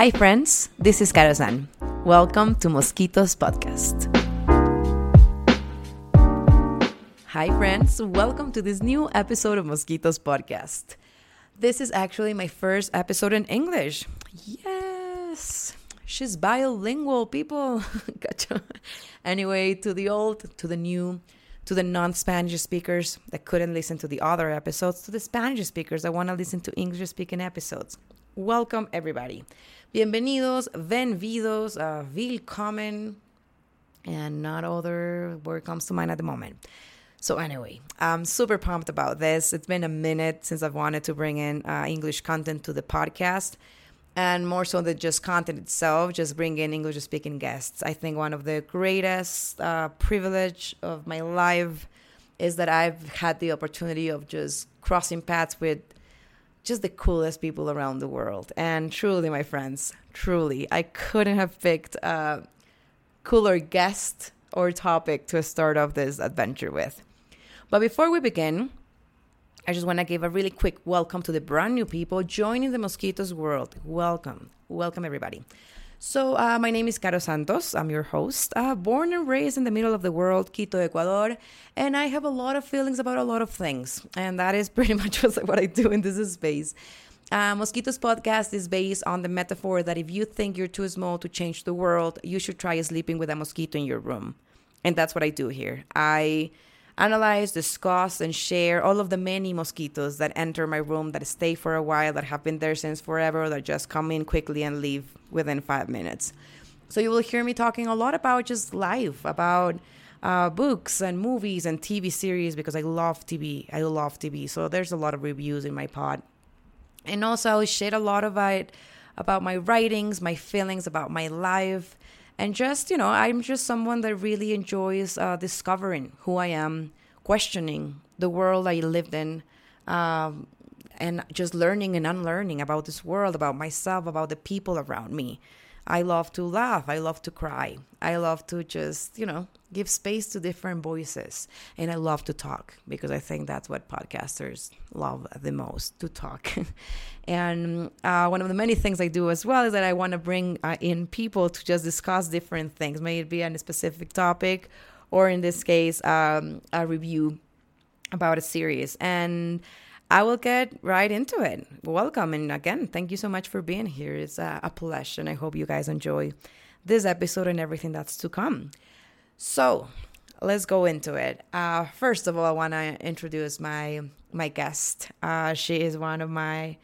Hi, friends. This is Caro Santos. Welcome to Mosquitos Podcast. Hi, friends. Welcome to this new episode of Mosquitos Podcast. This is actually my first episode in English. Yes. She's bilingual, people. gotcha. Anyway, to the old, to the new, to the non Spanish speakers that couldn't listen to the other episodes, to the Spanish speakers that want to listen to English speaking episodes. Welcome, everybody. Bienvenidos, benvidos, uh, willkommen, and not other word comes to mind at the moment. So, anyway, I'm super pumped about this. It's been a minute since I've wanted to bring in uh, English content to the podcast and more so than just content itself, just bring in English speaking guests. I think one of the greatest uh, privilege of my life is that I've had the opportunity of just crossing paths with just the coolest people around the world. And truly, my friends, truly, I couldn't have picked a cooler guest or topic to start off this adventure with. But before we begin, I just want to give a really quick welcome to the brand new people joining the Mosquitos world. Welcome. Welcome, everybody. So, uh, my name is Caro Santos. I'm your host. Uh, born and raised in the middle of the world, Quito, Ecuador. And I have a lot of feelings about a lot of things. And that is pretty much what I do in this space. Uh, Mosquitos podcast is based on the metaphor that if you think you're too small to change the world, you should try sleeping with a mosquito in your room. And that's what I do here. I analyze, discuss, and share all of the many mosquitoes that enter my room, that stay for a while, that have been there since forever, that just come in quickly and leave within five minutes. So you will hear me talking a lot about just life, about uh, books and movies and TV series because I love TV. I love TV. So there's a lot of reviews in my pod. And also, I share a lot about about my writings, my feelings about my life, and just you know i'm just someone that really enjoys uh, discovering who i am questioning the world i lived in um, and just learning and unlearning about this world about myself about the people around me I love to laugh. I love to cry. I love to just, you know, give space to different voices. And I love to talk because I think that's what podcasters love the most to talk. and uh, one of the many things I do as well is that I want to bring uh, in people to just discuss different things, may it be on a specific topic or in this case, um, a review about a series. And I will get right into it. Welcome. And again, thank you so much for being here. It's a, a pleasure. And I hope you guys enjoy this episode and everything that's to come. So let's go into it. Uh, first of all, I want to introduce my my guest. Uh, she is one of my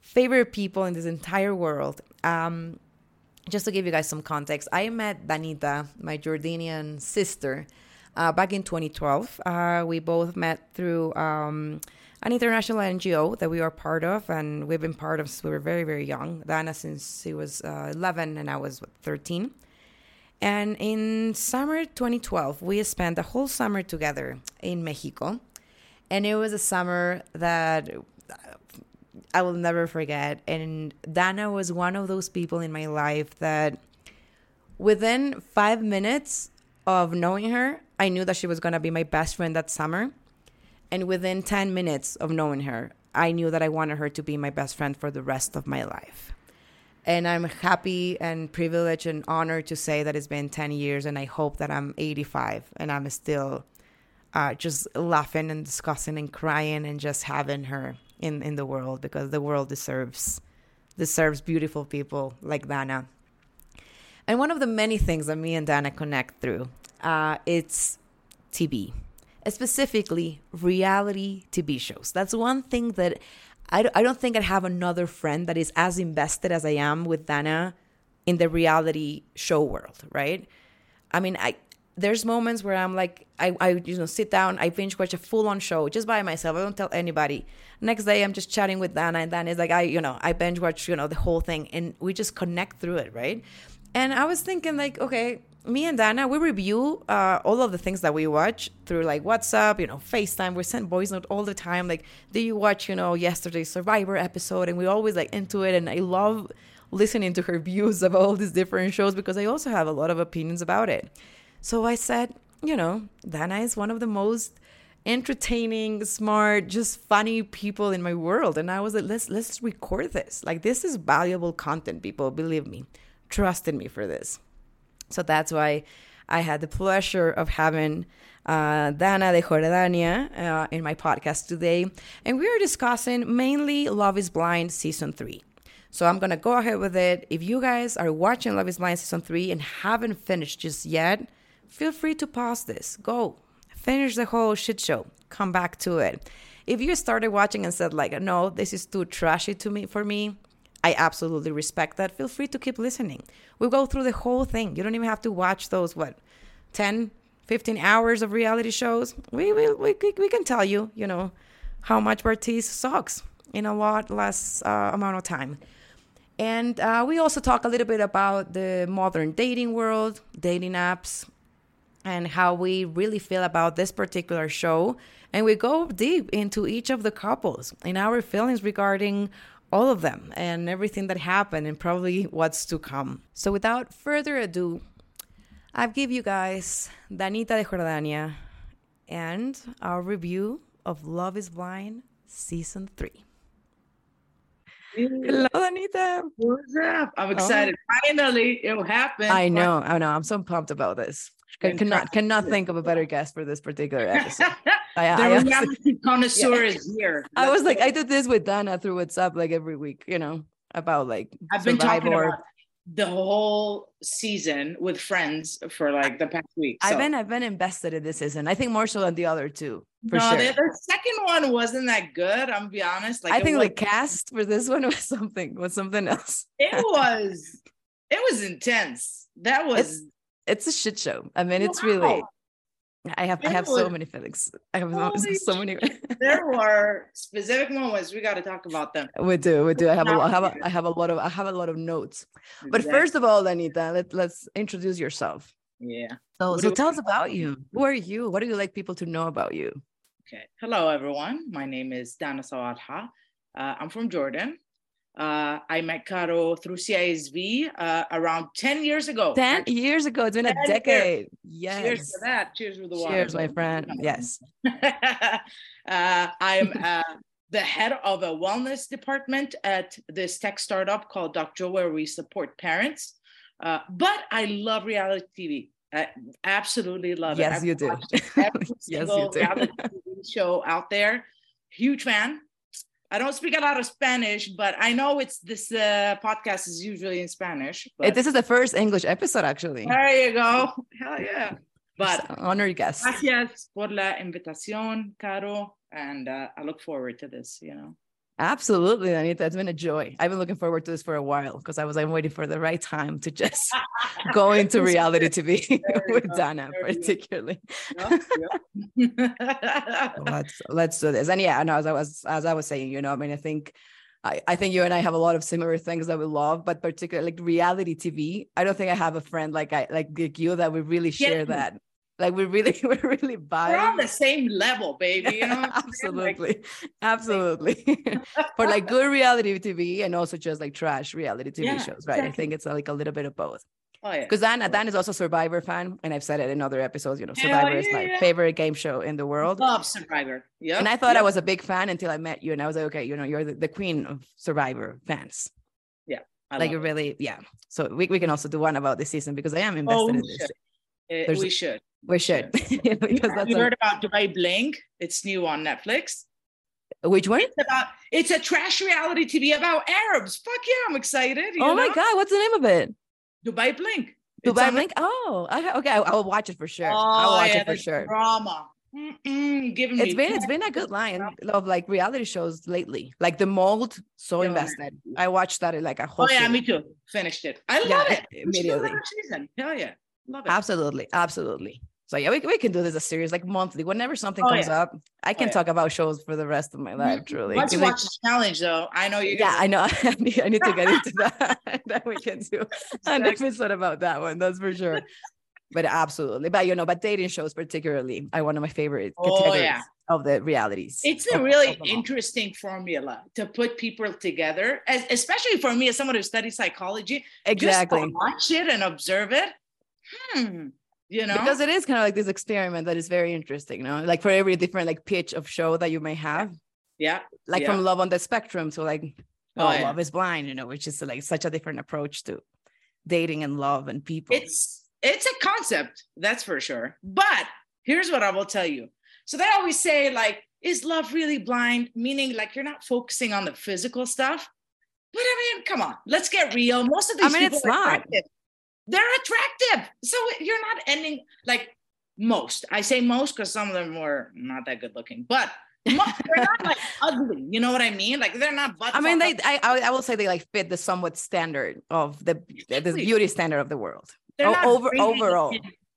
favorite people in this entire world. Um, just to give you guys some context, I met Danita, my Jordanian sister, uh, back in 2012. Uh, we both met through um, an international NGO that we are part of, and we've been part of since we were very, very young. Dana since she was uh, 11 and I was what, 13. And in summer 2012, we spent the whole summer together in Mexico. And it was a summer that I will never forget. And Dana was one of those people in my life that within five minutes of knowing her, I knew that she was going to be my best friend that summer. And within 10 minutes of knowing her, I knew that I wanted her to be my best friend for the rest of my life. And I'm happy and privileged and honored to say that it's been 10 years, and I hope that I'm 85 and I'm still uh, just laughing and discussing and crying and just having her in, in the world because the world deserves deserves beautiful people like Dana. And one of the many things that me and Dana connect through, uh, it's TV specifically reality TV shows. That's one thing that I, don't think I have another friend that is as invested as I am with Dana in the reality show world, right? I mean, I there's moments where I'm like, I, I you know sit down, I binge watch a full on show just by myself. I don't tell anybody. Next day, I'm just chatting with Dana, and Dana is like, I you know I binge watch you know the whole thing, and we just connect through it, right? And I was thinking like, okay, me and Dana, we review uh, all of the things that we watch through like WhatsApp, you know, FaceTime. We send voice note all the time. Like, do you watch, you know, yesterday's Survivor episode? And we're always like into it. And I love listening to her views of all these different shows because I also have a lot of opinions about it. So I said, you know, Dana is one of the most entertaining, smart, just funny people in my world. And I was like, let's let's record this. Like this is valuable content, people. Believe me. Trust in me for this. So that's why I had the pleasure of having uh, Dana de Jordania uh, in my podcast today. And we are discussing mainly Love is Blind Season 3. So I'm going to go ahead with it. If you guys are watching Love is Blind Season 3 and haven't finished just yet, feel free to pause this. Go finish the whole shit show. Come back to it. If you started watching and said like, no, this is too trashy to me for me, I absolutely respect that. Feel free to keep listening. We'll go through the whole thing. You don't even have to watch those what 10, 15 hours of reality shows. We we we, we can tell you, you know, how much Bartise sucks in a lot less uh, amount of time. And uh, we also talk a little bit about the modern dating world, dating apps, and how we really feel about this particular show. And we go deep into each of the couples and our feelings regarding all of them and everything that happened and probably what's to come. So without further ado, I've give you guys Danita de Jordania and our review of Love is Blind season 3. Hello, Anita. What's up? I'm oh. excited. Oh. Finally, it will happen. I know. I know. I'm so pumped about this. I cannot cannot think of a better guest for this particular episode. I, the I reality connoisseur yeah. is here. I was like, I did this with Dana through WhatsApp like every week, you know, about like I've been talking about the whole season with friends for like the past week. So. I've been I've been invested in this season. I think more so than the other two. For no, sure. the, the, second one wasn't that good. I'm gonna be honest. Like I think was, the cast for this one was something was something else. It was it was intense. That was it's, it's a shit show. I mean, wow. it's really I have I have was, so many feelings. I have so many. there were specific moments we got to talk about them. We do, we do. I have a lot. I have a, I have a lot of I have a lot of notes. Exactly. But first of all, Anita, let let's introduce yourself. Yeah. So so tell us about you. Who are you? What do you like people to know about you? Okay. Hello, everyone. My name is Dana Sawadha. Uh, I'm from Jordan. Uh, I met Caro through CISV uh, around 10 years ago. 10 actually. years ago. It's been a decade. Years. Yes. Cheers for that. Cheers with the water. Cheers, my friend. Yes. uh, I'm uh, the head of a wellness department at this tech startup called Doctor, where we support parents. Uh, but I love reality TV. I absolutely love it. yes, it. You do. Yes, you do. reality TV show out there. Huge fan. I don't speak a lot of Spanish, but I know it's this uh, podcast is usually in Spanish. But... This is the first English episode, actually. There you go. Hell yeah. But honored guest. Gracias por la invitación, Caro. And uh, I look forward to this, you know. Absolutely, Anita. It's been a joy. I've been looking forward to this for a while because I was I'm waiting for the right time to just go into reality TV with go. Dana, there particularly. Yep, yep. let's let's do this. And yeah, and as I was as I was saying, you know, I mean, I think I, I think you and I have a lot of similar things that we love, but particularly like reality TV. I don't think I have a friend like I like you that we really share yeah. that like we really, we're really vibing. We're on the same level, baby. You know absolutely, like, absolutely. For like good reality TV and also just like trash reality TV yeah, shows, right? Exactly. I think it's like a little bit of both. Oh yeah. Because Dan, Dan is also Survivor fan, and I've said it in other episodes. You know, Survivor yeah, is my yeah. favorite game show in the world. Love Survivor. Yeah. And I thought. I was a big fan until I met you, and I was like, okay, you know, you're the, the queen of Survivor fans. Yeah. I like you really, yeah. So we, we can also do one about this season because I am invested oh, in this. Uh, we should. We should. because that's you a... heard about Dubai Bling. It's new on Netflix. Which one? It's about it's a trash reality TV about Arabs. Fuck yeah, I'm excited. oh know? my god, what's the name of it? Dubai Bling. Dubai Bling. Oh, okay. I, I will watch it for sure. Oh, I'll watch yeah, it for sure. Drama. Mm-mm, giving it's been it's been a good line of like reality shows lately. Like the Mole, so yeah. invested. I watched that like a whole. Oh yeah, season. me too. Finished it. I love yeah, it. Immediately. Season. Hell yeah. Love it. Absolutely. Absolutely. So yeah, we, we can do this a series like monthly. Whenever something oh, comes yeah. up, I can oh, yeah. talk about shows for the rest of my life. Truly, let's watch like, the challenge though. I know you. Yeah, I know. I need, I need to get into that. then we can do an episode about that one. That's for sure. but absolutely, but you know, but dating shows particularly are one of my favorite oh, categories yeah. of the realities. It's a really interesting formula to put people together, as, especially for me as someone who studies psychology. Exactly, watch it and observe it. Hmm you know? Because it is kind of like this experiment that is very interesting you know? Like for every different like pitch of show that you may have. Yeah. Like yeah. from love on the spectrum to like Oh, oh, yeah. love is blind you know which is like such a different approach to dating and love and people. It's it's a concept that's for sure. But here's what i will tell you. So they always say like is love really blind? Meaning like you're not focusing on the physical stuff. But i mean come on let's get real. Most of I these mean, people it's are not. attractive they're attractive so you're not ending like most i say most because some of them were not that good looking but mo- they're not like ugly you know what i mean like they're not I mean, they, I, I I will say they like fit the somewhat standard of the the beauty standard of the world. O- over- overall.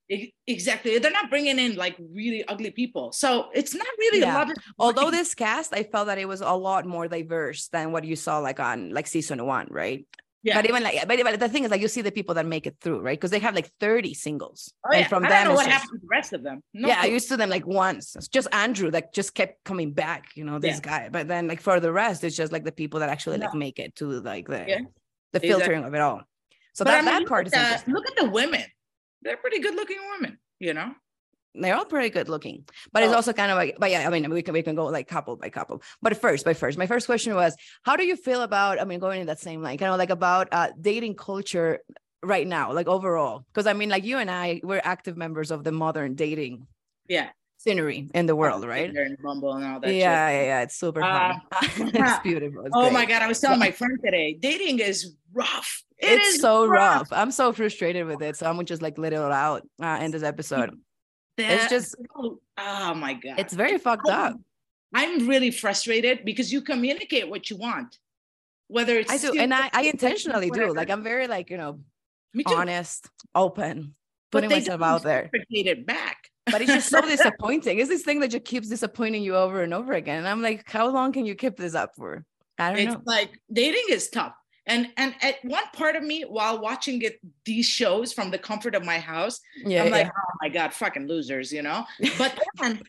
in- exactly. They're not bringing in like really ugly people. So it's not really Yeah. a lot of Although this cast, I felt that it was a lot more diverse than what you saw like on like season one, right? Yeah. But even like, but, but the thing is, like, you see the people that make it through, right? Because they have like thirty singles, Oh, and from I them, don't know what just- happened to the rest of them. No yeah, I used to them like once. It's just Andrew that just kept coming back, you know, this Yeah. guy. But then like for the rest, it's just like the people that actually like make it to like the Yeah. the Exactly. filtering of it all. So But that, I mean, that part is the- interesting. look at the women. They're pretty good looking women, you know? They're all pretty good looking, but it's Oh. also kind of like, but yeah, I mean, we can we can go like couple by couple. But first, by first, my first question was, how do you feel about? I mean, going in that same line, kind of like about uh, dating culture right now, like overall, because I mean, like you and I, we're active members of the modern dating Yeah. scenery in the world, right? And Bumble and all that Yeah, yeah, yeah, it's super Uh, fun. it's beautiful. It's Oh great. my God. I was telling my friend today, dating is rough. It it's is so rough. I'm so frustrated with it. So I'm just like let it out uh, in this episode. It's just- oh my God. It's very fucked up. I'm really frustrated because you communicate what you want. Whether it's I do, and I, I intentionally do. Like I'm very like you know honest, open, But putting myself out there. it back. But it's just so disappointing. It's this thing that just keeps disappointing you over and over again. And I'm like, how long can you keep this up for? I don't it's know. like dating is tough and and at one part of me while watching it these shows from the comfort of my house Yeah, i'm like yeah. oh my god fucking losers you know but then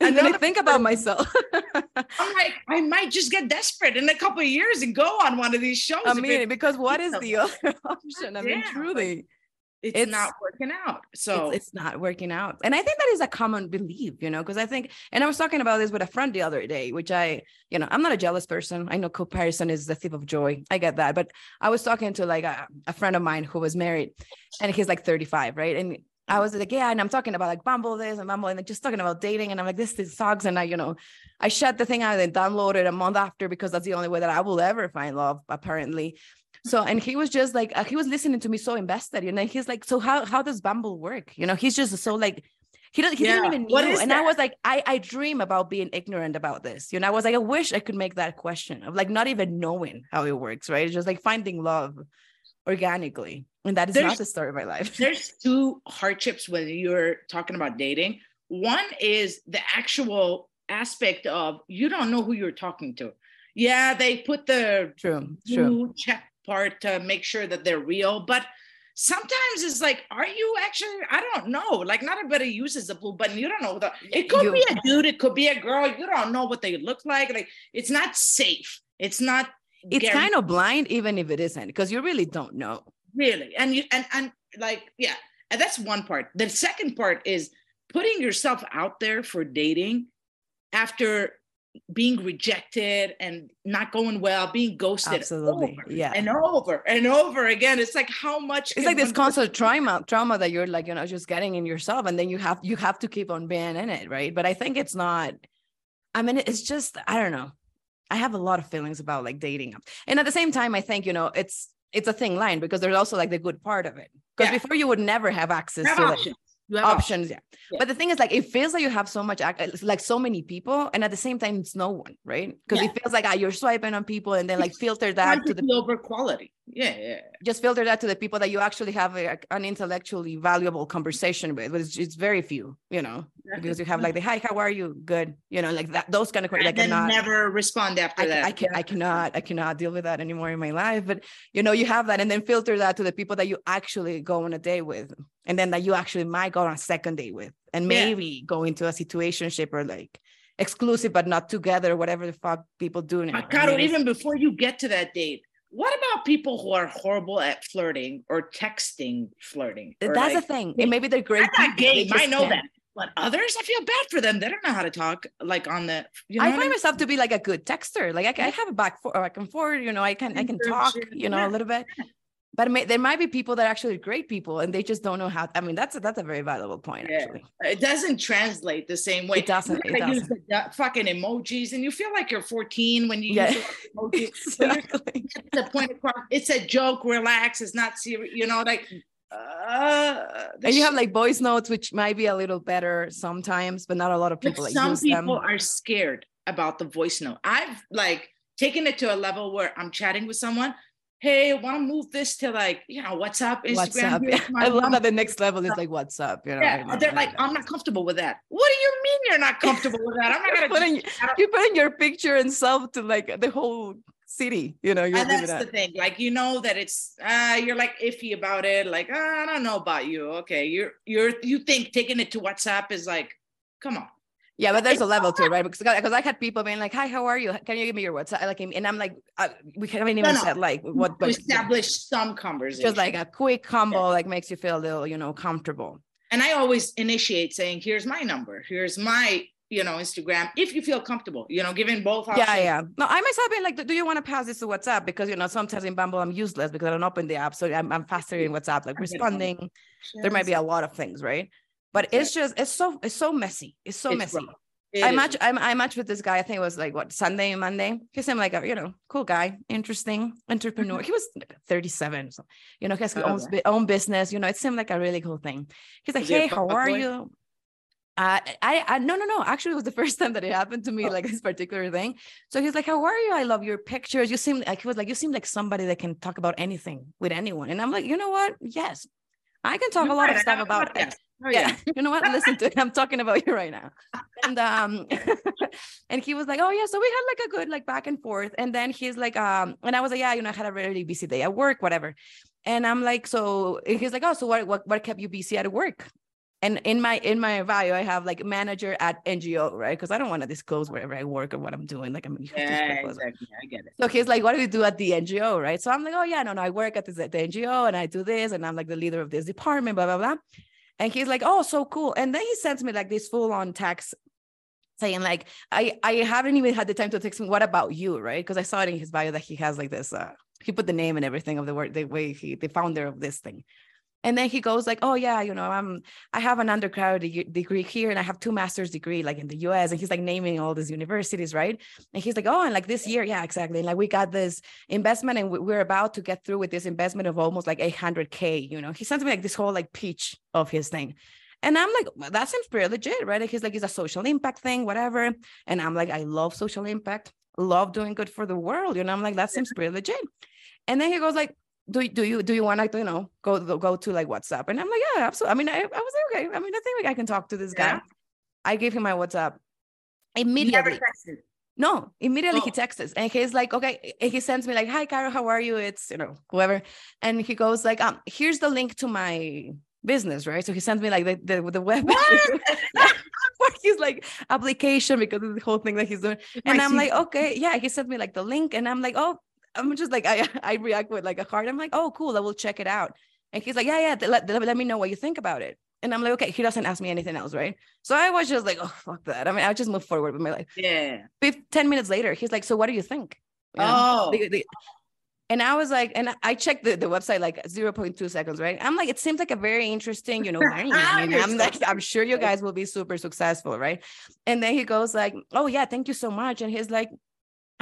and then I think about myself. i'm like i might just get desperate in a couple of years and go on one of these shows I mean, because what is the other option? I mean, Yeah, truly. It's, it's- not working out so it's, it's not working out. And I think that is a common belief, you know, because I think, and I was talking about this with a friend the other day, which I, you know, I'm not a jealous person. I know comparison is the thief of joy. I get that. But I was talking to like a, a friend of mine who was married and he's like 35, right? And I was like, yeah, and I'm talking about like Bumble this and Bumble and like just talking about dating. And I'm like, this, this sucks. And I, you know, I shut the thing out and downloaded a month after because that's the only way that I will ever find love, apparently. So, and he was just like, uh, he was listening to me so invested, you know, he's like, so how, how does Bumble work? You know, he's just so like, he doesn't, he Yeah. didn't even know. And I was like, I, I dream about being ignorant about this. You know, I was like, I wish I could make that question of like not even knowing how it works, right? It's just like finding love organically. And that is There's- not the story of my life. there's two hardships when you're talking about dating one is the actual aspect of you don't know who you're talking to yeah they put the True, true. check part to make sure that they're real. But sometimes it's like, are you actually? I don't know. Like, not everybody uses the blue button. You don't know the. It could You- be a dude. It could be a girl. You don't know what they look like. Like, it's not safe. It's not. It's guaranteed, kind of blind, even if it isn't, because you really don't know. really, and you and and like yeah, and that's one part. The second part is putting yourself out there for dating after being rejected and not going well, being ghosted. Absolutely. over Yeah. And over and over again. It's like how much it's like this constant trauma trauma that you're like you know just getting in yourself and then you have you have to keep on being in it right but i think it's not i mean it's just i don't know i have a lot of feelings about like dating and at the same time i think you know it's it's a thin line because there's also like the good part of it because Yeah. before you would never have access have to options. You have options yeah. Yeah. but the thing is like it feels like you have so much like so many people and at the same time it's no one right because Yeah. it feels like ah, you're swiping on people and then like filter that to the over quality. Yeah, yeah. just filter that to the people that you actually have a, an intellectually valuable conversation with. But it's, it's very few, you know, because you have like the hi, how are you? Good, you know, like that. Those kind of and like then cannot. never respond after I, that. I can I cannot I cannot deal with that anymore in my life. But you know, you have that, and then filter that to the people that you actually go on a date with, and then that you actually might go on a second date with, and Yeah. maybe go into a situationship or like exclusive but not together, whatever the fuck people do now. Uh, I Caro, mean, even before you get to that date, what about people who are horrible at flirting or texting flirting? Or That's like, the thing. And maybe they're great. I'm not gay. I know can't. that. But others, I feel bad for them. They don't know how to talk like on the. You know I find mean? myself to be like a good texter. Like I, I have a back for back and forward. You know, I can I can talk. You know, a little bit. But may, there might be people that are actually great people, and they just don't know how. I mean, that's a, that's a very valuable point, Yeah. actually. It doesn't translate the same way. It doesn't. You It gotta use doesn't. the fucking emojis, and you feel like you're 14 when you Yeah. use emojis. Exactly. at the point across, it's a joke. Relax. It's not serious. You know, like. Uh, And you have like voice notes, which might be a little better sometimes, but not a lot of people like some people them. are scared about the voice note. I've like taken it to a level where I'm chatting with someone. Hey, I want to move this to like you know WhatsApp, Instagram? What's up? Yeah. I love that the next level is like what's up. You know, Yeah, they're like, I'm not comfortable with that. What do you mean you're not comfortable with that? I'm not You're gonna. putting, you put in your picture and self to like the whole city. You know, you're and that's the thing. Like you know that it's uh you're like iffy about it. Like "Ah, I don't know about you. Okay, you're you're you think taking it to WhatsApp is like, come on. Yeah, but there's a level to it, right? Because because I had people being like, "Hi, how are you? Can you give me your WhatsApp?" Like, and I'm like, uh, we haven't even No, no. said like what, to but establish some conversation. just like a quick combo, like makes you feel a little, you know, comfortable. and I always initiate saying, "Here's my number. Here's my you know Instagram. If you feel comfortable, you know, giving both options. Yeah, yeah. No, I myself been like, do you want to pass this to WhatsApp? Because you know, sometimes in Bumble I'm useless because I don't open the app, so I'm, I'm faster in WhatsApp, like responding. There might be a lot of things, right? But it's just it's so it's so messy. It's so It's messy. It I is. match I, I matched with this guy. I think it was like what Sunday, and Monday. He seemed like a you know cool guy, interesting entrepreneur. He was 37, so you know he has his own, Okay. bu- own business. You know, it seemed like a really cool thing. He's like, a hey, how are boy? you? Uh, I, I no no no actually it was the first time that it happened to me Oh. like this particular thing so he's like how are you i love your pictures you seem like he was like you seem like somebody that can talk about anything with anyone and i'm like you know what yes i can talk You're a lot right, of stuff about podcast. Oh, yeah. you know what listen to it i'm talking about you right now and um and he was like oh yeah so we had like a good like back and forth and then he's like um and i was like yeah you know i had a really busy day at work whatever and i'm like so and he's like oh so what what, what kept you busy at work and in my in my bio i have like manager at ngo right because i don't want to disclose wherever i work or what i'm doing like i'm Yeah, exactly. I get it. So he's like, what do you do at the NGO? Right. So I'm like, oh, yeah, no, no, I work at this at the NGO and I do this and I'm like the leader of this department, blah, blah, blah. And he's like, oh, so cool. And then he sends me like this full on text saying like, I, I haven't even had the time to text him. What about you? Right. Because I saw it in his bio that he has like this, uh, he put the name and everything of the word, the way he, the founder of this thing. And then he goes like, oh yeah, you know, I'm, I have an undergraduate de- degree here and I have two master's degree like in the US. And he's like naming all these universities, right? And he's like, oh, and like this year, yeah, exactly. And like we got this investment and we- we're about to get through with this investment of almost like 800K, you know, he sends me like this whole like pitch of his thing. And I'm like, well, that seems pretty legit, right? Like he's like, it's a social impact thing, whatever. And I'm like, I love social impact, love doing good for the world. You know, I'm like, that seems pretty legit. And then he goes like, do, do you do you want to you know go, go go to like WhatsApp? And I'm like, yeah, absolutely. I mean, I, I was like, okay. I mean, I think I can talk to this guy. Yeah. I gave him my WhatsApp immediately. No, immediately he Oh. texts us and he's like, okay, he sends me like, hi, Carol, how are you? It's, you know, whoever. And he goes like, um, here's the link to my business, right? So he sends me like the, the, the web. his like application because of the whole thing that he's doing. And My I'm CV. like, okay, yeah. He sent me like the link and I'm like, oh, I'm just like, I, I react with like a heart. I'm like, oh, cool. I will check it out. And he's like, yeah, yeah, let, let, let me know what you think about it. And I'm like, okay, he doesn't ask me anything else, right? So I was just like, oh, fuck that. I mean, I just move forward with my life Yeah. fif- 10 minutes later, he's like, So what do you think? You know? Oh. And I was like, and I checked the, the website like 0.2 seconds, right? I'm like, it seems like a very interesting, you know, learning. I mean, I'm like, I'm sure you guys will be super successful, right? And then he goes like, Oh yeah, thank you so much. And he's like,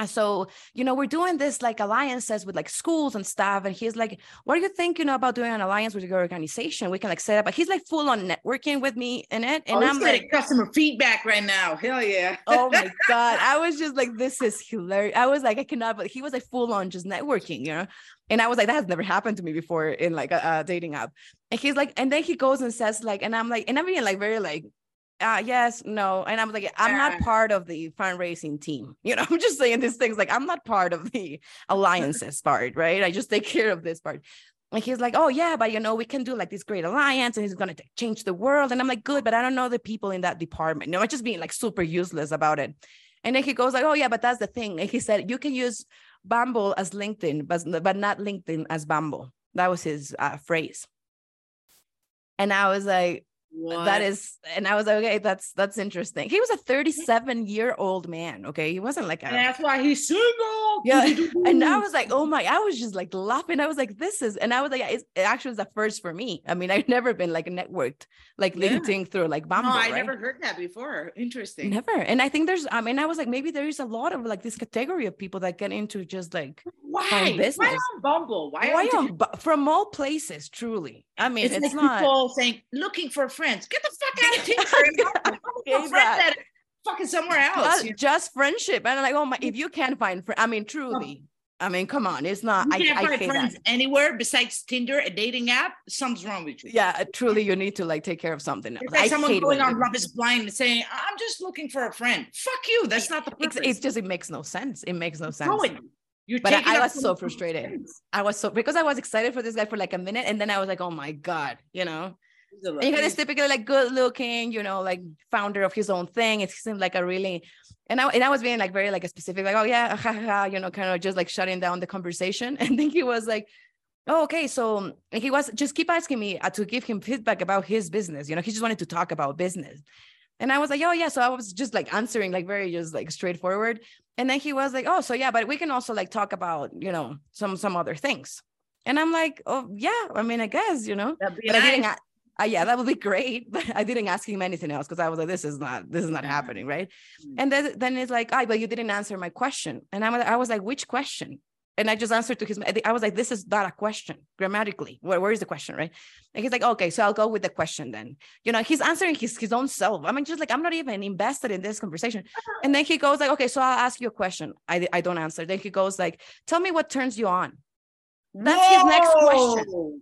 "Uh, so you know we're doing this like alliances with like schools and stuff and he's like what do you think you know about doing an alliance with your organization we can like set up but he's like full on networking with me in it and oh, i'm like getting customer feedback right now. Hell yeah. oh my god i was just like this is hilarious i was like i cannot but he was like full on just networking you know and i was like that has never happened to me before in like a, a dating app and he's like and then he goes and says like and i'm like and i'm being like very like uh yes no and i'm like i'm not part of the fundraising team you know i'm just saying these things like i'm not part of the alliances part right i just take care of this part and he's like, oh yeah, but you know, we can do like this great alliance and he's gonna t- change the world. And I'm like, good, but I don't know the people in that department. You know, I'm just being like super useless about it. And then he goes like, "Oh yeah, but that's the thing." And he said, "You can use Bumble as LinkedIn, but but not LinkedIn as Bumble." That was his uh, phrase. And I was like, What? that is and i was like okay that's that's interesting he was a 37 year old man okay he wasn't like a And that's why he's single. yeah and i was like oh my i was just like laughing i was like this is and i was like it's, it actually was the first for me i mean i've never been like networked like Yeah. linkedin through like bumble no, I right? never heard that before. Interesting. never and i think there's i mean i was like maybe there is a lot of like this category of people that get into just like Why? Why on Bumble? Why, why on, from all places truly i mean it's, it's, like not people saying looking for friends. Get the fuck out of Tinder and Bumble. Look for friends Exactly. fucking somewhere else. just, just friendship and I'm like oh my if you can't find fr- i mean oh. truly i mean come on it's not You i, can't I find friends that anywhere besides Tinder, a dating app. Something's wrong with you. yeah uh, truly you need to like take care of something. It's like I someone going on Love is Blind and saying, I'm just looking for a friend. Fuck you. That's not the it's, purpose. it's just it makes no sense it makes no sense No, it- You're But I- I was so frustrated. friends. i was so because i was excited for this guy for like a minute and then i was like oh my god you know He's a- and you got this typically like good looking, you know, like founder of his own thing. It seemed like a really, and I and I was being like very like a specific, like oh yeah, ha, ha, ha, you know, kind of just like shutting down the conversation. And then he was like, oh okay, so he was just keep asking me uh, to give him feedback about his business. You know, he just wanted to talk about business. And I was like, oh yeah. So I was just like answering like very just like straightforward. And then he was like, oh, so yeah, but we can also like talk about, you know, some some other things. And I'm like, oh yeah, I mean, I guess, you know but I didn't. nice. Uh, yeah, that would be great. But I didn't ask him anything else because I was like, this is not, this is not Yeah. happening, right? Mm. And then then it's like, ah, but you didn't answer my question, and I'm, I was like, which question? And I just answered to his. I was like, this is not a question grammatically. Where, where is the question, right? And he's like, okay, so I'll go with the question then. You know, he's answering his his own self. I mean, just like I'm not even invested in this conversation. Uh-huh. And then he goes like, okay, so I'll ask you a question. I I don't answer. Then he goes like, tell me what turns you on. That's his next question. Whoa.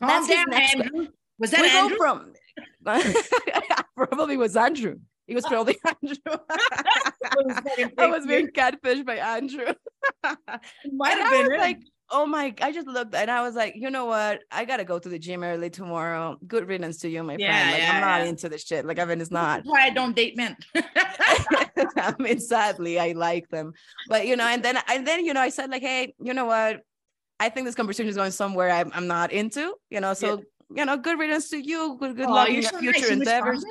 Calm That's his next que- Andrew. Was that we Andrew? from probably was Andrew. He was probably Andrew. I was being catfished by Andrew. Might And have I been was like, oh my! I just looked and I was like, you know what? I gotta go to the gym early tomorrow. Good riddance to you, my Yeah, friend. Like yeah, I'm not yeah. into this shit. Like I mean, it's not. That's why I don't date men. I mean, sadly, I like them, but you know, and then and then you know, I said like, hey, you know what? I think this conversation is going somewhere I'm, I'm not into. You know, so you know, good riddance to you. Good good Aw, luck in your future nice. Endeavors.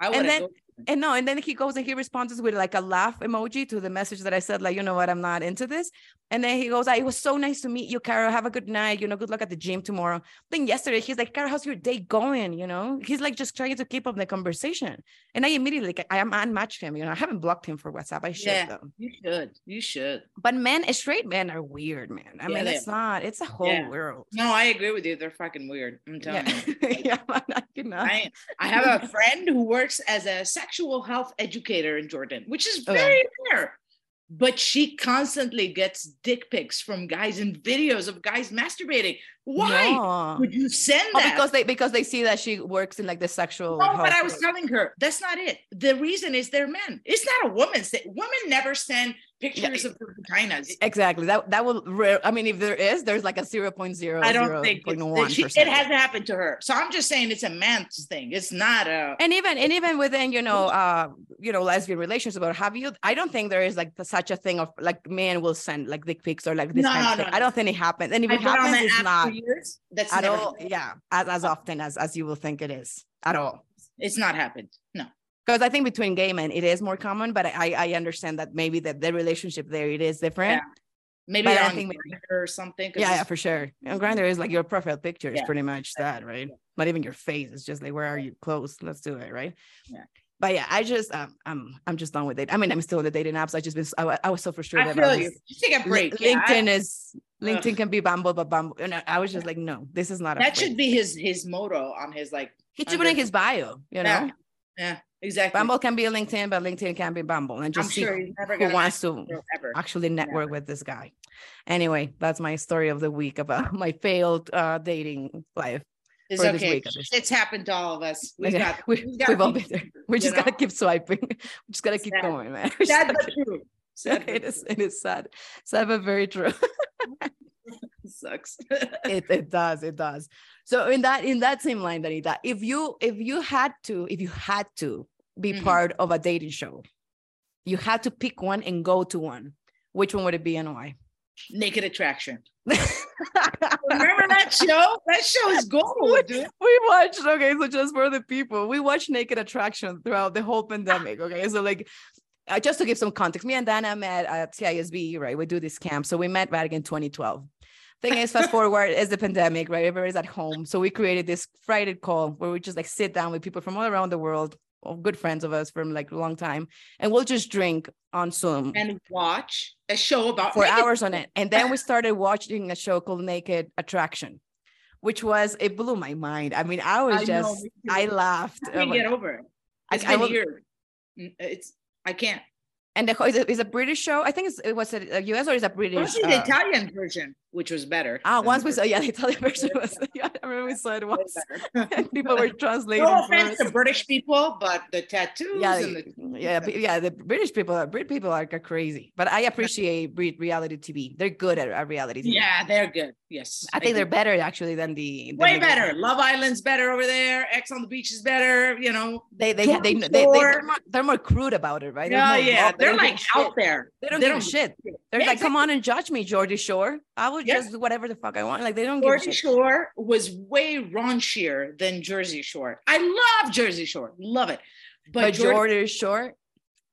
I And then- And no, and then he goes and he responds with like a laugh emoji to the message that I said, like, you know what, I'm not into this. And then he goes, "Ah, it was so nice to meet you, Carol. Have a good night. You know, good luck at the gym tomorrow. Then yesterday, he's like, Carol, how's your day going? You know, he's like just trying to keep up the conversation. And I immediately like I am unmatched him. You know, I haven't blocked him for WhatsApp. I should Yeah. though. you should. You should. But men, straight men are weird, man. I Yeah, mean, it's not, it's a whole Yeah. world. No, I agree with you. They're fucking weird. I'm telling Yeah. you. yeah, I. I, I have a friend who works as a sexual health educator in Jordan, which is Okay. very rare. But she constantly gets dick pics from guys and videos of guys masturbating. Why No. would you send Oh, that? because they because they see that she works in like the sexual. No, but I was telling her that's not it. The reason is they're men. It's not a woman's. Women never send pictures of their vaginas. Exactly. That that will. I mean, if there is, there's like a zero point zero. I don't think she, it hasn't happened to her. So I'm just saying it's a man's thing. It's not a. And even and even within you know uh you know lesbian relations about have you I don't think there is like such a thing of like men will send like dick pics or like this No, kind no, of thing. no, I don't think it happens. And if I've it happens, it's not years. That's at all. happened. Yeah, as, as often as as you will think it is at all. It's not happened. No. Because I think between gay men it is more common, but I I understand that maybe that the relationship there it is different. Yeah. Maybe I on think maybe- or something. Yeah, yeah, for sure. And Grindr is like your profile picture is Yeah. pretty much that, right? Not even your face. It's just like where are you close? Let's do it, right? Yeah. But yeah, I just um, I'm I'm just done with it. I mean, I'm still in the dating apps. I just been I, I was so frustrated I feel you. Just take a break. I- LinkedIn is LinkedIn can be Bumble, but Bumble. And I, I was just like, no, this is not. that should be his his motto on his like. He should put in his bio. You know, Yeah, exactly. Bumble can be a LinkedIn, but LinkedIn can be Bumble, and I'm just see sure never who wants to ever. actually network with this guy. Anyway, that's my story of the week about my failed uh, dating life. It's okay. week. It's happened to all of us. We've Yeah, got. we, we've got have all been there. We just gotta keep swiping. We just gotta keep Sad. going, man. Sad but true. Sad it is. It is sad. Sad but very true. Sucks. it, it does. It does. So in that in that same line, Danita, if you if you had to if you had to be Mhm. part of a dating show, you had to pick one and go to one, which one would it be and why? Naked Attraction. Remember that show? That show is gold, dude. we watched okay so just for the people we watched naked attraction throughout the whole pandemic okay so like uh, just to give some context me and dana met at CISV right we do this camp so we met back in 2012 thing is fast forward is the pandemic right everybody's at home so we created this friday call where we just like sit down with people from all around the world good friends of us from like a long time and we'll just drink on zoom and watch a show about for hours on it and then we started watching a show called naked attraction which was it blew my mind i mean i was I just know, i laughed I can't Oh get over it. I- It's I been will- years. It's I can't. And the is a, is a british show i think it's, it was a, us or is a british was the uh, Italian version, which was better. ah once we saw yeah the italian version was yeah i remember we saw it once people were translating no offense to British people, but the tattoos yeah, and the yeah, but yeah. The British people, are Brit people are crazy, but I appreciate Brit reality TV. They're good at, at reality TV. yeah, they're good. Yes, I think they're better actually than the than way the- better. Love Island's better over there. Ex on the Beach is better. You know. They they they, they, they, Shore. are more, they're more crude about it, right? Yeah, yeah. They're like out there. They don't give a shit. They're Yeah, like, come on and judge me, Geordie Shore. I will Yeah. just do whatever the fuck I want. Like they don't give a Jersey shit. Shore was way raunchier than Jersey Shore. I love Jersey Shore, love it. But, But Geordie Shore,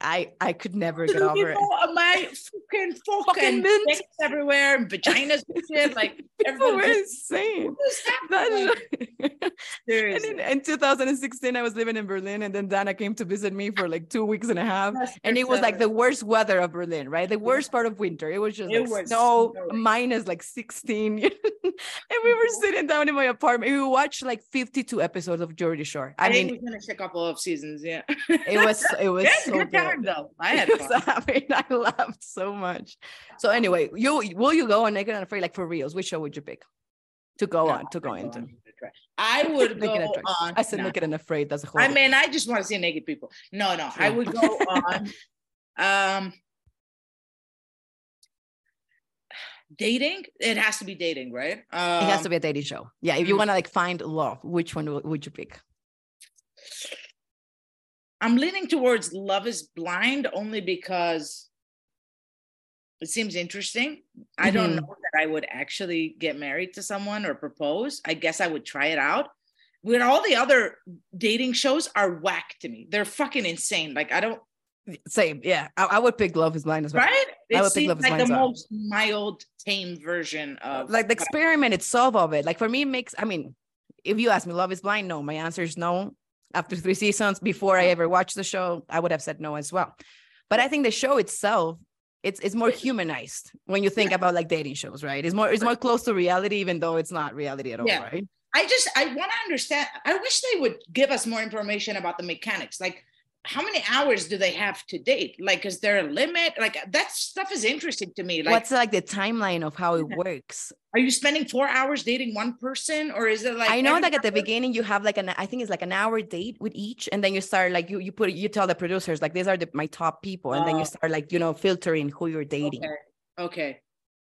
I I could never get over it. know, uh, my fucking Fucking dicks everywhere, and vaginas and shit. Like People were insane. what is happening? And in, in 2016, I was living in Berlin, and then Dana came to visit me for like two weeks and a half. That's And it was like the worst weather of Berlin, right? The worst part of winter. It was just It like was snow, minus like 16. and we were sitting down in my apartment. We watched like 52 episodes of Jersey Shore. I, I, mean, finished a couple of seasons. Yeah, it was it was yeah, so good good. Time though. I had fun. I mean, I laughed so much. So anyway, you will you go on Naked and Afraid like for reals? Which show would you pick to go No, on to go into? I would go Naked and Afraid. on. I said no. Naked and Afraid. That's a whole. I mean, I just want to see naked people. No, no, I would go on. Um, dating. It has to be dating, right? Um, it has to be a dating show. Yeah, if you mm. want to like find love, which one would you pick? I'm leaning towards Love Is Blind only because it seems interesting. I don't Mhm. know that I would actually get married to someone or propose. I guess I would try it out. When all the other dating shows are whack to me, they're fucking insane. Like I don't Same, yeah. I, I would pick Love Is Blind as well. right. I It would pick seems Love Is like Blind the well. most mild, tame version of Like the experiment itself of it. Like for me, it makes. I mean, if you ask me, Love Is Blind, no. My answer is no. After three seasons, before I ever watched the show, I would have said no as well. But I think the show itself, it's it's more humanized when you think about like dating shows, right? It's more it's more close to reality, even though it's not reality at all, Yeah. right? I just I want to understand. I wish they would give us more information about the mechanics. Like, how many hours do they have to date? Like, is there a limit? Like, uh, that stuff is interesting to me. Like, What's like the timeline of how it works? are you spending four hours dating one person, or is it like? I know like at the beginning you have like an I think it's like an hour date with each, and then you start like you you put you tell the producers like these are the, my top people, and then Oh. you start like you know filtering who you're dating. Okay. Okay.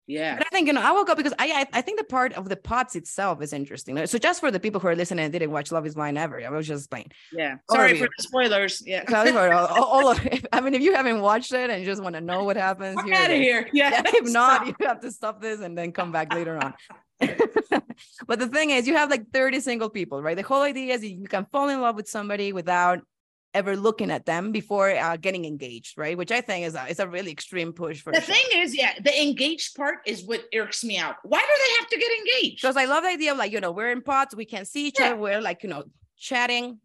Yeah. But I think you know I will go because I, I I think the part of the pods itself is interesting. So just for the people who are listening and didn't watch Love Is Blind ever, I was just explain. Yeah. Sorry for the spoilers. Yeah. Sorry for all, all, of it. I mean, if you haven't watched it and you just want to know what happens, it out of here. Yeah. Yeah, if not, you have to stop this and then come back later on. but the thing is, you have like 30 single people, right? The whole idea is you can fall in love with somebody without ever looking at them before uh, getting engaged, right? Which I think is a, is a really extreme push for the show. thing is, yeah, the engaged part is what irks me out. Why do they have to get engaged? Because I love the idea of like, you know, we're in pods, we can see each Yeah. other, we're like, you know, chatting,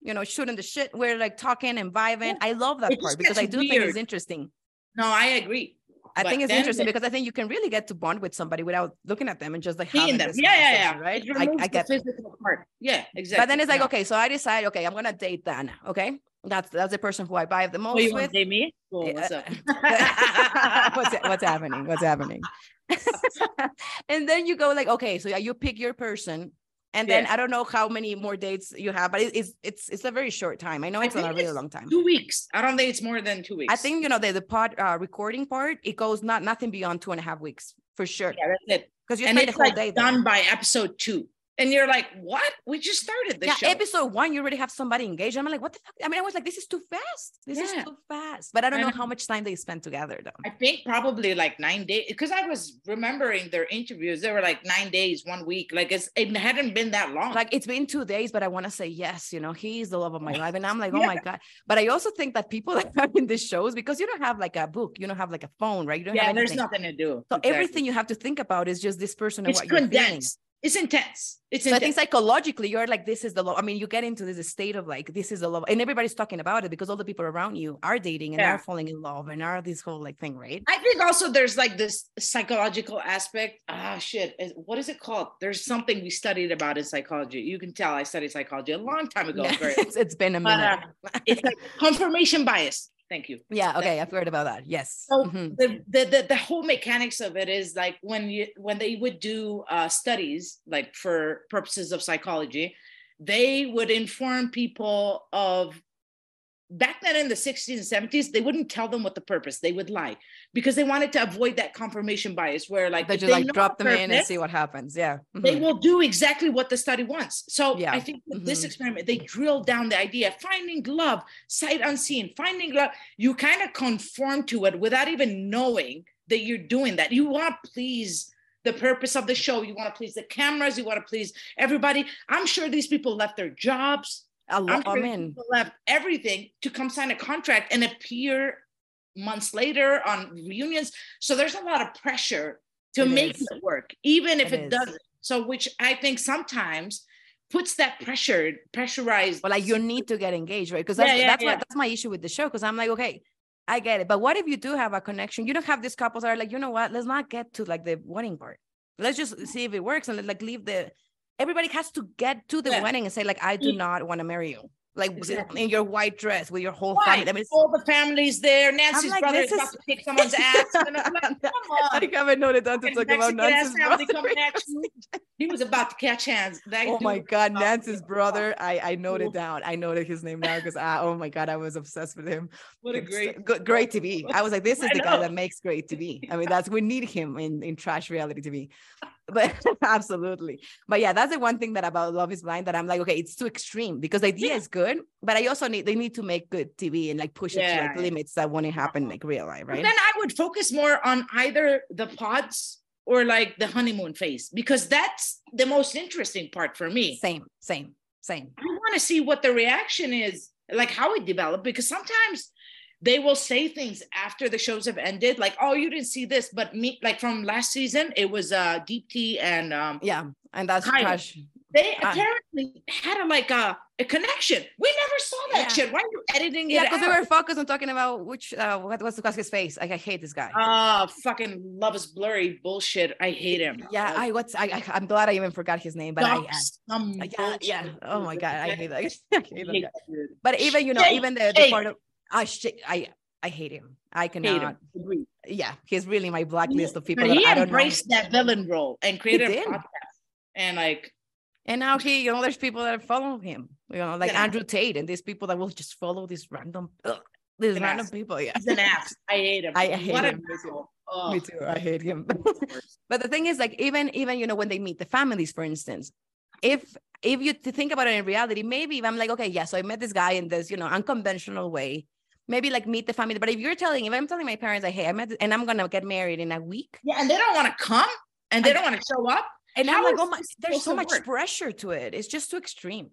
you know, shooting the shit, we're like talking and vibing. Yeah. I love that It part because I do think it's interesting. No, I agree. I But think it's interesting the- because I think you can really get to bond with somebody without looking at them and just like Seeing them. Yeah, yeah, yeah. right? I, I get that. physical part. Yeah, exactly. But then it's like, No. okay, so I decide, okay, I'm gonna date Dana. Okay, that's that's the person who I vibe the Oh, most you want with. date me? Cool. Yeah. What's up? Eh. what's what's happening? What's happening? and then you go like, okay, so yeah, you pick your person, and then. I don't know how many more dates you have, but it, it's it's it's a very short time. I know I it's not a really it's long time. Two weeks. I don't think it's more than two weeks. I think you know the the pod uh, recording part it goes not nothing beyond two and a half weeks for sure Yeah, that's it. because you And spend it's the whole like day there. done by episode two. And you're like, what? We just started the yeah, show. episode one, you already have somebody engaged. I'm like, what the fuck? I mean, I was like, this is too fast. This is too fast. But I don't I know know. how much time they spent together though. I think probably like nine days because I was remembering their interviews. They were like nine days, one week. Like it's it hadn't been that long. Like it's been two days, but I want to say yes. You know, he's the love of my life, and I'm like, oh Yeah. my god. But I also think that people that are in these shows because you don't have like a book, you don't have like a phone, right? You don't yeah, have there's nothing to do. So Exactly. everything you have to think about is just this person and it's what you're feeling. It's intense. It's So I think psychologically, you're like, this is the love. I mean, you get into this state of like, this is the love, and everybody's talking about it because all the people around you are dating and Yeah. are falling in love and are this whole like thing, right? I think also there's like this psychological aspect. Ah, shit. What is it called? There's something we studied about in psychology. You can tell I studied psychology a long time ago. Yeah, it's, it's been a But, minute. uh, it's like confirmation bias. Thank you. yeah, okay, I've heard about that. Yes. So Mhm. the, the the the whole mechanics of it is like when you when they would do uh, studies like for purposes of psychology, they would inform people of back then in the 60s and 70s they wouldn't tell them what the purpose they would lie because they wanted to avoid that confirmation bias where like They just like drop the them in and see what happens. Yeah. they Mhm. will do exactly what the study wants. So Yeah. I think with this experiment, they drill down the idea, of finding love, sight unseen, finding love. You kind of conform to it without even knowing that you're doing that. You want to please the purpose of the show. You want to please the cameras. You want to please everybody. I'm sure these people left their jobs. I I'm in. left everything to come sign a contract and appear months later on reunions. So there's a lot of pressure to It make is. it work, even if It it, doesn't. So, which I think sometimes puts that pressure, pressurized. But like you need to get engaged, right? Because Yeah, that's yeah, that's yeah. what that's my issue with the show. Because I'm like, okay, I get it. But what if you do have a connection? You don't have these couples that are like, you know what? Let's not get to like the wedding part. Let's just see if it works and let like leave the everybody has to get to the Yeah. wedding and say, like, I do not want to marry you. Like Exactly. in your white dress with your whole family. I mean, All the families there. Nancy's like, brother is about to kick someone's ass. And I'm like, come on. I haven't noted down to talk about Mexican Nancy's brother. coming at you. He was about to catch hands. That Oh my God, Nancy's brother. I I noted down. I noted his name now because I oh my God, I was obsessed with him. What a great, good, great TV. I was like, this is the guy that makes great TV. I mean, that's we need him in in trash reality TV. But absolutely. But yeah, that's the one thing that about Love is Blind that I'm like, okay, it's too extreme because the idea Yeah. is good, but I also need they need to make good TV and like push it to like limits that won't happen like real life, But right? then I would focus more on either the pods or like the honeymoon phase because that's the most interesting part for me. Same, same, same. I want to see what the reaction is, like how it developed, because sometimes they will say things after the shows have ended, like, "Oh, you didn't see this," but me, like from last season, it was uh Deepti and um, Yeah, and that's trash. they Ah. apparently had a like a, a connection. We never saw that Yeah. shit. Why are you editing Yeah, it Yeah, because we were focused on talking about which uh what was what's face. Like I hate this guy. Ah, fucking love is blurry bullshit. I hate him. yeah, I what's I, I I'm glad I even forgot his name, but I, I some yeah, yeah. Oh my god, I hate that. I hate that. But even you know, even the, the part of I sh- I I hate him. I Hate cannot. him. Agree. Yeah, he's really my blacklist of people But that he I don't know. embraced that villain role and created a podcast. And like, And now he, you know, there's people that follow him. You know, like. Andrew Tate, and these people that will just follow these random, ugh, these An random ass. people. Yeah, he's an ass. I hate him. I hate What him. Oh, me too. I hate him. But the thing is, like, even even you know, when they meet the families, for instance, if if you think about it in reality, maybe if I'm like, okay, yeah, so I met this guy in this, you know, unconventional way. Maybe like meet the family. But if you're telling, if I'm telling my parents, like, hey, I met, this, and I'm gonna get married in a week, yeah, and they don't want to come and they I- don't want to show up. and How I'm like, oh my, there's so much work? pressure to it. It's just too extreme.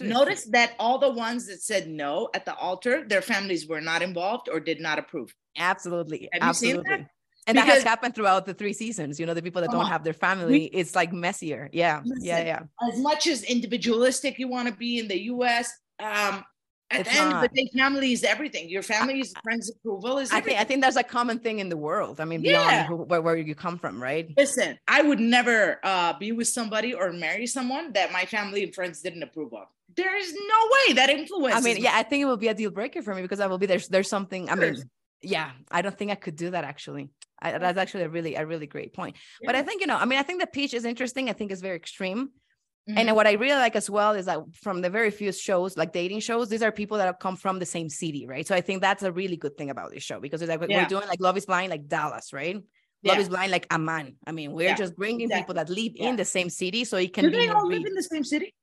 Notice that all the ones that said no at the altar, their families were not involved or did not approve. absolutely, Have seen that? absolutely. And that has happened throughout the three seasons. You know, the people that don't on. have their family, it's like messier. Yeah, yeah, yeah. As much as individualistic you want to be in the US, um, at It's the end of the day, family is everything. Your family's friends' approval is I everything. think I think that's a common thing in the world. I mean, Yeah. beyond where, where you come from, right? Listen, I would never uh, be with somebody or marry someone that my family and friends didn't approve of. There is no way that influences. I mean, me. yeah, I think it will be a deal breaker for me because I will be there's there's something. I mean, yeah, I don't think I could do that actually. I, that's actually a really a really great point. But I think you know, I mean, I think the peach is interesting. I think it's very extreme. Mhm. And what I really like as well is that from the very few shows, like dating shows, these are people that have come from the same city, right? So I think that's a really good thing about this show because it's like Yeah. we're doing like Love is Blind, like Dallas, right? Love is Blind like a man. I mean, we're Yeah, just bringing people that live Yeah. in the same city so it can Do be they all live in the same city?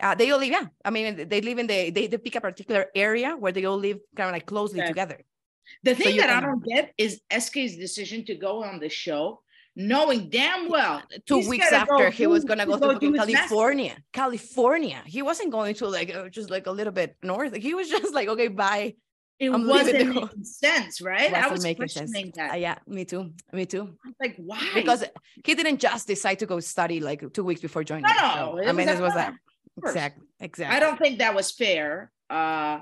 Uh, they all live, yeah. I mean, they live in the they, they pick a particular area where they all live kind of like closely Okay. together. The thing you that I don't get is SK's decision to go on the show, knowing damn well Two weeks go after he was gonna to go go to fucking. California, California. He wasn't going to like uh, just like a little bit north. He was just like, okay, bye. It I'm wasn't making sense, right? I Wasn't was making sense. questioning Uh, yeah, me too. Me too. Like, why? Because he didn't just decide to go study like two weeks before joining. No, the no, show. it I mean, this was that. Exactly. Exactly. I don't think that was fair uh,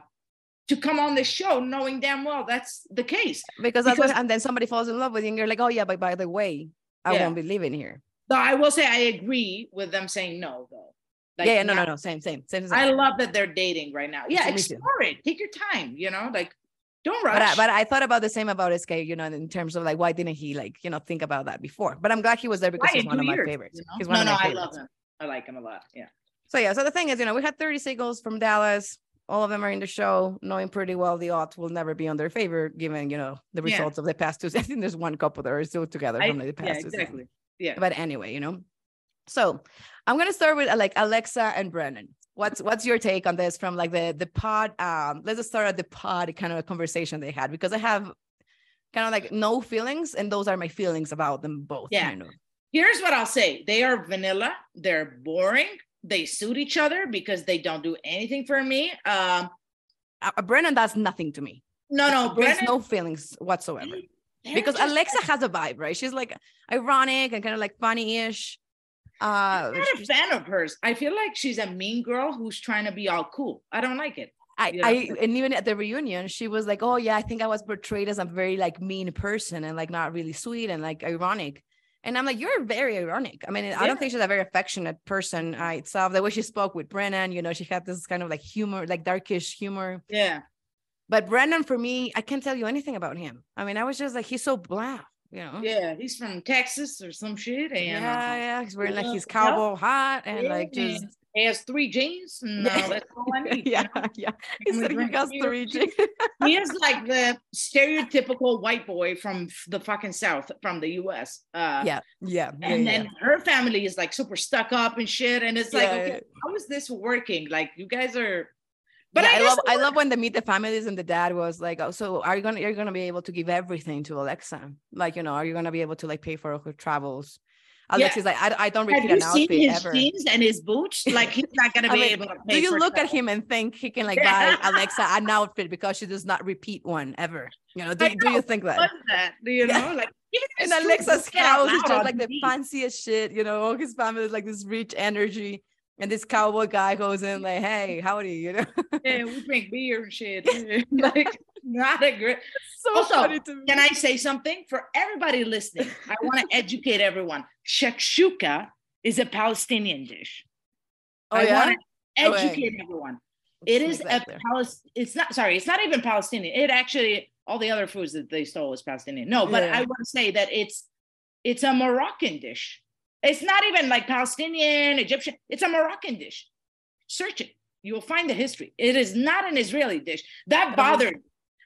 to come on the show knowing damn well that's the case. because that's what, because- and then somebody falls in love with you and you're like, oh yeah, but by the way, I Yeah. won't be living here. Though I will say I agree with them saying no, though. Like, yeah, yeah, no, no, not- no, same, same, same. same. I love that they're dating right now. Yeah, explore it. Take your time. You know, like don't rush. but I, but I thought about the same about SK, you know, in terms of like why didn't he like you know think about that before? But I'm glad he was there because Why he's one of my years, favorites. you know? He's one no, of my no, I love him. I like him a lot. Yeah. So yeah, so the thing is, you know, we had 30 singles from Dallas. All of them are in the show, knowing pretty well the odds will never be on their favor, given you know the Yeah. results of the past two. I think there's one couple that are still together I- from the past yeah, two. seasons. exactly. Yeah. But anyway, you know. So I'm gonna start with uh, like Alexa and Brennan. What's what's your take on this from like the the pod? Um, let's just start at the pod kind of a conversation they had because I have kind of like no feelings, and those are my feelings about them both. Yeah. kind of. Here's what I'll say. They are vanilla. They're boring. They suit each other because they don't do anything for me. Um, Uh, Brennan does nothing to me. no, no, Brennan, no feelings whatsoever. because just- Alexa has a vibe, right? She's like ironic and kind of like funny-ish. Uh, I'm not a fan of hers. I feel like she's a mean girl who's trying to be all cool. I don't like it. I? I and even at the reunion, she was like, "Oh yeah, I think I was portrayed as a very like mean person and like not really sweet and like ironic." And I'm like, "You're very ironic." I mean, I don't think she's a very affectionate person uh, itself. The way she spoke with Brennan, you know, she had this kind of like humor, like darkish humor. Yeah. But Brennan, for me, I can't tell you anything about him. I mean, I was just like, he's so blah, you know. Yeah. He's from Texas or some shit. And yeah, uh, yeah. He's wearing like Yeah, his yeah. cowboy hat and yeah, like just has three jeans. Uh, that's all I need. you yeah, know? yeah. He said he beer. three G. he is like the stereotypical white boy from the fucking south from the US. Uh yeah, yeah. yeah, and yeah. then her family is like super stuck up and shit. And it's like, Yeah, okay, yeah. how is this working? Like you guys are but But I, I, love I love when they meet the families and the dad was like, oh, so are you gonna you're gonna be able to give everything to Alexa? Like, you know, are you gonna be able to like pay for her travels? Yeah. Alexa's like, I, I don't repeat an outfit his ever. jeans and his boots? Like he's not gonna be mean, able to pay Do you look at him and think he can like buy Alexa an outfit because she does not repeat one ever? You know, do, do you think that? That? Do you know? Like And Alexa's house is just like the fanciest shit, you know, all his family is like this rich energy. And this cowboy guy goes in like, hey, howdy, you know. Yeah, we drink beer and shit. like not a great so Also, funny to me. Can I say something for everybody listening? I want to educate everyone. Shakshuka is a Palestinian dish. Oh, I yeah? want to Oh, educate everyone. It is a. Palestinian. It's not sorry. It's not even Palestinian. It actually all the other foods that they stole was Palestinian. No, but Yeah. I want to say that it's it's a Moroccan dish. It's not even like Palestinian, Egyptian. It's a Moroccan dish. Search it. You will find the history. It is not an Israeli dish. That bothered.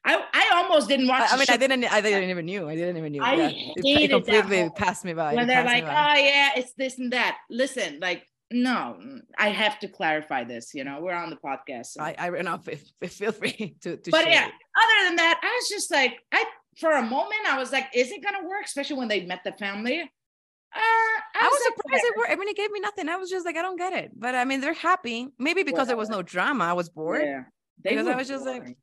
I I almost didn't watch. I, I mean, show I didn't, I didn't even knew. I didn't even knew. I yeah. It, completely passed me by. when they're like, oh yeah, it's this and that. Listen, like, no, I have to clarify this. You know, we're on the podcast. so- I, I ran off. Feel free to, to but yeah, it. other than that, I was just like, I for a moment, I was like, is it gonna work? Especially when they met the family. Uh, I, I was like, surprised it worked. I mean, it gave me nothing. I was just like, I don't get it. But I mean, they're happy. Maybe because there was no drama. I was bored. Yeah, they Because I was just like- boring.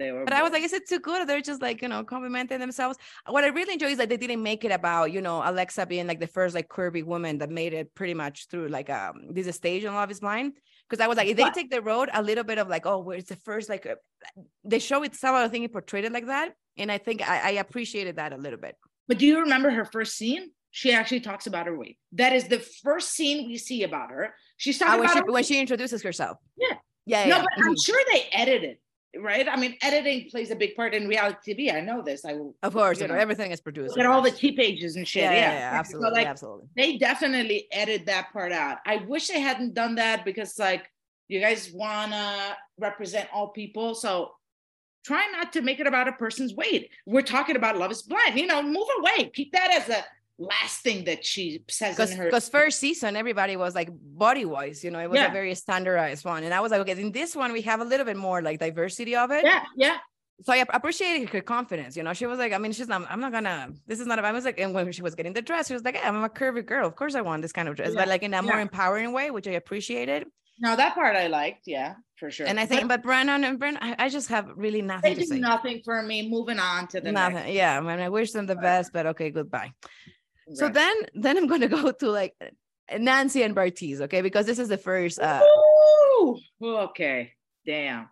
They were. But I was like, is it too good? They're just like, you know, complimenting themselves. What I really enjoy is that they didn't make it about, you know, Alexa being like the first like curvy woman that made it pretty much through like um this stage on Love is Blind. Because I was like, if they But- take the road a little bit of like, oh, where's the first like uh, the show itself, I think it portrayed it like that. And I think I, I appreciated that a little bit. But do you remember her first scene? She actually talks about her weight. That is the first scene we see about her. She's talking when, about she, when she introduces herself. Yeah. Yeah. no, yeah, but I'm mhm. sure they edited, right? I mean, editing plays a big part in reality TV. I know this. I will Of course, you know, everything is produced. look at all the. T pages and shit. yeah, Yeah, yeah, yeah, So, absolutely, like, absolutely. they definitely edit that part out. I wish they hadn't done that because, like, you guys wanna represent all people. So try not to make it about a person's weight. We're talking about love is blind. You know, move away. Keep that as a last thing that she says in her because first season everybody was like body wise you know it was Yeah. a very standardized one and i was like okay in this one we have a little bit more like diversity of it. Yeah yeah. So i appreciated her confidence you know she was like i mean she's not i'm not gonna this is not i was like and when she was getting the dress she was like i'm a curvy girl of course i want this kind of dress Yeah, but like in a more yeah. empowering way which i appreciated. No that part i liked yeah for sure. And i think but brennan and brennan I, I just have really they nothing to did nothing for me moving on to the nothing next. yeah i mean i wish them the best but okay goodbye so then then i'm gonna go to like nancy and bartise okay? Because this is the first uh Ooh, okay damn.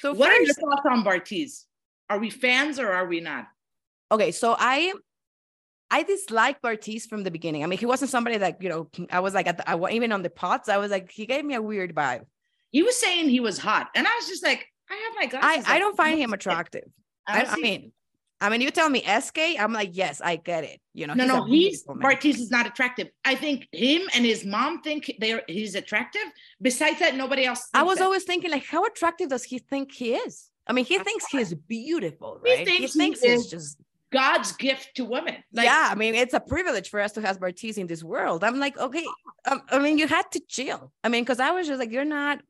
So what are your thoughts on bartise? Are we fans or are we not? Okay so i i dislike bartise from the beginning. I mean he wasn't somebody that you know i was like at the, I, even on the pods i was like he gave me a weird vibe. He was saying he was hot and i was just like i have my i glasses i on. don't find him attractive. I I, I mean i mean you tell me sk i'm like yes i get it you know no, he's no, he's. Bartise is not attractive. I think him and his mom think they're he's attractive. Besides that, nobody else. i was that. always thinking like how attractive does he think he is i mean he thinks he's beautiful He right thinks he thinks he's just God's gift to women. Like, yeah, I mean, it's a privilege for us to have Bartise in this world. I'm like, okay, um, I mean, you had to chill. I mean, because I was just like, you're not.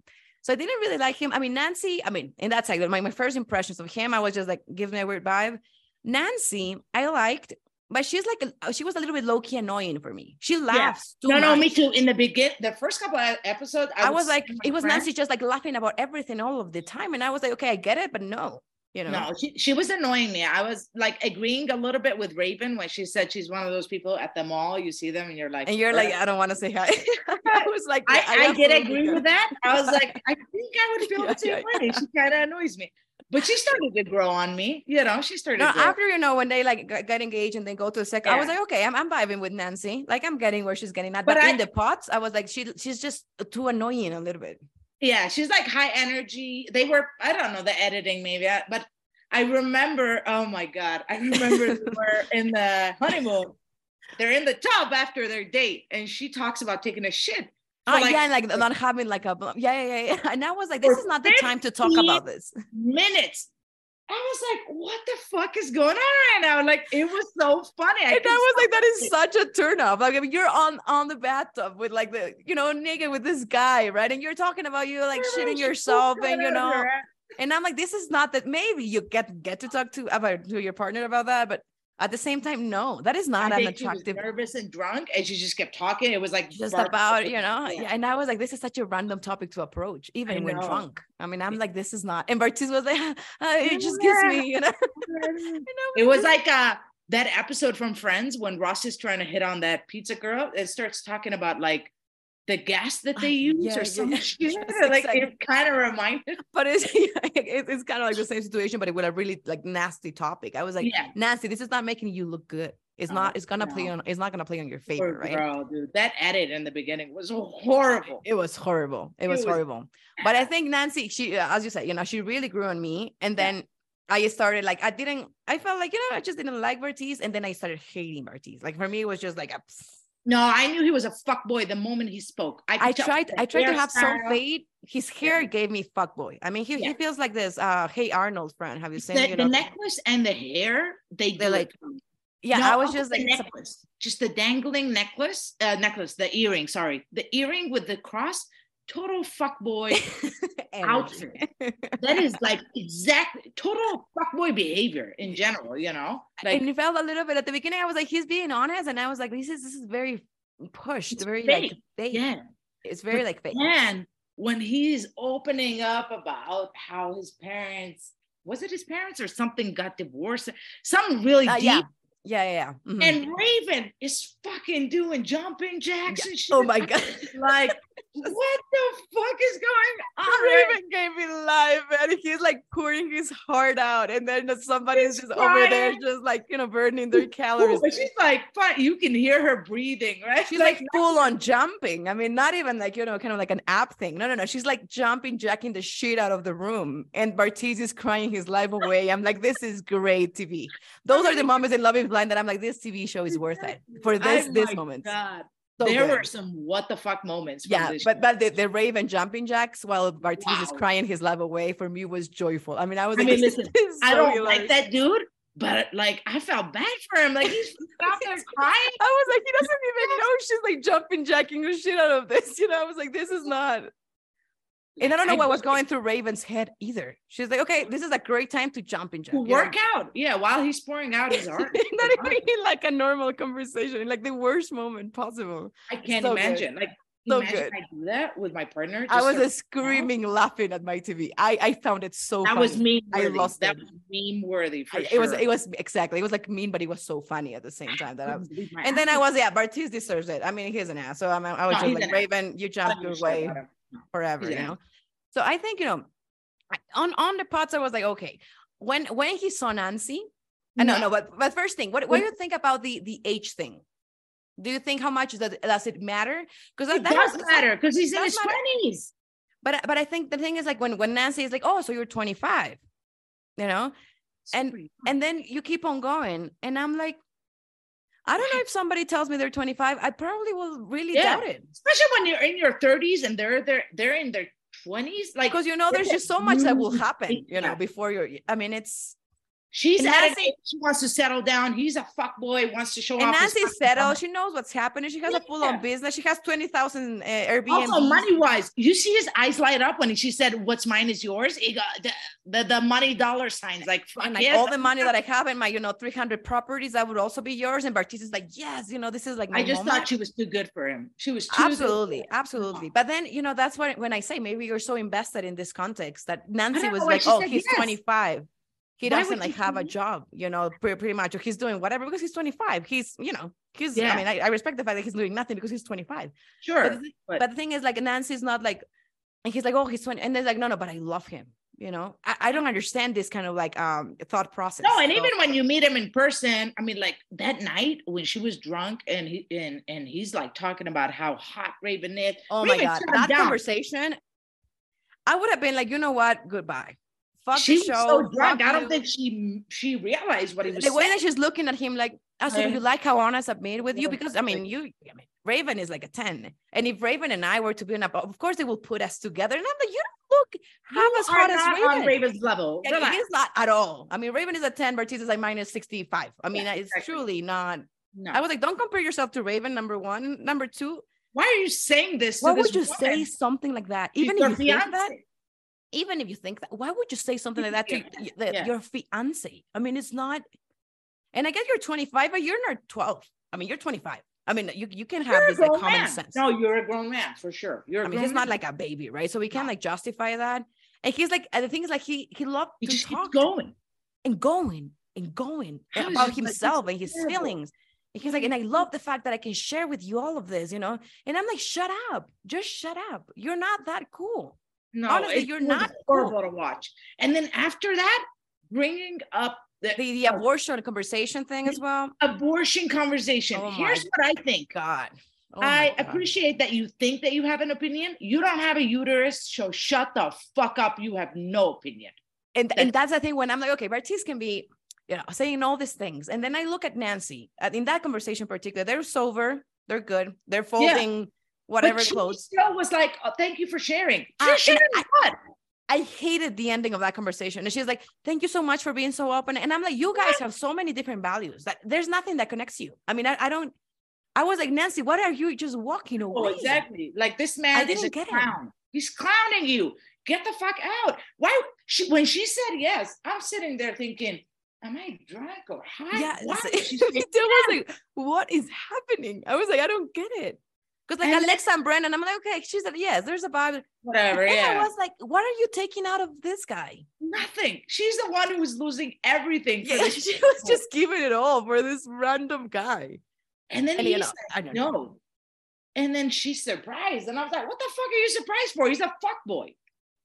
So I didn't really like him. I mean, Nancy, I mean, in that side, my, my first impressions of him, I was just like, give me a weird vibe. Nancy, I liked, but she's like, a, she was a little bit low key annoying for me. She laughs too no, no, me too. In the begin, the first couple of episodes, I, was would like, it was friend, Nancy just like laughing about everything all of the time. And I was like, okay, I get it, but no, you know. No, she, she was annoying me. I was like agreeing a little bit with Raven when she said she's one of those people at the mall. You see them and you're like, And you're like, I don't want to say hi. I was like, I, yeah, I, did agree with that. I was like, I think I would feel Yeah, the same yeah, way. She kind of annoys me, but she started to grow on me. You know, she started. No, after you know when they like g- get engaged and then go to a second, I was like, okay, I'm, I'm vibing with Nancy. Like I'm getting where she's getting at. But, But I- in the pods, I was like, she she's just too annoying a little bit. yeah, she's like high energy. They were, I don't know, the editing maybe, but I remember. Oh my god, I remember they were in the honeymoon. They're in the tub after their date, and she talks about taking a shit. Ah, like, yeah, and like not having like a yeah, yeah, yeah. And I was like, this is not the time to talk about this. minutes. I was like, what the fuck is going on right now? Like, it was so funny. I And I was like, that is laughing. such a turn off. Like, I mean, you're on on the bathtub with like the you know naked with this guy, right? And you're talking about you like shitting yourself, pulled and you it know, and I'm like, this is not that. Maybe you get get to talk to about to your partner about that, but at the same time, no, that is not I an think she was attractive. nervous and drunk, and she just kept talking. It was like Just about you know, Yeah. And I was like, this is such a random topic to approach, even when drunk. I mean, I'm like, this is not. And Bartise was like, uh, it just gives me, you know. I It was like uh that episode from Friends when Ross is trying to hit on that pizza girl. It starts talking about like the gas that they use yeah, or yeah, some yeah. shit. Yes, like exactly. it kind of reminded. but it's it- it's kind of like the same situation, but it with a really like nasty topic. I was like, Yeah. Nancy, this is not making you look good. It's No, not. It's gonna play on. It's not gonna play on your Poor favor, right? girl, dude. That edit in the beginning was horrible. It was horrible. It, It was, was horrible. But I think Nancy, she, uh, as you said, you know, she really grew on me. And Yeah. then I started like, I didn't, I felt like, you know, I just didn't like Bartise. And then I started hating Bartise. Like for me, it was just like, a, No, I knew he was a fuck boy the moment he spoke. I, I tried, I tried to have some hairstyle, fade. His hair Yeah. gave me fuck boy. I mean, he, he feels like this, uh, Hey Arnold friend. Have you seen, The, you the know? necklace and the hair, they They're like, it for me. yeah, No, I was just the like, necklace, just the dangling necklace, uh, necklace, the earring. Sorry, the earring with the cross. Total fuckboy. energy. that is like exactly total fuckboy behavior in general. You know, like and it felt a little bit at the beginning. I was like, he's being honest, and I was like, this is this is very pushed, very like fake. fake. yeah. It's very like fake. And when he's opening up about how his parents was it his parents or something got divorced, some really Uh, deep. yeah. Yeah, yeah, yeah. Mhm. And Raven is fucking doing jumping jacks and shit. oh my god. Like, what the fuck is going on? Raven gave me life and he's like pouring his heart out and then somebody's He's just over there just like you know burning their calories. But she's like, you can hear her breathing, right? she's like full on jumping. I mean not even like you know kind of like an app thing. No no no. She's like jumping jacking the shit out of the room and bartise is crying his life away. I'm like this is great tv those are the moments in love is blind that i'm like this tv show is worth it for this Oh this moment. God. So there good. were some what the fuck moments. Yeah, but but the, the Raven jumping jacks while Bartise is crying his love away for me was joyful. I mean, I was I like, mean, listen, is I don't like that dude, but like I felt bad for him. Like he's out there crying. I was like, he doesn't even know she's like jumping jacking the shit out of this. You know, I was like, this is not. And I don't know what was going through Raven's head either. She's like, okay, this is a great time to jump and jack. to you know? work out. Yeah, while he's pouring out his art. Not even in like a normal conversation, like the worst moment possible. I can't So good. imagine. Like So imagine good. I do that with my partner. I was start- screaming, laughing at my TV. I I found it so. that funny. was meme I lost that it. was meme worthy I- sure. It was it was exactly. It was like mean, but it was so funny at the same time that I was. Couldn't believe my And then I was yeah, Bartise deserves it. I mean, he's an ass. So I, mean, I was No, just like an ass. Raven, you I jumped your give a shit way him. Forever, He's you know. So I think you know, on on the pods, I was like, okay, when when he saw Nancy, uh, no, no, but but first thing, what what do you think about the the age thing? Do you think how much does does it matter? Because It does matter because he's in his twenties. But but I think the thing is like when when Nancy is like, oh, so you're 25, you know, and and then you keep on going, and I'm like, I don't know if somebody tells me they're 25, I probably will really Yeah. doubt it especially when you're in your thirties and they're they're they're in their twenties. Like because you know there's just so much that mm, will happen, you know, before you're. I mean, it's she's and at Nancy- she wants to settle down. He's a fuck boy, wants to show and off. his Nancy's settled. She knows what's happening. She has a full on business. She has 20,000 uh, Airbnb. Also, money wise, you see his eyes light up when she said, "What's mine is yours." He got the the, the money dollar signs like fuck and like yes. all the money that I have in my, you know, 300 properties, that would also be yours. And Bartise is like, yes, you know, this is like my I just moment. thought she was too good for him. She was too absolutely absolutely but then you know that's what when i say maybe you're so invested in this context that nancy was like like oh he's yes. 25 he doesn't like have a job you know pretty, pretty much or he's doing whatever because he's 25 he's you know he's Yeah. i mean I, I respect the fact that he's doing nothing because he's 25 Sure, but, the, thi- but- but the thing is like nancy's not like and he's like oh he's 20 and they're like no no but i love him you know i, I don't understand this kind of like um thought process No, and So- even when you meet him in person, I mean, like that night when she was drunk and he and and he's like talking about how hot Raven is. oh my god that down. conversation i would have been like you know what goodbye fuck She the show so drunk. I don't think she she realized what he was the way that she's looking at him like oh, so do you like how honest I've made with you? Because I mean, you I mean, Raven is like a 10. And if Raven and I were to be in a of course they will put us together. And I'm like, you don't look half as hot as Raven. on Raven's level. Yeah, Relax. Not at all. I mean, Raven is a 10, Bartise is like minus 65. I mean, Yeah, it's exactly. truly not. No. I was like, don't compare yourself to Raven, number one. Number two, Why are you saying this? why would you woman? say something like that? Even if you think that, fiance. Even if you think that, why would you say something like that to Yeah, the- yeah. your fiance? I mean, it's not. And I guess you're 25, but you're not 12. I mean, you're 25. I mean, you, you can have this like common man. sense. No, you're a grown man for sure. You're. I mean, he's not like a baby, right? So we can't No. like justify that. And he's like, and the thing is, like, he he loved He to talk going. and going and going was about just like, himself and his terrible." feelings. And he's like, and I love the fact that I can share with you all of this, you know. And I'm like, shut up, just shut up. You're not that cool. No, Honestly, you're not horrible to watch. And then after that, bringing up the, The, the oh. abortion conversation thing as well. abortion conversation. Oh Here's what I think. God, Oh I God. appreciate that you think that you have an opinion. You don't have a uterus, so shut the fuck up. You have no opinion. and and that's the thing when I'm like, okay, Bartise can be, you know, saying all these things, and then I look at Nancy in that conversation in particular. They're sober, they're good, they're folding whatever she clothes. still was like, oh, "Thank you for sharing." Ah, and sharing I- I hated the ending of that conversation. And she's like, Thank you so much for being so open. And I'm like, You guys have so many different values that there's nothing that connects you. I mean, I, I don't, I was like, Nancy, what are you just walking away? Oh, away? exactly. Like this man is a didn't get it. clown. He's clowning you. Get the fuck out. Why? She, when she said yes, I'm sitting there thinking, "Am I drunk or high?" Yeah. Why so- would she I was like, What is happening? I was like, I don't get it. Because like And- Alexa and Brandon, I'm like, okay, she said yes, there's a vibe. whatever? And I was like, what are you taking out of this guy? nothing. She's the one who was losing everything. For Yeah, she was just giving it all for this random guy. and then And he you know, said I don't know. no. And then she's surprised, and I was like, "What the fuck are you surprised for? He's a fuck boy."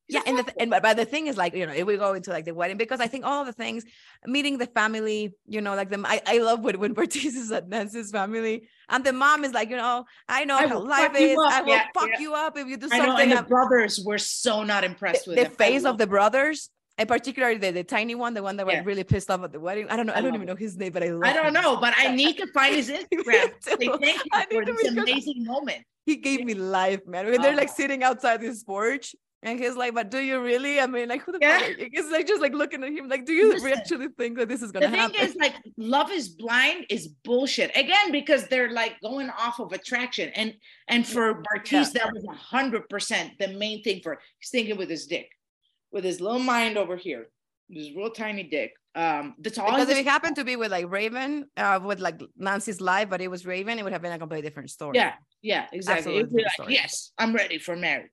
Yeah and the th- and but, the thing is like you know if we go into like the wedding because i think all the things meeting the family you know like the i, I love when when Bartise is at nancy's family and the mom is like you know i know I how life is i will Yeah, fuck yeah. you up if you do I know, something and the I'm- brothers were so not impressed the, with the. Face of the brothers and particularly the, the tiny one, the one that was really pissed off at the wedding. I don't know. I, I don't even know his name, but I love I don't him. know, but I need to find his Instagram. Thank you I for this amazing moment. He gave me life, man. When they're oh. like Oh. sitting outside this porch, and he's like, "But do you really? I mean, like, who the Yeah. fuck?" It's like just like looking at him, like, "Do you Listen, actually think that this is gonna happen? The thing happen?" is, like, love is blind is bullshit. Again, because they're like going off of attraction. And and for Bartise, that was a hundred percent the main thing for he's thinking with his dick, with his little mind over here, this real tiny dick. Um, that's all. because if it happened to be with like Raven, uh, with like Nancy's life, but it was Raven, it would have been a completely different story. yeah, yeah, exactly. Like, yes, I'm ready for marriage.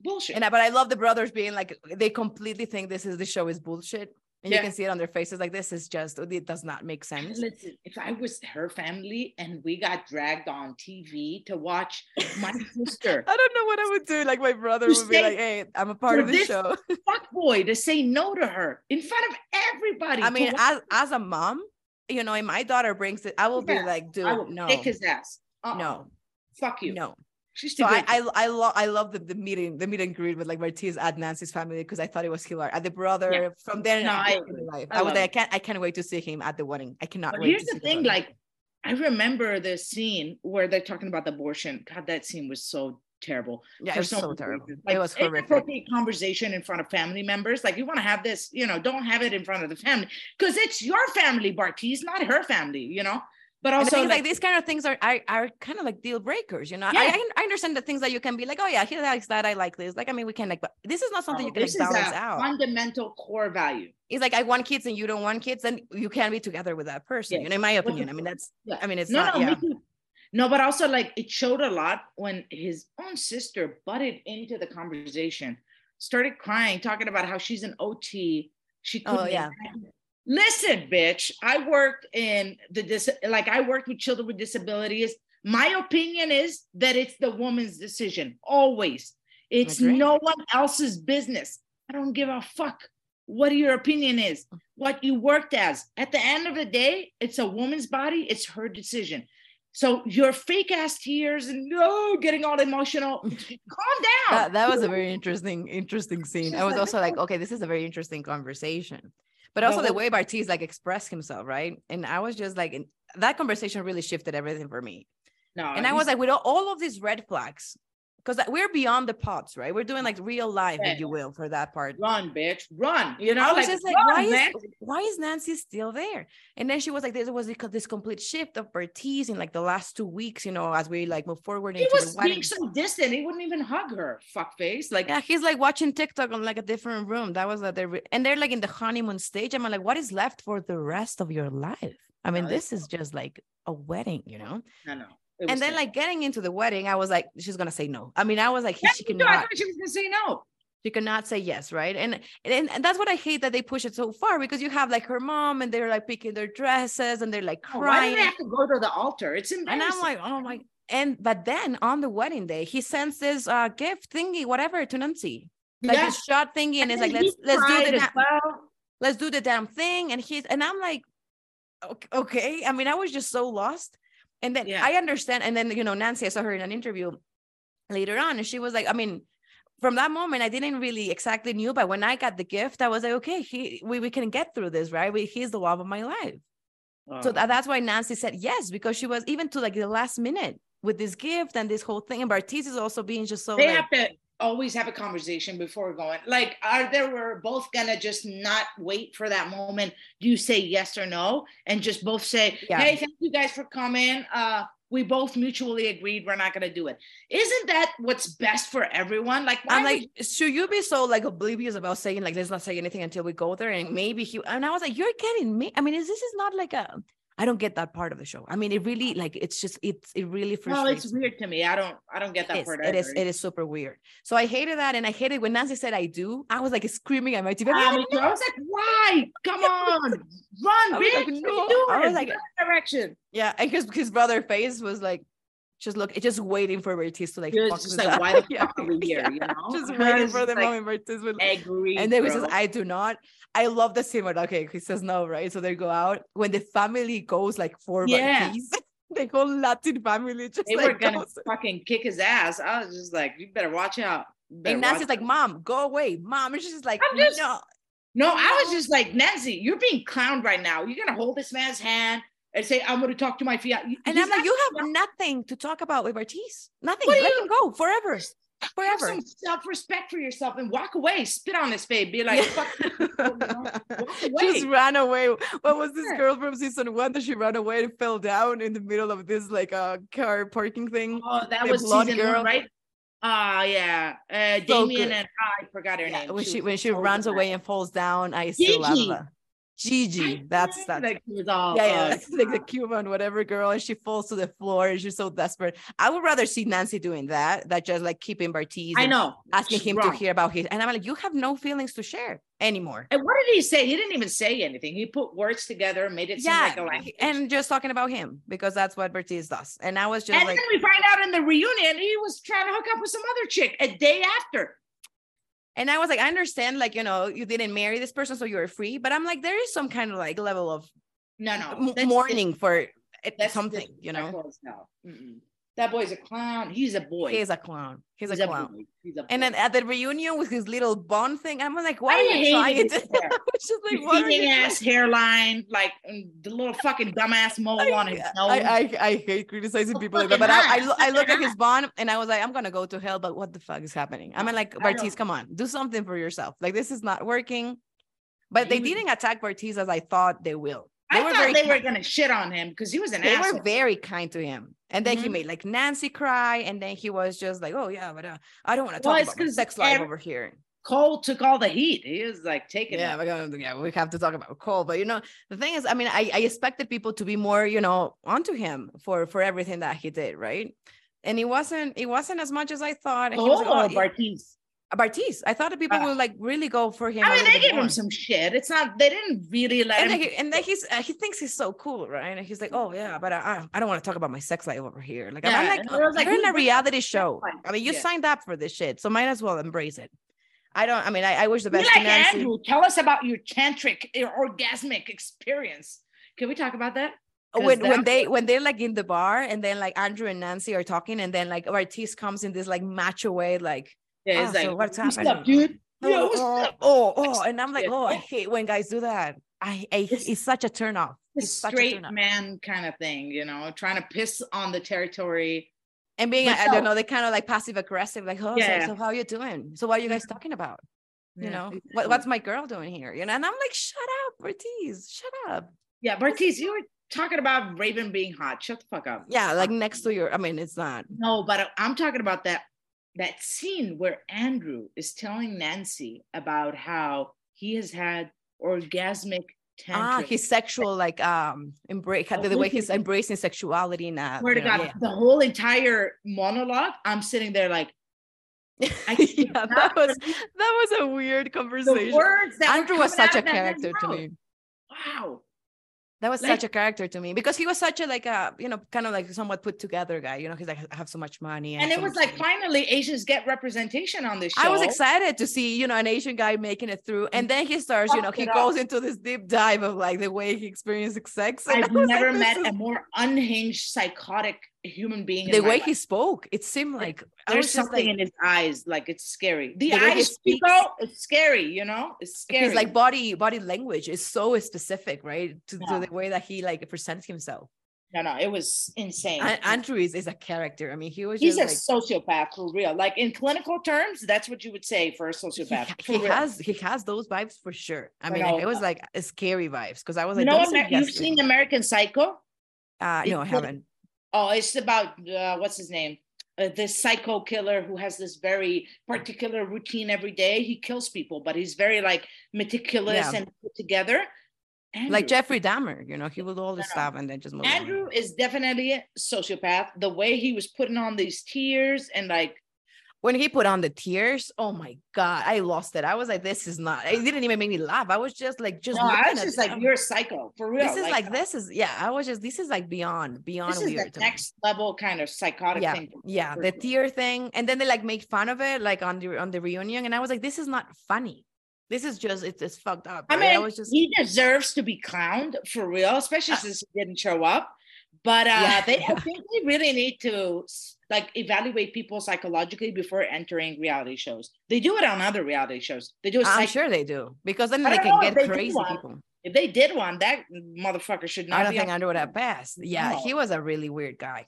Bullshit. And I, but I love the brothers being like they completely think this is the show is bullshit, and Yeah. you can see it on their faces. Like this is just it does not make sense. Listen, if I was her family and we got dragged on TV to watch my sister, I don't know what I would do. Like my brother would be like, "Hey, I'm a part of this- show." fuck boy, to say no to her in front of everybody. I mean, as as a mom, you know, if my daughter brings it, I will Yeah, be like, "Dude, I will no, kick his ass. Uh-uh. no, fuck you. no." She's So I. I I love I love the, the meeting the meet and greet with like Bartise at Nancy's family because I thought it was hilarious. At the brother Yeah. from then No, I, I I, was like, I can't I can't wait to see him at the wedding. I cannot But wait. here's the thing, wedding. like I remember the scene where they're talking about the abortion. God, that scene was so terrible. yeah, it was so so terrible. reasons. it was horrific. Inappropriate conversation in front of family members. Like you want to have this, you know, don't have it in front of the family because it's your family, Bartise, not her family. You know. But also, like, like these kind of things are are, are kind of like deal breakers, you know. Yeah. I, I understand the things that you can be like, oh yeah, he likes that, I like this. Like, I mean, we can like, but this is not something no, you can this like is balance a out. fundamental core value. It's like I want kids and you don't want kids, and you can't be together with that person. Yeah. You know, in my opinion. I mean, that's Yeah. I mean, it's no, not no, yeah. No, but also like it showed a lot when his own sister butted into the conversation, started crying, talking about how she's an OT. She Oh, couldn't. yeah. Listen, bitch. I worked in the dis like I worked with children with disabilities. My opinion is that it's the woman's decision always. It's no one else's business. I don't give a fuck what your opinion is, what you worked as. At the end of the day, it's a woman's body, it's her decision. So your fake ass tears and no getting all emotional. Calm down. that, that was a very interesting interesting scene. I was also like, okay, this is a very interesting conversation. But also the way Bartiz like expressed himself, right? And I was just like, that conversation really shifted everything for me. no, and I was like, with all of these red flags, because we're beyond the pods, right? We're doing like real life, Yeah. if you will, for that part. run, bitch, run. You know, I was like, just like, run, why man. is why is Nancy still there? And then she was like, there was this- this complete shift of Bartise in like the last two weeks, you know, as we like move forward He was being so distant. He wouldn't even hug her. Fuck face. Like, Yeah, he's like watching TikTok on like a different room. That was that they're and they're like in the honeymoon stage. I'm like, what is left for the rest of your life? I mean, No, this is just like a wedding, you know. no, no. And then like getting into the wedding, I was like, she's gonna say no. I mean, I was like, she me too. I thought she was gonna say no. she cannot say yes, right? And, and and that's what I hate that they push it so far because you have like her mom and they're like picking their dresses and they're like Oh, Why crying. do they have to go to the altar? It's and. I'm like, oh my. And but then on the wedding day, he sends this uh gift thingy, whatever, to Nancy. Like Yeah. this shot thingy, and it's like, let's let's do the well. let's do the damn thing. And he's and I'm like, okay, okay. I mean, I was just so lost. And then Yeah. I understand. And then you know, Nancy, I saw her in an interview later on, and she was like, I mean, from that moment, I didn't really exactly knew, but when I got the gift, I was like, okay, he we, we can get through this, right? We, he's the love of my life. So Oh. that's why Nancy said yes, because she was even to like the last minute with this gift and this whole thing. And Bartise is also being just so they like, have to always have a conversation before going. Like, are there we're both gonna just not wait for that moment? Do you say yes or no, and just both say, Yeah. "Hey, thank you guys for coming. Uh, we both mutually agreed we're not gonna do it." Isn't that what's best for everyone? Like, I'm like, should you be so like oblivious about saying like let's not say anything until we go there? And maybe he and I was like, you're kidding me. I mean, is this is not like a I don't get that part of the show. I mean, it really like it's just it's it really frustrates. Well, it's weird to me. I don't. I don't get It that is, part. it is it is super weird. So I hated that, and I hated when Nancy said I do. I was like screaming at my TV. Ah, me too. I was like, why? Come on, run, I bitch. like, no. are you doing? I was like- direction. Yeah, and his his brother face was like just look, it's just waiting for Bartise to like. Fuck just like, up. why the Yeah, fuck are we here? yeah, You know, just waiting was for the just like, moment Bartise would. Agree. And then he says. I do not. I love the scene where, okay, he says no, right? So they go out. When the family goes like for Yeah. The whole Latin family just they like were gonna goes. fucking kick his ass. I was just like, you better watch out. Better And Nancy's like. Mom, go away. Mom. And she's just like, just- no. No, I was just like, Nancy, you're being clowned right now. You're gonna hold this man's hand and say, I'm gonna talk to my fiance. And I'm like, you have nothing to talk about with Bartise. Nothing. Let you, him go forever. Forever. Have some self-respect for yourself and walk away. Spit on his face. Be like, fuck. Just ran away. What was this girl from season one that she ran away and fell down in the middle of this like a uh, car parking thing? Oh, that the was season girl. one, right? Ah, uh, yeah. Uh, so Damian good. and I forgot her yeah, name. When she, she when she runs away and falls down, I still love her. Gigi, that's that. Like yeah, yeah, like the Cuban whatever girl, and she falls to the floor, and she's so desperate. I would rather see Nancy doing that, that just like keeping Bartise. I know, asking him wrong. to hear about his, and I'm like, you have no feelings to share anymore. And what did he say? He didn't even say anything. He put words together, and made it yeah, seem like and just talking about him because that's what Bartise does. And I was just and like, then we find out in the reunion he was trying to hook up with some other chick a day after. And I was like, I understand, like, you know, you didn't marry this person, so you're free. But I'm like, there is some kind of like level of no, no uh, mourning for eh, something, you know. No. That boy's a clown. He's a boy. He's a clown. He's, He's a clown. A He's a and then at the reunion with his little bond thing, I'm like, why I are you trying to? Which is like, what ass hairline, like mm, the little fucking dumbass mole I, on his nose. I, I, I hate criticizing oh, people like that, but I, I, I look at his bond and I was like, I'm gonna go to hell, but what the fuck is happening? I mean, like, Bartise, come on, do something for yourself. Like, this is not working. But they didn't attack Bartise as I thought they will. They I were thought they kind. were gonna shit on him because he was an they asshole. were very kind to him. And then mm-hmm. he made like Nancy cry, and then he was just like, "Oh yeah, but uh, I don't want to talk well, about sex life over here." Cole took all the heat. He was like taking yeah, it. yeah, we have to talk about Cole. But you know, the thing is, I mean, I, I expected people to be more, you know, onto him for for everything that he did, right? And it wasn't it wasn't as much as I thought. And oh, he was like, oh, Bartise. Bartise. I thought that people uh, would like really go for him. I mean, they gave more. him some shit. It's not they didn't really let and him. Then he, and then he's uh, he thinks he's so cool, right? And he's like, oh yeah, but I I don't want to talk about my sex life over here. Like yeah. I'm like, oh, like you're in a reality show. I mean, you yeah. signed up for this shit, so might as well embrace it. I don't. I mean, I, I wish the best. Like Andrew, tell us about your tantric your orgasmic experience. Can we talk about that? when when they when they're like in the bar and then like Andrew and Nancy are talking and then like Bartise comes in this like macho way like yeah, it's ah, oh, oh, oh, oh, like, so what's happening? Up, dude? Oh, oh, oh, oh, and I'm like, oh, I hate when guys do that. I, I it's, it's such a turn off. It's a straight man kind of thing, you know, trying to piss on the territory. And being, I don't know, they kind of like passive aggressive, like, oh, yeah. so, so, how are you doing? So what are you guys talking about? You yeah. know, what, what's my girl doing here? You know, and I'm like, shut up, Bartise, shut up. Yeah, Bartise, you were talking about Raven being hot. Shut the fuck up. Yeah, like um, next to your, I mean, it's not. No, but I'm talking about that that scene where Andrew is telling Nancy about how he has had orgasmic Ah, his sexual like um embrace the, the way he's embracing sexuality now. Swear to God, yeah. the whole entire monologue, I'm sitting there like yeah, that was that was a weird conversation. Andrew was such a character to me. Wow. That was like, such a character to me because he was such a like a you know kind of like somewhat put together guy. You know, he's like I have so much money, and, and it was like money. finally Asians get representation on this show. I was excited to see you know an Asian guy making it through, and then he starts you know he goes up. into this deep dive of like the way he experienced sex. I've never like, met is... a more unhinged, psychotic human being. The way life. he spoke, it seemed like there's something like, in his eyes, like it's scary. The, the eyes speak it's scary, you know, it's scary. His like body body language is so specific, right? To, yeah. to the way that he like presents himself. No, no, it was insane. And Andrew is, is a character. I mean, he was. He's a like, sociopath for real. Like in clinical terms, that's what you would say for a sociopath. He, he has he has those vibes for sure. I, I mean, it was like scary vibes because I was like, you know, you've seen American Psycho? Uh, no, I haven't. Oh, it's about uh, what's his name? Uh, this psycho killer who has this very particular routine every day. He kills people, but he's very like meticulous yeah. and put together. Andrew. Like Jeffrey Dahmer, you know, he would all the stuff and then just move Andrew on. is definitely a sociopath. The way he was putting on these tears and like when he put on the tears, oh my god, I lost it. I was like, this is not. It didn't even make me laugh. I was just like, just. No, I was just like, you're a psycho for real. This is like, like, this is yeah. I was just this is like beyond beyond this weird. the next level kind of psychotic yeah, thing. Yeah, the tear thing, and then they like make fun of it like on the on the reunion, and I was like, this is not funny. This is just it's, it's fucked up. Right? I mean, I was just he deserves to be clowned for real, especially uh, since he didn't show up. But uh, yeah. they I think they really need to like evaluate people psychologically before entering reality shows. They do it on other reality shows. They do it. I'm psych- sure they do because then I they can know get they crazy people. if they did one, that motherfucker should not I don't be think Andrew would have passed. Yeah, No. he was a really weird guy.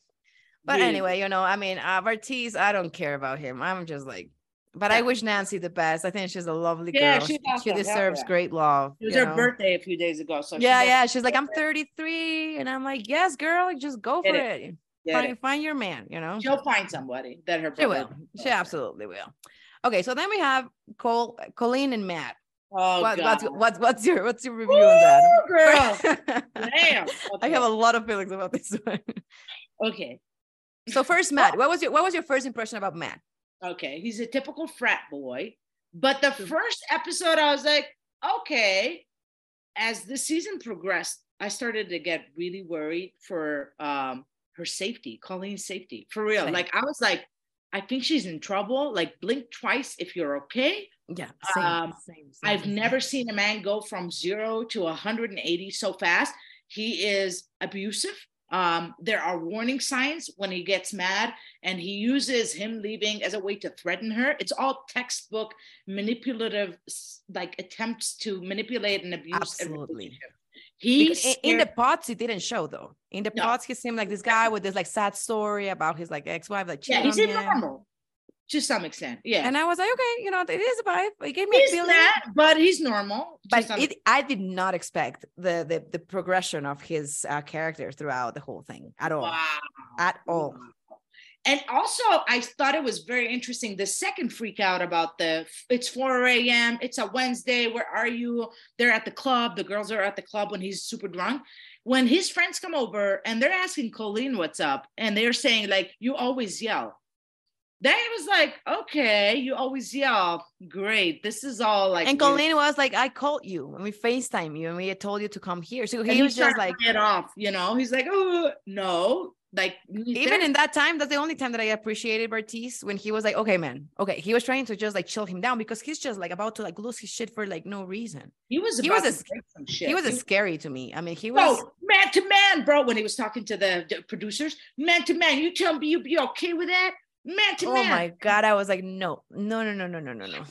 But anyway, you know, I mean, uh, I don't care about him. I'm just like, but I wish Nancy the best. I think she's a lovely girl. Yeah, she, she deserves yeah. great love. It was her know? birthday a few days ago. So Yeah, better yeah. She's like, I'm 33, and I'm like, yes, girl, just go for Get it. Find, it. find your man. You know, She'll find somebody that her she will. She absolutely will. Okay, so then we have Cole, Colleen, and Matt. Oh what, God. what's, what's what's your what's your review on that? Girl. Damn. I have a lot of feelings about this one. Okay. So first, Matt, what was your what was your first impression about Matt? Okay. He's a typical frat boy. But the first episode, I was like, okay. As the season progressed, I started to get really worried for um her safety, Colleen's safety. For real. Same. Like I was like, I think she's in trouble. Like blink twice if you're okay. Yeah, same, Um, same, I've never seen a man go from zero to 180 so fast. He is abusive. Um, there are warning signs when he gets mad, and he uses him leaving as a way to threaten her. It's all textbook manipulative, like attempts to manipulate and abuse. Absolutely. He's Because in, the scared- pods, he didn't show though. In the No. pods, he seemed like this guy with this like sad story about his like ex-wife, like yeah, he's normal to some extent. Yeah, And I was like, okay, you know, it is a vibe. It gave me a feeling. that, but he's normal. But it, I did not expect the the, the progression of his uh, character throughout the whole thing at all. Wow. At all. And also, I thought it was very interesting. The second freak out about the it's 4 a.m., it's a Wednesday. Where are you? They're at the club. The girls are at the club when he's super drunk. When his friends come over and they're asking Colleen what's up, and they're saying, like, you always yell. That was like, okay, you always yell. Great. This is all like and Colleen was like, I called you and we FaceTime you and we had told you to come here. So he was just like, it off, you know. He's like, oh no, like even in that time, that's the only time that I appreciated Bartise when he was like, okay, man, okay. He was trying to just like chill him down because he's just like about to like lose his shit for like no reason. he was he was a- some shit. He was He a scary to me. I mean, he was. Bro, man to man, bro. When he was talking to the, the producers, man to man, you tell me you be okay with that, man to oh man. Oh my god! I was like, no, no, no, no, no, no, no, no.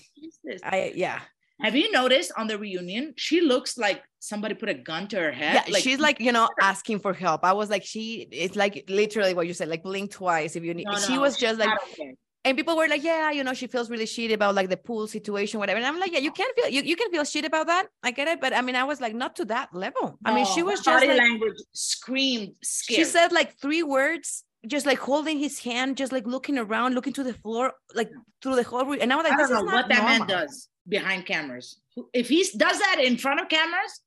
I yeah, Have you noticed on the reunion, she looks like somebody put a gun to her head. yeah. she's like you know asking for help. I was like, she. It's like literally what you said, like blink twice if you need. No, she no, was just like I don't care. and people were like, yeah, you know, she feels really shitty about like the pool situation, whatever. And I'm like, yeah, you can feel you, you can feel shit about that. I get it. But I mean, I was like, not to that level. I mean, she was just body like language screamed scared. she said like three words, just like holding his hand, just like looking around, looking to the floor, like through the whole room. And I was like, I don't know what that man does behind cameras. If he does that in front of cameras,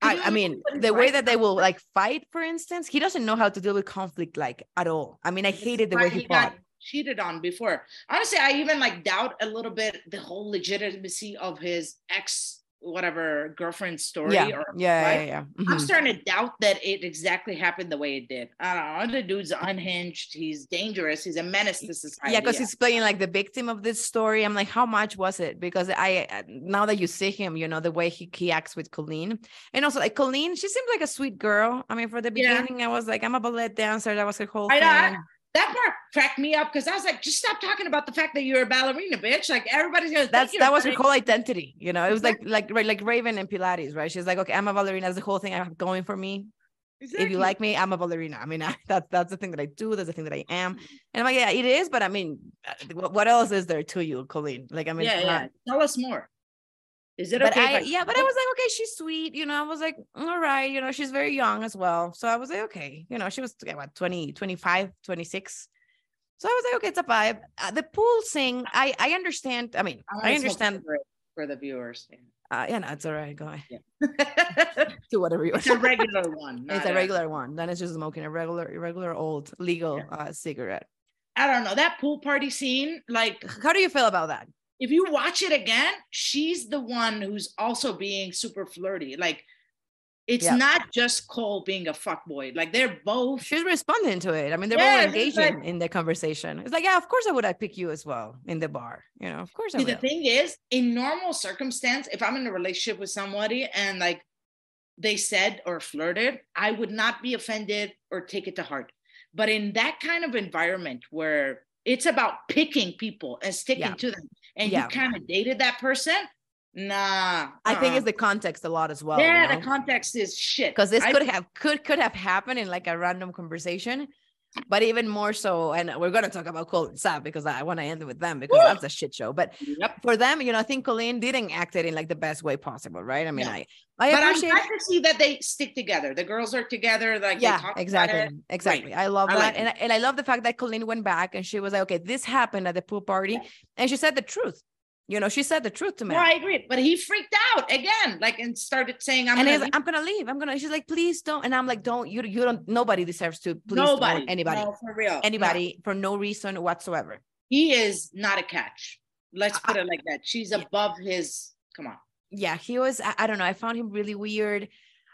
I, I mean, the way that they will like fight, for instance, he doesn't know how to deal with conflict like at all. I mean, I hated the way he got fought. cheated on before. Honestly, I even like doubt a little bit the whole legitimacy of his ex whatever girlfriend story Yeah, or yeah, wife. yeah, yeah. I'm Mhm. starting to doubt that it exactly happened the way it did. I don't know. The dude's unhinged. He's dangerous. He's a menace to society. Yeah, because he's playing like the victim of this story. I'm like, how much was it? Because I uh, now that you see him, you know the way he, he acts with Colleen, and also like Colleen, she seemed like a sweet girl. I mean, for the Yeah. beginning, I was like, I'm a ballet dancer. That was her whole I thing. know, I- that part cracked me up because I was like, just stop talking about the fact that you're a ballerina, bitch. Like everybody's gonna. That's that was her whole identity. You know, it was like like like Raven and Pilates, right? She's like, okay, I'm a ballerina. That's the whole thing I have going for me. If you like me, I'm a ballerina. I mean, I, that's that's the thing that I do. That's the thing that I am. And I'm like, yeah, it is. But I mean, uh, what, what else is there to you, Colleen? Like, I mean, yeah, yeah. not- Tell us more. Is it but okay? I, if yeah, but I was like, okay, she's sweet. You know, I was like, all right, you know, she's very young as well. So I was like, okay, you know, she was what, 20, 25, 26. So I was like, okay, it's a vibe. Uh, the pool thing, I I understand. I mean, I smoke understand. cigarette for the viewers. Uh, yeah, no, it's all right. Go ahead. Yeah. Do whatever you want. it's a regular one. It's a regular one. Then it's just smoking a regular, regular old legal Yeah. uh, cigarette. I don't know that pool party scene. Like, How do you feel about that? If you watch it again, she's the one who's also being super flirty. Like, it's Yeah. not just Cole being a fuckboy. Like, they're both. She's responding to it. I mean, they're Yeah, both engaging like- in the conversation. It's like, yeah, of course I would. I pick you as well in the bar. You know, of course I will. the thing is, in normal circumstance, if I'm in a relationship with somebody and like they said or flirted, I would not be offended or take it to heart. But in that kind of environment where it's about picking people and sticking Yeah. to them, and Yeah. you kind of dated that person, nah. I think uh-uh. it's the context a lot as well. yeah, the context is shit. because this I- could have could could have happened in like a random conversation but even more so and we're going to talk about Cole and Sav because i want to end with them because Woo! that's a shit show but Yep. for them you know i think colleen didn't act it in like the best way possible right i mean No. i i But I'm glad to see that they stick together. The girls are together. Like they yeah exactly exactly i love I that like and, and i love the fact that colleen went back and she was like okay this happened at the pool party and she said the truth you know she said the truth to me No, I agree. But he freaked out again, like and started saying, "I'm and gonna leave. I'm gonna leave. I'm gonna. She's like, please don't. And I'm like, don't. You you don't. Nobody deserves to. Please nobody. Anybody. no, for real, No. Anybody for no reason whatsoever. He is not a catch. Let's I- put it like that. She's Yeah. above his. Come on. Yeah, he was. I, I don't know. I found him really weird.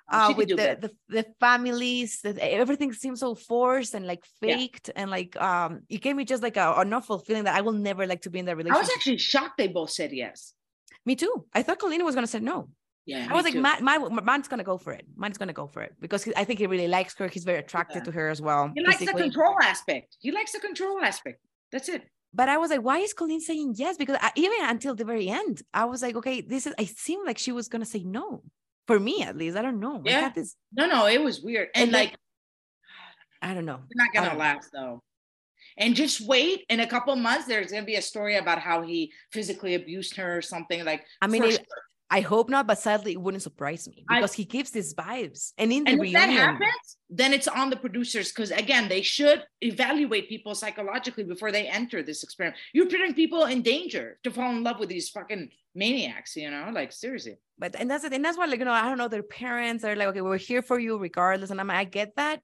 Uh, with the, the the families, that everything seems so forced and like Yeah. faked, and like um, it gave me just like a, an awful feeling that I will never like to be in that relationship I was actually shocked they both said yes. me too. I thought Colina was gonna say no. Yeah, I was like, too. my, my, mine's gonna go for it. Mine's gonna go for it because he, I think he really likes her. He's very attracted Yeah. to her as well. he likes the control aspect. He likes the control aspect. That's it. but I was like, why is Colleen saying yes? Because I, even until the very end, I was like, okay, this is. I seemed like she was gonna say no, for me at least. I don't know. Yeah. this. No, no, it was weird. And, And then- like, I don't know. it's not gonna don't know. last though. And just wait. In a couple months, there's gonna be a story about how he physically abused her or something. Like, I mean, it- sure. I hope not, but sadly, it wouldn't surprise me I- because he gives these vibes. And in the and if that happens, then it's on the producers because again, they should evaluate people psychologically before they enter this experiment. You're putting people in danger to fall in love with these fucking maniacs, you know? Like seriously. but and that's it. And that's why, like, you know, I don't know, their parents are like, okay, we're here for you regardless. And I'm I get that.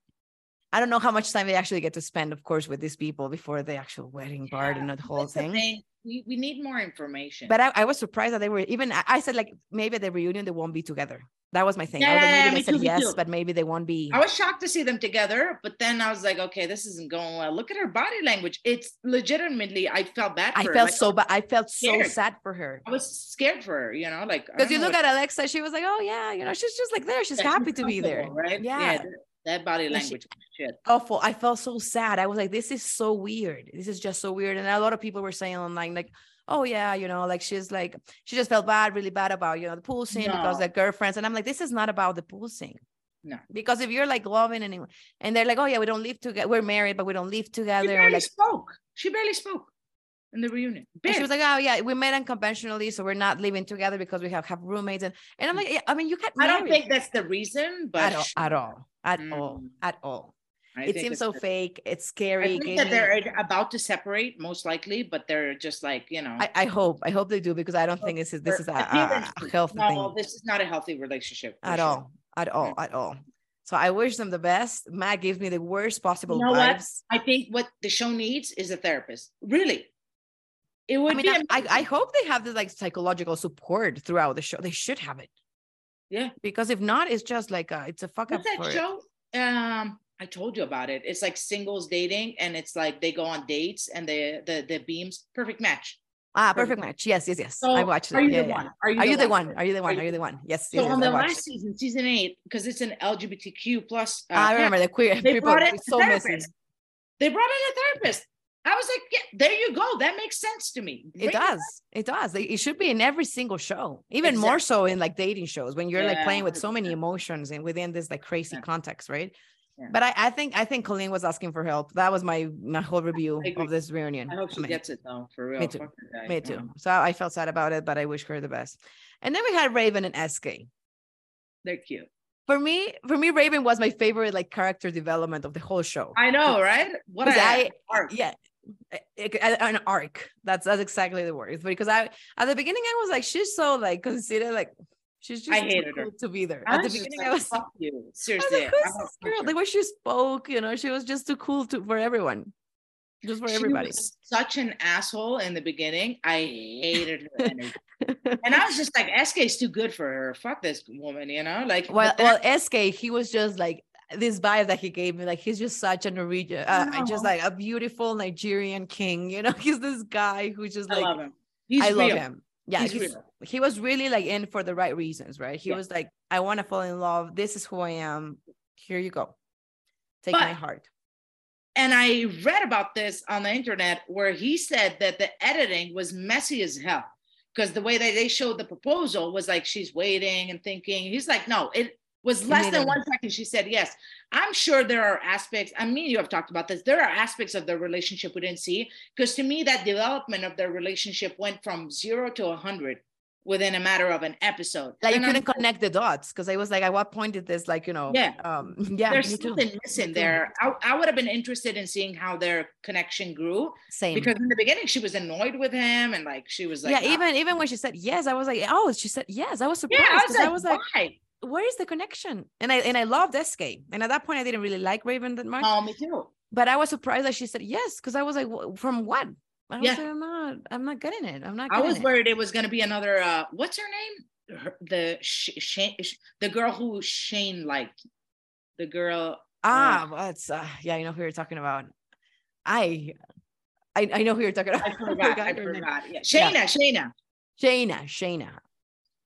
I don't know how much time they actually get to spend, of course, with these people before the actual wedding part and Yeah, the whole That's the thing. thing. We, we need more information. But I, I was surprised that they were even. I, I said like maybe at the reunion they won't be together. That was my thing. I was like, Yeah, maybe they said too, yes, but maybe they won't be. I was shocked to see them together, but then I was like, okay, this isn't going well. Look at her body language. It's legitimately, I felt bad. For I felt Like, so bad. I felt so sad for her. I was scared for her, you know, like Because you look what- at Alexa, she was like, "Oh yeah, you know, she's just like there. She's yeah, happy to be there." right? Yeah. that, that body Yeah, she- language, shit. Awful. I felt so sad. I was like, "This is so weird. This is just so weird." And a lot of people were saying online, like, "Oh yeah, you know, like she's like she just felt bad, really bad about you know the pool scene because No. they're girlfriends." And I'm like, "This is not about the pool scene." No. Because if you're like loving and and they're like, "Oh yeah, we don't live together. We're married, but we don't live together. She together." barely like spoke. She barely spoke in the reunion. She was like, "Oh yeah, we met unconventionally, so we're not living together because we have have roommates." And and I'm mm. like, yeah, I mean, you can't. I don't think that's the reason, but at all, at all, at all, Mm. at all. I It seems so fake. It's scary. I think that they're about to separate, most likely, but they're just like you know. I, I hope, I hope they do because I don't think this is this is a, a, a healthy no, thing this is not a healthy relationship at sure. all, at all, at all. So I wish them the best. Matt gives me the worst possible know what? vibes. I think what the show needs is a therapist. Really, it would I mean, be. I, I, I hope they have this like psychological support throughout the show. They should have it. Yeah. Because if not, it's just like a, it's a fuck up What's that for show? Um, I told you about it. It's like singles dating, and it's like they go on dates, and the the the beams perfect match. ah Perfect. perfect match. Yes, yes, yes. So I watched it. Are you Yeah, the yeah. one? Are you, Are you the one? Are you the one? you- Are you the one? Yes. So yes, on yes, the last season, season eight, because it's an LGBTQ plus. Uh, I remember the queer They people. brought in a so messy. therapist. They brought in a therapist. I was like, yeah, there you go. That makes sense to me. It does. It does. It should be in every single show, even more so in like dating shows when you're like playing with so many emotions and within this like crazy Yeah. context, right? Yeah. But I, I think I think Colleen was asking for help. That was my my whole review of this reunion. I hope she mean, gets it though, for real. me too. Fuck that guy. Me too. So I felt sad about it, but I wish her the best. And then we had Raven and SK. They're cute. For me, for me, Raven was my favorite like character development of the whole show. I know, right? What I- arc. yeah an arc that's that's exactly the word because i at the beginning i was like she's so like considered like she's just I hated her. to be there I at the beginning like, i was, I fuck you. was Seriously. like I this don't girl fuck the way she spoke you know she was just too cool to for everyone just for She everybody was such an asshole in the beginning. I hated her energy. and I was just like, SK is too good for her. Fuck this woman, you know? Like, well well sk he was just like this vibe that he gave me like he's just such a norwegian uh, just like a beautiful nigerian king you know he's this guy who's just I like love him. He's I love real. him. Yeah, He's he's- he was really like in for the right reasons, right? He Yeah. was like, I want to fall in love. This is who I am. Here you go. Take my heart. and I read about this on the internet where he said that the editing was messy as hell because the way that they showed the proposal was like she's waiting and thinking. He's like, no, it was less than one second. She said yes. I'm sure there are aspects. I mean, you have talked about this. There are aspects of their relationship we didn't see because to me, that development of their relationship went from zero to a hundred within a matter of an episode. Like And you I'm couldn't connect the dots because I was like, at what point did this like you know? Yeah. Um. Yeah. there's too. something missing there. I, I would have been interested in seeing how their connection grew Same. because in the beginning she was annoyed with him and like she was like, yeah. "Ah." Even even when she said yes, I was like, oh, she said yes. I was surprised. yeah, I was like, I was like, why? Where is the connection? And I and I loved SK. And at that point, I didn't really like Raven that much. Oh, me too. but I was surprised that she said yes because I was like, from what? I was Yeah. like, I'm not, I'm not getting it. I'm not. I was it. worried it was going to be another. uh What's her name? Her, the Sh- Shane, Sh- the girl who Shane liked. The girl. Ah, well, it's uh, yeah, I know who you're talking about. I, I, I know who you're talking about. I forgot. I her name. forgot. Yeah, Shayna. Shayna. Shayna, Shayna.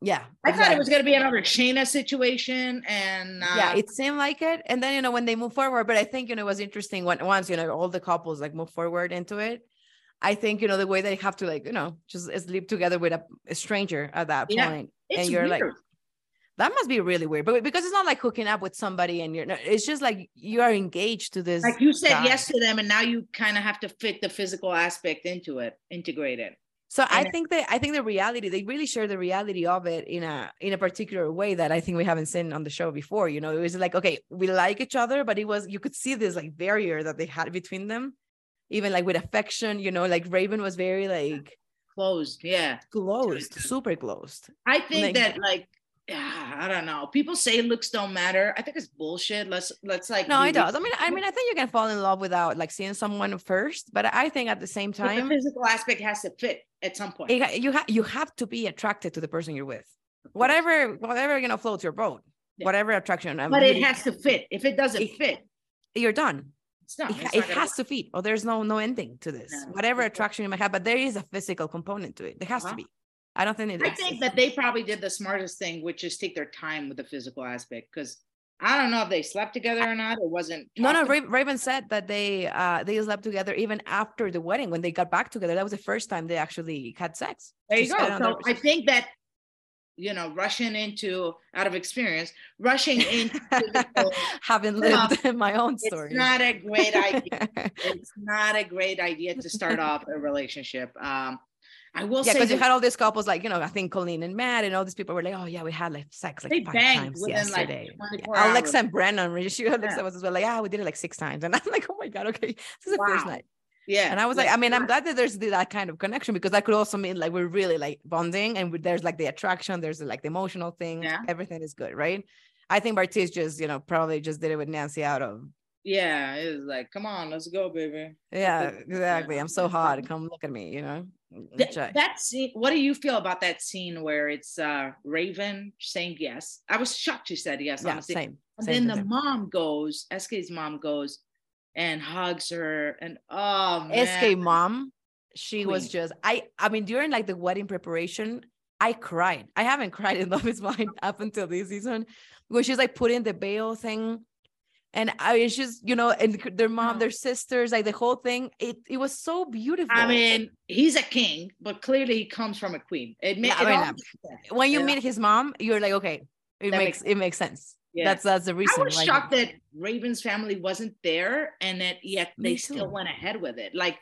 Yeah, I thought it was going to be another Shayna situation, and uh, yeah, it seemed like it. And then you know when they move forward, but I think you know it was interesting when once you know all the couples like move forward into it. I think you know the way they have to like you know just sleep together with a, a stranger at that Yeah, point, and you're like that must be really weird. But because it's not like hooking up with somebody and you're it's just like you are engaged to this. like you said guy. yes to them, and now you kind of have to fit the physical aspect into it, integrate it. So I think that I think the reality they really share the reality of it in a in a particular way that I think we haven't seen on the show before. You know, it was like okay, we like each other, but it was you could see this like barrier that they had between them, even like with affection. You know, like Raven was very like Closed, yeah. closed, super closed. I think Like- that like I don't know. People say looks don't matter. I think it's bullshit. Let's let's like No, it does. I mean, I mean, I think you can fall in love without like seeing someone first, but I think at the same But the time, physical aspect has to fit at some point. it, you have you have to be attracted to the person you're with. Whatever, whatever you know floats your boat. Yeah. Whatever attraction. and but it has to fit. If it doesn't It- fit, you're done. it's not. it, it's ha- not it has to fit or there's no no ending to this No, whatever attraction you might have but there is a physical component to it there has Uh-huh. to be i don't think it I is. think that they probably did the smartest thing, which is take their time with the physical aspect. Because I don't know if they slept together or not. It wasn't. no no Ra- raven said that they uh they slept together even after the wedding when they got back together that was the first time they actually had sex There you go. said it on So the- I think that you know, rushing into out of experience, rushing into physical, having lived my own story. it's not a great idea. it's not a great idea to start off a relationship. Um, I will yeah, say because you had all these couples like you know, I think Colleen and Matt and all these people were like, oh yeah, we had like sex like They five times like, yesterday. 24 Yeah. Alexa hours. and Brennan, really, she Alexa Yeah. was as well like, yeah, we did it like six times, and I'm like, oh my god, okay, this is the first night. yeah. And I was like, I mean, I'm glad that there's that kind of connection because that could also mean like we're really like bonding and there's like the attraction, there's like the emotional thing, Yeah. everything is good, right? I think Bartise just, you know, probably just did it with Nancy out of, yeah, it was like, come on, let's go, baby. yeah, exactly. I'm so hot. Come look at me, you know? Th- I- that scene, what do you feel about that scene where it's uh Raven saying yes? I was shocked she said yes, yeah, honestly. same. And same, then the same. mom goes, SK's mom goes and hugs her, and oh man, SK mom, she was just I I mean during like the wedding preparation, I cried. I haven't cried in Love Is Blind up until this season, where she's like putting the veil thing. And I it's just, you know, and their mom, their sisters, like the whole thing. It it was so beautiful. I mean, he's a king, but clearly he comes from a queen. It, ma- Yeah, it I mean, all makes when you yeah. meet his mom, you're like, okay, it That makes it makes sense. Yeah. That's that's the reason. I was like- shocked that Raven's family wasn't there, and that yet they still went ahead with it. Like,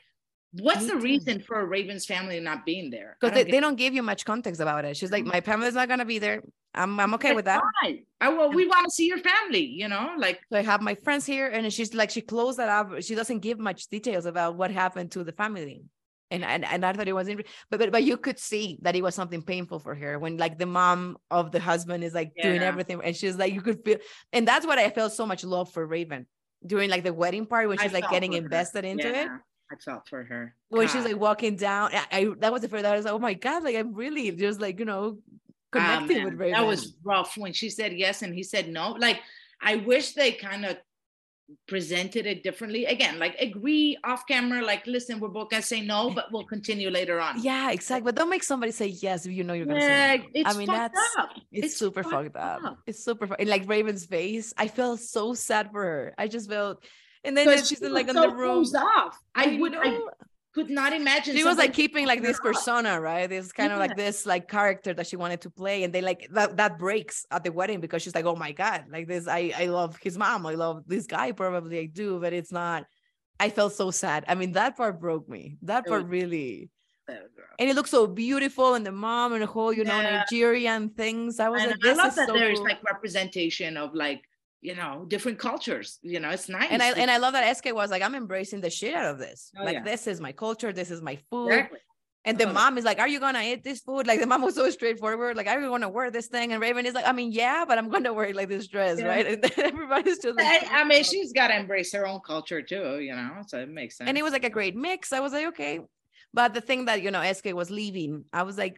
what's Me the too. reason for Raven's family not being there? Because they, they don't give you much context about it. She's like, Mhm. my family's not gonna be there. I'm I'm okay That's with that. I well, we want to see your family. You know, like So I have my friends here, and she's like, she closed that up. She doesn't give much details about what happened to the family. And, and, and I thought it was interesting, but, but but you could see that it was something painful for her when like the mom of the husband is like doing everything, and she's like you could feel, and that's what I felt so much love for Raven during like the wedding part when I she's like getting her. invested into it. I felt for her When she's God. like walking down, I, I that was the first. I was like, oh my god, like I'm really just like you know Ah, connecting with man, Raven. That was rough when she said yes and he said no. Like, I wish they kind of presented it differently. Again, like agree off camera, like, listen, we're both gonna say no, but we'll continue later on. yeah, exactly. But don't make somebody say yes if you know you're gonna Yeah, say. No. it's I mean, fucked that's up. it's, super fucked up. up. It's super fu- and like Raven's face. I felt so sad for her. I just felt and then Because she's she in like in so the room. off. I, I would, I. could not imagine. she was like keeping like this persona right this kind of like this like character that she wanted to play and they like that that breaks at the wedding because she's like oh my god like this i i love his mom i love this guy probably i do but it's not i felt so sad i mean that part broke me that part really and it looked so beautiful and the mom and the whole you know Yeah. nigerian things i was And like I love is that so there's cool. like representation of like you know different cultures. You know, it's nice. and I and I love that SK was like, I'm embracing the shit out of this. Oh, like yeah. this is my culture, this is my food. exactly. And the it. mom is like, Are you gonna eat this food? Like the mom was so straightforward, like, Are you gonna wear this thing? And Raven is like, I mean, yeah, but I'm gonna wear like this dress, Yeah. right? And everybody's just like, I, I mean, she's got to embrace her own culture too. You know, so it makes sense. and it was like a great mix. I was like, okay. But the thing that you know, SK was leaving, I was like,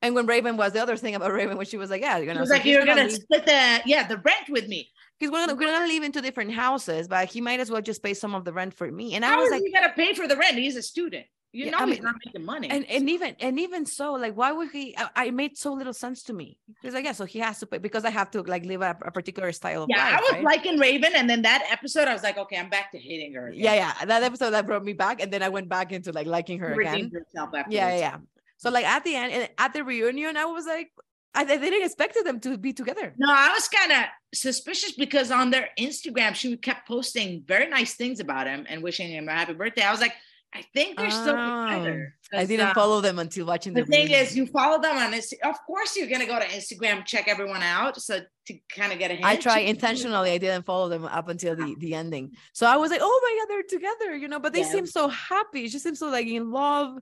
and when Raven was the other thing about Raven, when she was like, Yeah, you know, She was so like, "You're gonna leave- split the yeah the rent with me." He's gonna, we're gonna live into different houses, but he might as well just pay some of the rent for me. And I How was is like, you gonna pay for the rent? He's a student. You Yeah, know, I he's not making money. and and even and even so like why would he I, I made so little sense to me he's like yeah so he has to pay because i have to like live a, a particular style of yeah, life I was right? liking Raven, and then that episode, I was like, okay, I'm back to hating her. again. yeah yeah that episode that brought me back and then i went back into like liking her again yeah yeah yeah so like at the end and at the reunion i was like i, I didn't expect them to be together No, I was kind of suspicious because on their Instagram, she kept posting very nice things about him and wishing him a happy birthday. I was like, I think they're still Oh, together. i didn't uh, follow them until watching the, The thing reunion. is, you follow them on this. Of course, you're gonna go to Instagram, check everyone out, so to kind of get a hint. I try intentionally. I didn't follow them up until the, the ending. So I was like, oh my God, they're together, you know, but they Yeah. seem so happy. She seems so like in love.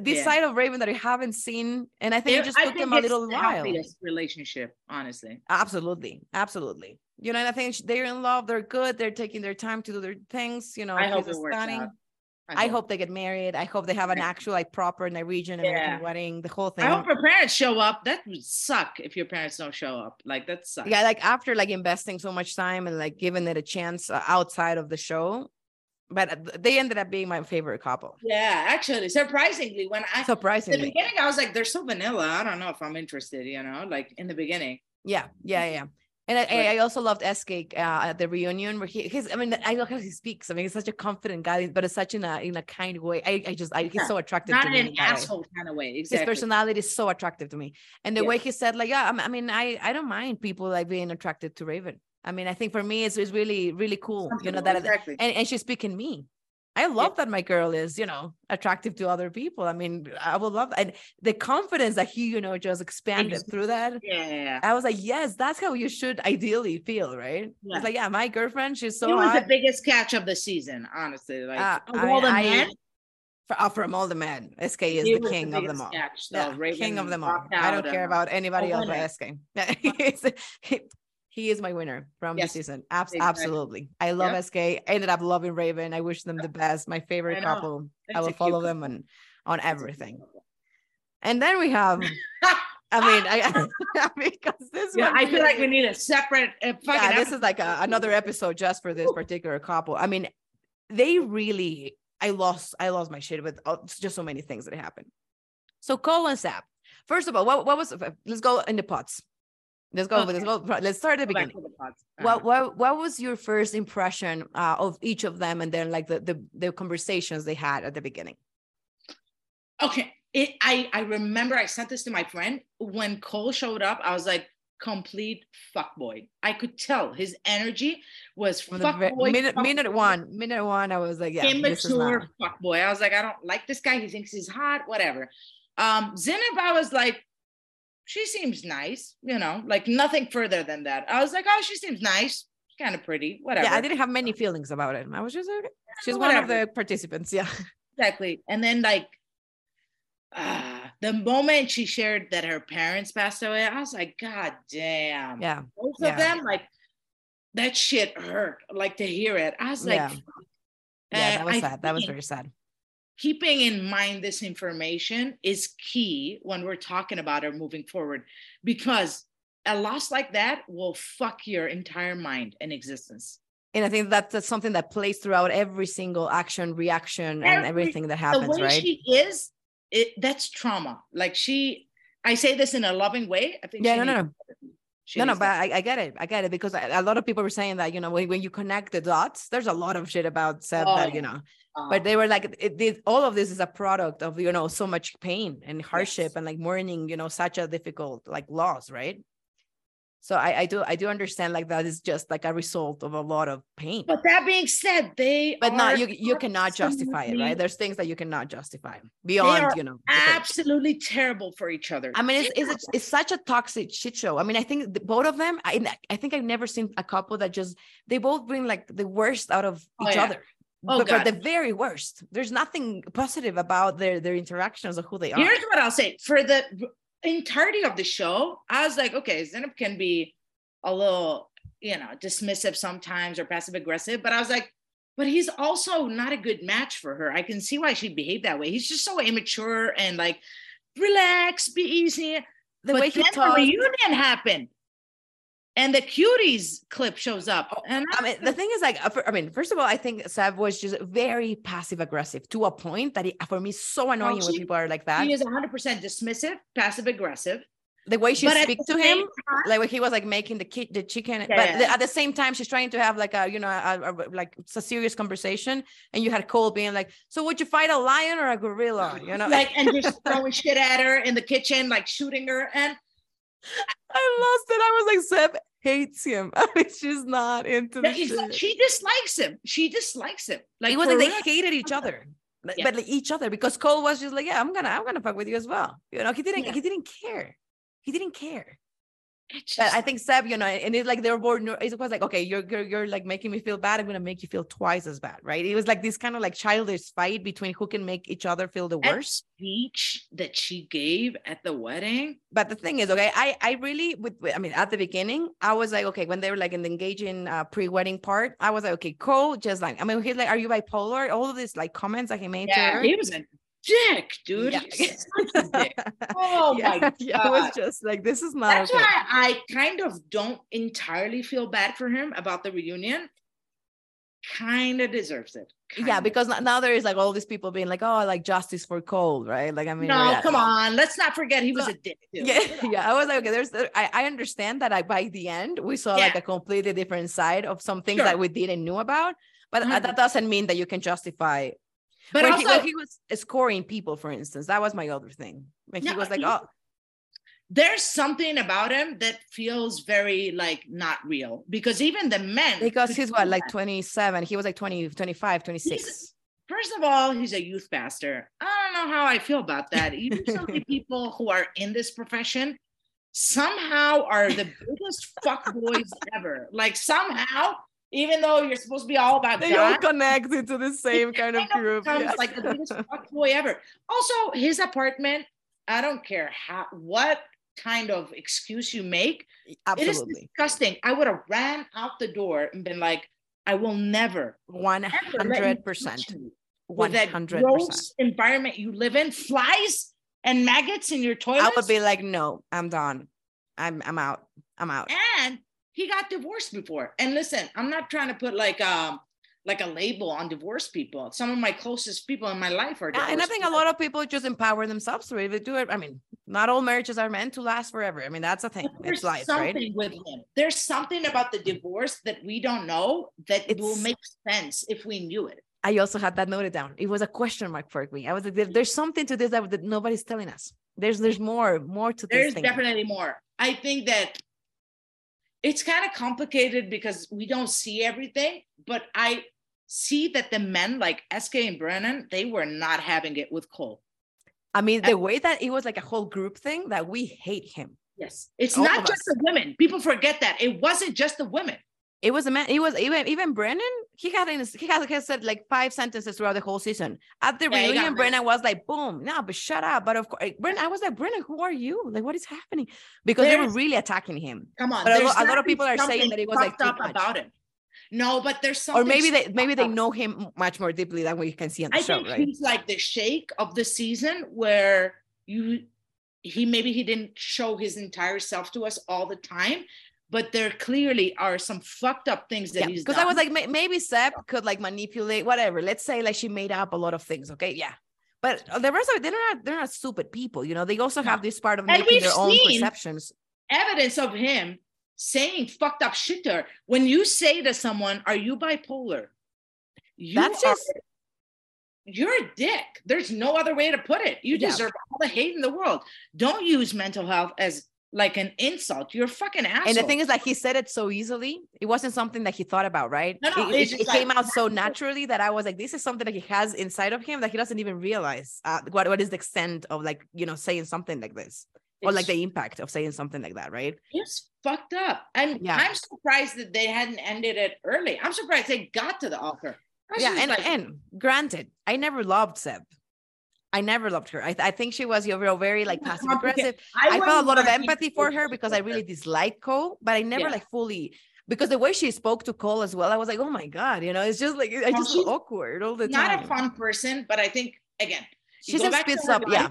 This Yeah. side of Raven that I haven't seen. And I think They- it just I took them a little while. relationship, honestly. Absolutely. Absolutely. You know, and I think they're in love. They're good. They're taking their time to do their things. You know, I hope it works stunning. out. I hope they get married. I hope they have an actual, like, proper Nigerian American Yeah. wedding. The whole thing. I hope her parents show up. That would suck if your parents don't show up. Like that sucks. yeah like after like investing so much time and like giving it a chance uh, outside of the show but uh, they ended up being my favorite couple Yeah, actually, surprisingly, when I in the beginning, I was like, they're so vanilla. I don't know if I'm interested, you know, like in the beginning. yeah yeah yeah and I, I- I also loved SK uh, at the reunion where he his I mean I love how he speaks I mean he's such a confident guy but it's such in a in a kind way I, I just I, he's Yeah, so attractive Not to in me an in that way. asshole kind of way. his personality is so attractive to me and the Yeah. way he said like yeah I'm- I mean I I don't mind people like being attracted to Raven I mean I think for me it's, it's really really cool you know that exactly. and, and she's speaking me. I love that my girl is, you know, attractive to other people. I mean, I would love and the confidence that he, you know, just expanded Ex- through that. yeah, yeah, yeah. I was like, yes, that's how you should ideally feel, right? Yeah. It's like, yeah, my girlfriend, she's so he was hot. the biggest catch of the season, honestly. Like Uh, I- all the I- men, For, uh, from all the men, SK is he the king of them all. catch, Yeah, king of them all. I don't care about anybody else but. SK. He, is my winner from Yes, the season. Abs- exactly. Absolutely. I love Yeah. SK. I ended up loving Raven. I wish them the best. My favorite I couple. I will follow them on on That's everything. And then we have, I mean, I because this Yeah, one I feel like we need a separate uh, fucking yeah, this is like a, another episode just for this particular couple. I mean, they really, I lost, I lost my shit with uh, just so many things that happened. So Cole and Sap. First of all, what, what was? Let's go in the pots. Let's go. Let's go. Let's start at the Go beginning. the. What, what what was your first impression uh, of each of them, and then like the, the the conversations they had at the beginning? Okay. It, I, I remember I sent this to my friend. When Cole showed up, I was like, complete fuckboy. I could tell his energy was From fuckboy. minute fuckboy, minute one, minute one, I was like, yeah, this is not. immature fuckboy. I was like, I don't like this guy. He thinks he's hot, whatever. Um, I was like, she seems nice, you know, like nothing further than that. I was like, oh, she seems nice, kind of pretty, whatever. Yeah, I didn't have many feelings about it. I was just okay. She's one of the participants. Yeah. exactly. And then like uh, the moment she shared that her parents passed away, I was like, God damn. Yeah. Both yeah. of them, like that shit hurt. Like to hear it. I was like, Yeah. Yeah, that uh, was I sad. That was very sad. Keeping in mind this information is key when we're talking about her moving forward because a loss like that will fuck your entire mind and existence. And I think that that's something that plays throughout every single action, reaction, and everything that happens the way right? she is, it that's trauma. Like she, I say this in a loving way. I think Yeah, she no, no, no. No, no, but. I, I get it. I get it because a a lot of people were saying that, you know, when, when you connect the dots, there's a lot of shit about Seb Oh, that, you know, Uh, but they were like, it, all of this is a product of, you know, so much pain and hardship Yes. and like mourning, you know, such a difficult like loss, right? So I, I do, I do understand like that is just like a result of a lot of pain. but that being said, they But not you, you cannot justify it, right? There's things that you cannot justify beyond, you know. absolutely terrible for each other. I mean, it's, it's, it's such a toxic shit show. I mean, I think the, both of them, I, I think I've never seen a couple that just, they both bring like the worst out of Oh, each yeah. other. Oh, but, but the very worst. There's nothing positive about their, their interactions or who they are. Here's what I'll say for the entirety of the show, I was like, okay, Zenith can be a little, you know, dismissive sometimes or passive aggressive, but I was like, but he's also not a good match for her. I can see why she'd behave that way. He's just so immature and like, relax, be easy. the but way he then talks. the reunion happened, and the cuties clip shows up, oh, and I mean, the thing is, like, I mean, first of all, I think Sav was just very passive aggressive to a point that it, for me, is so oh, annoying when she- people are like that. he is 100% dismissive, passive aggressive. the way she but speaks to him, time- like when he was like making the ki- the chicken, but Yeah. the- at the same time, she's trying to have like a you know a, a- like it's a serious conversation, and you had Cole being like, "So would you fight a lion or a gorilla?" You know, like and just throwing shit at her in the kitchen, like shooting her. And I lost it. I was like, Seb hates him. I mean, she's not into the he's- she dislikes him. She dislikes him. Like it was for like they real. hated each other. Like, Yeah. But like each other because Cole was just like, yeah, I'm gonna, I'm gonna fuck with you as well. You know, he didn't, Yeah. he didn't care. He didn't care. Just I think Seb, you know, and it's like they were bored. It was like, okay, you're, you're, you're like making me feel bad. I'm gonna make you feel twice as bad, right? It was like this kind of like childish fight between who can make each other feel the worst. speech that she gave at the wedding. But the thing is, okay, I, I really, with, I mean, at the beginning, I was like, okay, when they were like in the engaging uh, pre-wedding part, I was like, okay, Cole, just like, I mean, he's like, are you bipolar? All of these like comments that he made to her. he was a dick, dude. Yeah. He's such a dick. Oh yeah, my yeah, it was just like this is not That's okay. why I kind of don't entirely feel bad for him about the reunion. Kind of deserves it. yeah, Kinda. because now there is like all these people being like, oh, like justice for Cole, right? Like, I mean, no, yeah. come on. Let's not forget he was a dick. Too. Yeah, yeah. I was like, okay, there's, I, I understand that. I by the end we saw like a completely different side of some things Sure. that we didn't know about, but Mhm. that doesn't mean that you can justify. But when, also, he, when he was scoring people, for instance, that was my other thing. When he was like, he- oh, there's something about him that feels very like not real. Because even the men because he's what, like 27, he was like 20, 25, 26. first of all he's a youth pastor. I don't know how i feel about that. Even some of the people who are in this profession somehow are the biggest fuck boys ever. Like somehow even though you're supposed to be all about They all God, connect into the same kind of group. becomes yeah. like the biggest boy ever also his apartment i don't care how what kind of excuse you make It is Absolutely. disgusting. I would have ran out the door and been like, I will never, One ever let you hundred touch percent. me One with that gross environment you live in, flies and maggots in your toilet. I would be like, no, I'm done. I'm I'm out. I'm out. and he got divorced before. And listen, I'm not trying to put like um like a label on divorced people. Some of my closest people in my life are divorced. and I think a lot of people just empower themselves to. They do it. I mean, not all marriages are meant to last forever. I mean, that's a thing. But There's It's life, something right? with him. There's something about the divorce that we don't know that it will make sense if we knew it. I also had that noted down. It was a question mark for me. I was like, there- there's something to this that, that nobody's telling us. There's there's more, more to this There's definitely more. I think that it's kind of complicated because we don't see everything, but I see that the men like SK and Brennan, they were not having it with Cole. I mean, the way that it was like a whole group thing that we hate him. Yes. It's All not just us. the women. People forget that. It wasn't just the women. It was a man. It was even even Brennan. He had in his, he had, he had said like five sentences throughout the whole season. At the Yeah, reunion, Brennan was like, "Boom, no, but shut up." But of course, eh, Brennan, I was like, "Brennan, who are you? Like, what is happening?" Because they were really attacking him. Come on. But a lo- a lot of people are saying that it was, like, up about him. No, but there's something Or maybe they maybe they know him much more deeply than we can see on the I show, think right? he's like the shake of the season where you he maybe he didn't show his entire self to us all the time, but there clearly are some fucked up things that Yeah, he's because. I was like, may- maybe Seb could like manipulate whatever. Let's say like she made up a lot of things. Okay, yeah. But the rest of it, they're not they're not stupid people, you know. They also have this part of And making their own perceptions. evidence of him saying fucked up shit to her. When you say to someone, "Are you bipolar?" You That's are- just you're a dick. There's no other way to put it. You Yeah. deserve all the hate in the world. Don't use mental health as like an insult. You're fucking asshole. and the thing is like he said it so easily it wasn't something that he thought about right No, no, it, it- it came like- out so naturally that i was like this is something that he has inside of him that he doesn't even realize uh, what, what is the extent of like you know saying something like this or like the impact of saying something like that right It's fucked up. And Yeah. I'm surprised that they hadn't ended it early. I'm surprised they got to the altar. I yeah and, like, and granted i never loved seb i never loved her i, I think she was you know, very like passive aggressive I, felt a lot of empathy for her because I really disliked Cole, but I never Yeah. like fully because the way she spoke to Cole as well, I was like, oh my god, you know, it's just like I just awkward all the not time. Not a fun person, but I think again, she's a spits up, life, yeah.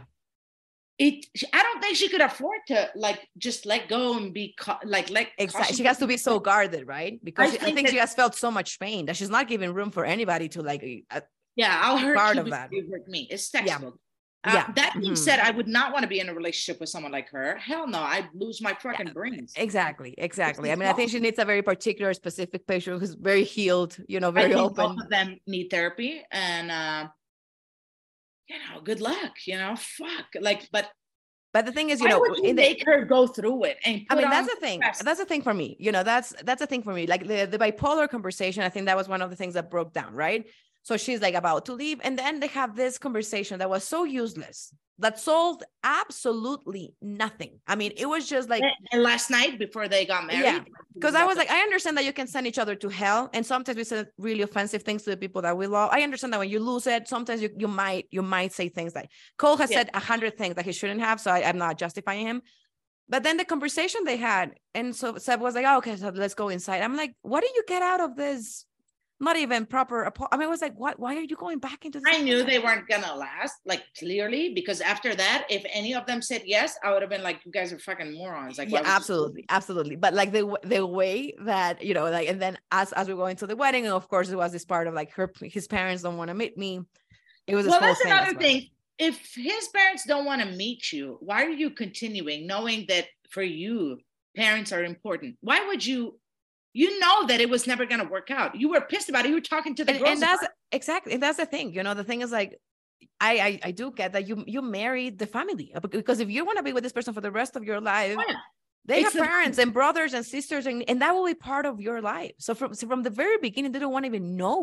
It. I don't think she could afford to like just let go and be ca- like like Exactly. She has to be so guarded, right? Because I I think think, she has felt so much pain that she's not giving room for anybody to like. uh, Yeah, I'll hurt part you of that. you hurt me. It's Yeah. textbook. Uh, Yeah. That being Mhm. said, I would not want to be in a relationship with someone like her. Hell no, I'd lose my fucking brains. Exactly, exactly. I mean, I think she needs a very particular, specific patient who's very healed, you know, I very think open. Both of them need therapy, and uh, you know, good luck. You know, fuck. Like, but But the thing is, you why know, you in the make her go through it? And I mean, that's the thing. stress? That's the thing for me. You know, that's that's the thing for me. Like the the bipolar conversation, I think that was one of the things that broke down, right? So she's like about to leave, and then they have this conversation that was so useless that solved absolutely nothing. I mean, it was just like And- last night before they got married. Yeah, because I was like, I understand that you can send each other to hell, and sometimes we say really offensive things to the people that we love. I understand that when you lose it, sometimes you, you might you might say things like Cole has Yeah. said a hundred things that he shouldn't have, so I, I'm not justifying him. But then the conversation they had, and so Seb was like, oh, okay, so let's go inside. I'm like, what do you get out of this? Not even proper. apo- I mean, it was like, what? Why are you going back into this? I knew they weren't gonna last, like clearly, because after that, if any of them said yes, I would have been like, "You guys are fucking morons." Like, yeah would you- absolutely absolutely but like the the way that you know like and then as as we go into the wedding and of course it was this part of like her his parents don't want to meet me it was Well, whole that's another well. thing. If his parents don't want to meet you, why are you continuing, knowing that for you, parents are important? Why would you? You know that it was never gonna work out. You were pissed about it. You were talking to the and, girls. and that's about exactly that's the thing you know the thing is like I, I I do get that you you married the family uh, because if you want to be with this person for the rest of your life. Yeah. they It's have a- parents and brothers and sisters and, and that will be part of your life so from so from the very beginning they don't want to even know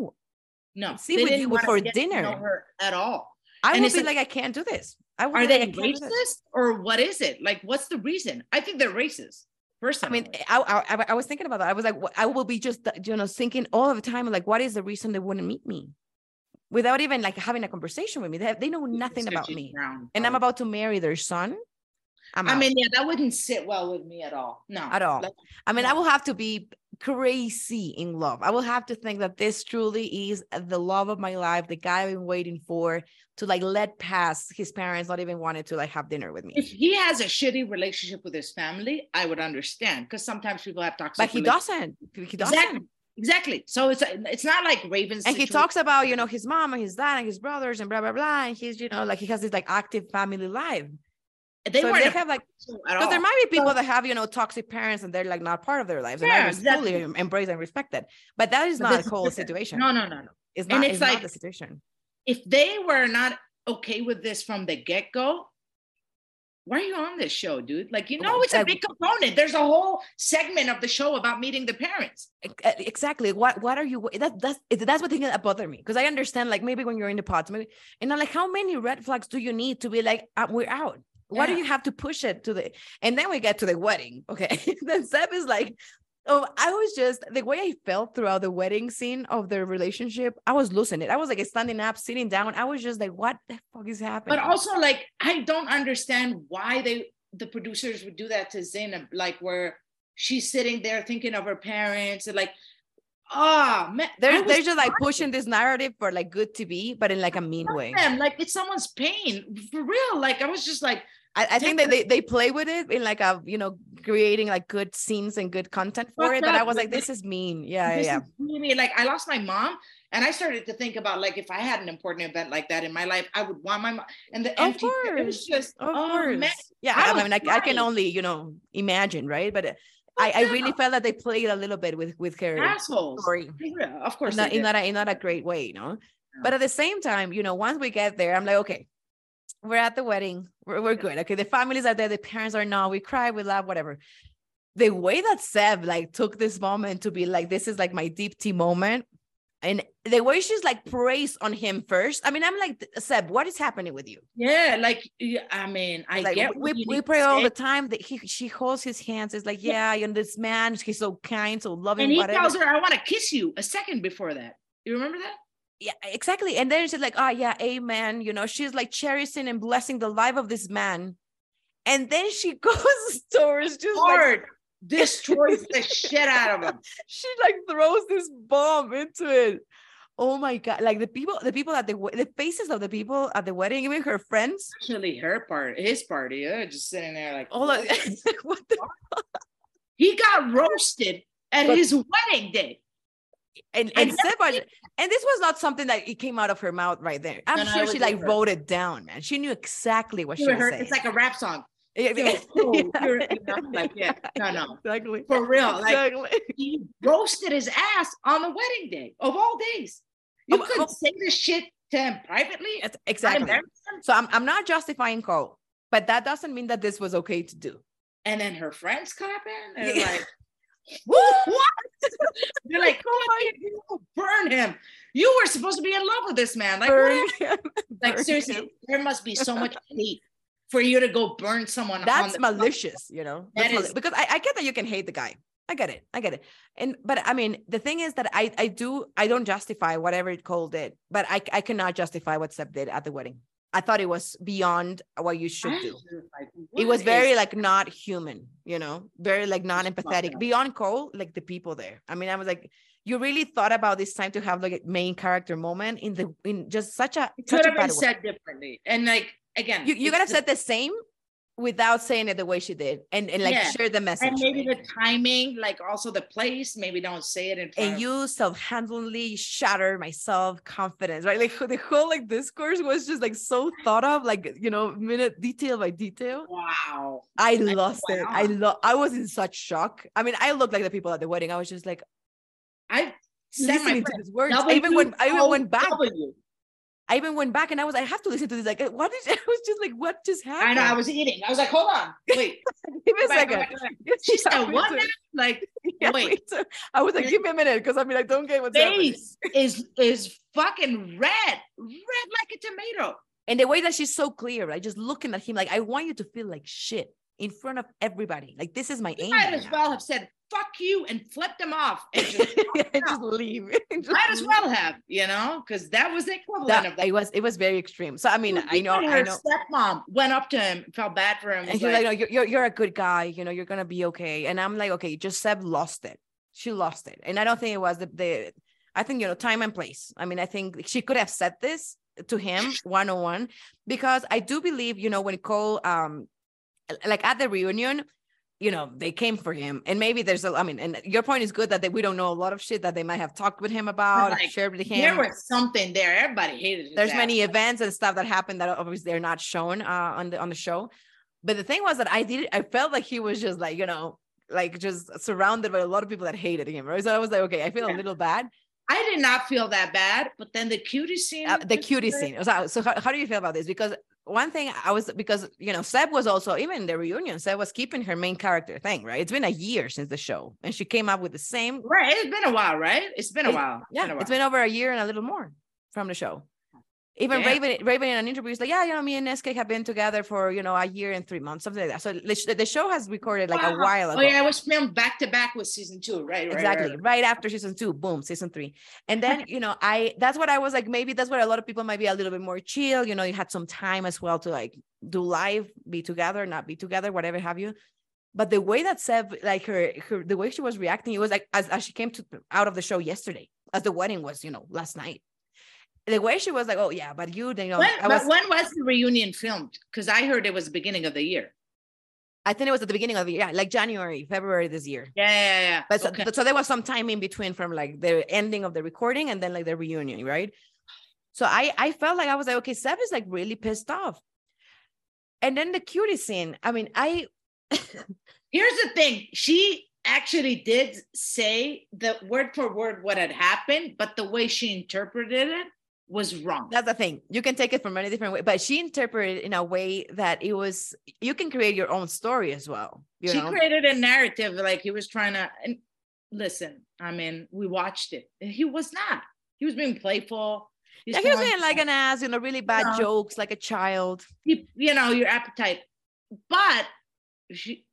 No, See with you wanna for get know dinner. her at all. I And will be like- like, I can't do this I will Are they like, I can't do this. racist or what is it? Like, what's the reason? I think they're racist. I mean, I, I I- was thinking about that. I was like, I will be just uh, you know thinking all the time, like, what is the reason they wouldn't meet me, without even like having a conversation with me? They, have, they know nothing about me, around, and I'm about to marry their son. I'm I mean, yeah, that wouldn't sit well with me at all. No, At all. Like, I mean, I will have to be crazy in love. I will have to think that this truly is uh, the love of my life, the guy I've been waiting for to like let pass his parents not even wanted to like have dinner with me. if he has a shitty relationship with his family, I would understand because sometimes people have toxic. But he doesn't. He doesn't. Exactly. Exactly. So it's it's not like Raven's. and he talks about you know his mom and his dad and his brothers and blah blah blah and he's you know like he has this like active family life They so weren't they have like because there might be people So- that have you know toxic parents and they're like not part of their lives and Yeah, I fully exactly. embrace and respect that but that is But not a cool situation No, no, no, no. it's and not it's it's, not like- the situation If they were not okay with this from the get go, why are you on this show, dude? Like, you know, it's a big component. There's a whole segment of the show about meeting the parents. Exactly what what are you that that's that's what thing that bothered me because I understand like maybe when you're in the pods maybe and I'm like how many red flags do you need to be like uh, we're out why do Yeah. you have to push it to the and then we get to the wedding okay? Then Seb is like oh I was just the way I felt throughout the wedding scene of their relationship I was losing it. I was like standing up sitting down. I was just like what the fuck is happening? But also, like, I don't understand why they the producers would do that to Zanab, like where she's sitting there thinking of her parents and like, Ah, oh man, they're, they're just like pushing this narrative for like good to be but in like a mean way them like it's someone's pain for real. Like I was just like, I, I think that they, they play with it in like a you know creating like good scenes and good content for it. But I was like, this is mean. Yeah, this yeah. is really like I lost my mom. And I started to think about like if I had an important event like that in my life, I would want my mom and the Of empty. It was just Of oh course. man, yeah, I I, mean, I, I can only you know imagine, right? But I, I really felt that they played a little bit with with her assholes. story. Yeah, of course, in not, in not, a, in not a great way, you know. But at the same time, you know, once we get there, I'm like, okay, we're at the wedding, we're, we're good. Okay, the families are there, the parents are not. We cry, we laugh, whatever. The way that Seb like took this moment to be like, this is like my Deepti moment, and the way she's like praise on him first. I mean, I'm like, Seb, what is happening with you? yeah, like I mean, I like get we, we, you we need pray all the time that he she holds his hands. It's like, yeah, you know, this man, he's so kind, so loving, and he whatever. tells her, "I want to kiss you." A second before that, you remember that? yeah, exactly. And then she's like, oh yeah, amen. You know, she's like cherishing and blessing the life of this man. And then she goes towards just like destroys the shit out of him. she like throws this bomb into it. Oh my god! Like the people, the people at the the faces of the people at the wedding, even her friends. Actually, her part, his party, yeah, just sitting there like, oh, of, what the, he got roasted at But- his wedding day. and And and Seba, and this was not something that it came out of her mouth right there. I'm No, sure she like different. wrote it down, man. She knew exactly what she You was heard- saying. it's like a rap song. Yeah, Yo, yeah. cool, Yeah. you're- you know, like, yeah, no, no. exactly. For real, like exactly. he roasted his ass on the wedding day of all days. You Oh, couldn't oh. say this shit to him privately. Exactly. So I'm, I'm not justifying Cole, but that doesn't mean that this was okay to do. And then her friends clapping and Yeah. like, what? They're like, oh my burn him. You were supposed to be in love with this man. Like, Burn what? him. like Burn seriously, him. there must be so much hate for you to go burn someone. That's malicious, you know. That That's is- because I, I get that you can hate the guy. I get it. I get it. And but I mean, the thing is that I I do I don't justify whatever Cole did, but I I cannot justify what Seb did at the wedding. I thought it was beyond what you should do. like, it was very like not human, you know, very like non empathetic. Beyond Cole, like the people there. I mean, I was like, you really thought about this time to have like a main character moment in the in just such a it could have been said differently. And like again, You you gotta have the- said the same without saying it the way she did, and and like Yeah. share the message. and maybe the timing, like also the place. Maybe don't say it in front and of you self-handedly shatter my self-confidence right like the whole like discourse was just like so thought of like you know minute detail by detail Wow. i lost it i wow. lo- i was in such shock i mean i looked like the people at the wedding i was just like I sent my to these words i even went i even went back W. i even went back and i was i have to listen to this like what is i was just like what just happened? I know. I was eating. I was like, hold on, wait. give me a back, second back, back. She said, what now? Like, Yeah, Wait. i was like give me a minute because i mean i don't get what's happening face is is fucking red, red like a tomato. And the way that she's so clear, right? Just looking at him, like, I want you to feel like shit in front of everybody. Like, this is my You aim. might right as now. well have said "fuck you" and flipped them off. And just, just leave. Just might as well have, you know, because that was the equivalent That, of that. it was it was very extreme. So I mean, I know, Even I her know. Stepmom went up to him, felt bad for him. And was she's like, no, you're, you're you're a good guy. You know, you're gonna be okay. And I'm like, okay, just Seb lost it. She lost it. And I don't think it was the the. I think you know time and place. I mean, I think she could have said this to him one on one because I do believe you know when Cole um like at the reunion you know they came for him and maybe there's a i mean and your point is good that they, we don't know a lot of shit that they might have talked with him about Like, shared with him there was something there. Everybody hated. There's ass. many events and stuff that happened that obviously they're not shown uh, on the on the show but the thing was that i did i felt like he was just like you know like just surrounded by a lot of people that hated him right so i was like okay i feel a little bad I did not feel that bad, but then the cutie scene. uh, the cutie scene so, so how, how do you feel about this because one thing i was because you know seb was also even in the reunion seb was keeping her main character thing right it's been a year since the show and she came up with the same Right, it's been a while, right? It's been a It- while. yeah been a it's while. been over a year and a little more from the show even. Raven, Raven in an interview is like, yeah, you know, me and SK have been together for you know a year and three months, something like that. So the show has recorded like a while ago. Oh yeah, it was filmed back to back with season two, right? right, exactly right. right after season two boom season three and then you know i that's what i was like maybe that's what a lot of people might be a little bit more chill you know you had some time as well to like do live be together not be together whatever have you but the way that Seb, like her, her the way she was reacting it was like as, as she came to out of the show yesterday as the wedding was you know last night the way she was like oh yeah but you you know When, i but was when was the reunion filmed? Because I heard it was the beginning of the year. i think it was at the beginning of the year yeah, like january february this year Yeah, yeah, yeah. But so, okay. but so there was some time in between from like the ending of the recording and then like the reunion, right? So I I felt like I was like, okay, Seb is like really pissed off. And then the cutie scene. I mean, I Here's the thing. She actually did say the word for word what had happened, but the way she interpreted it was wrong. That's the thing. You can take it from many different ways, but she interpreted it in a way that it was you can create your own story as well. You she know? created a narrative like he was trying to and listen, I mean, we watched it. He was not. He was being playful. He's yeah, he was being like an ass, you know, really bad know. jokes, like a child. you, you know your appetite but she,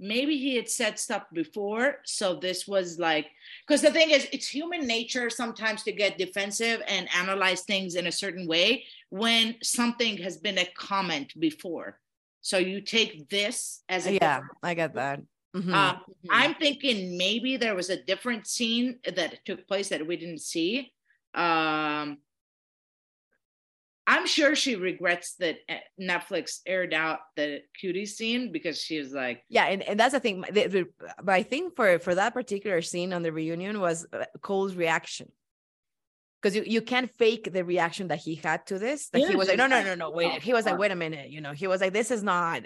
maybe he had said stuff before so this was like because the thing is it's human nature sometimes to get defensive and analyze things in a certain way when something has been a comment before so you take this as a Yeah, I get that. Mhm. um, i'm thinking maybe there was a different scene that took place that we didn't see um I'm sure she regrets that uh, Netflix aired out the cutie scene because she was like, yeah, and, and that's the thing. the- the- but I think for for that particular scene on the reunion was uh, Cole's reaction. Because you, you can't fake the reaction that he had to this. That he was like, no, no, no, no, wait. He was like, wait a minute. You know, he was like, this is not.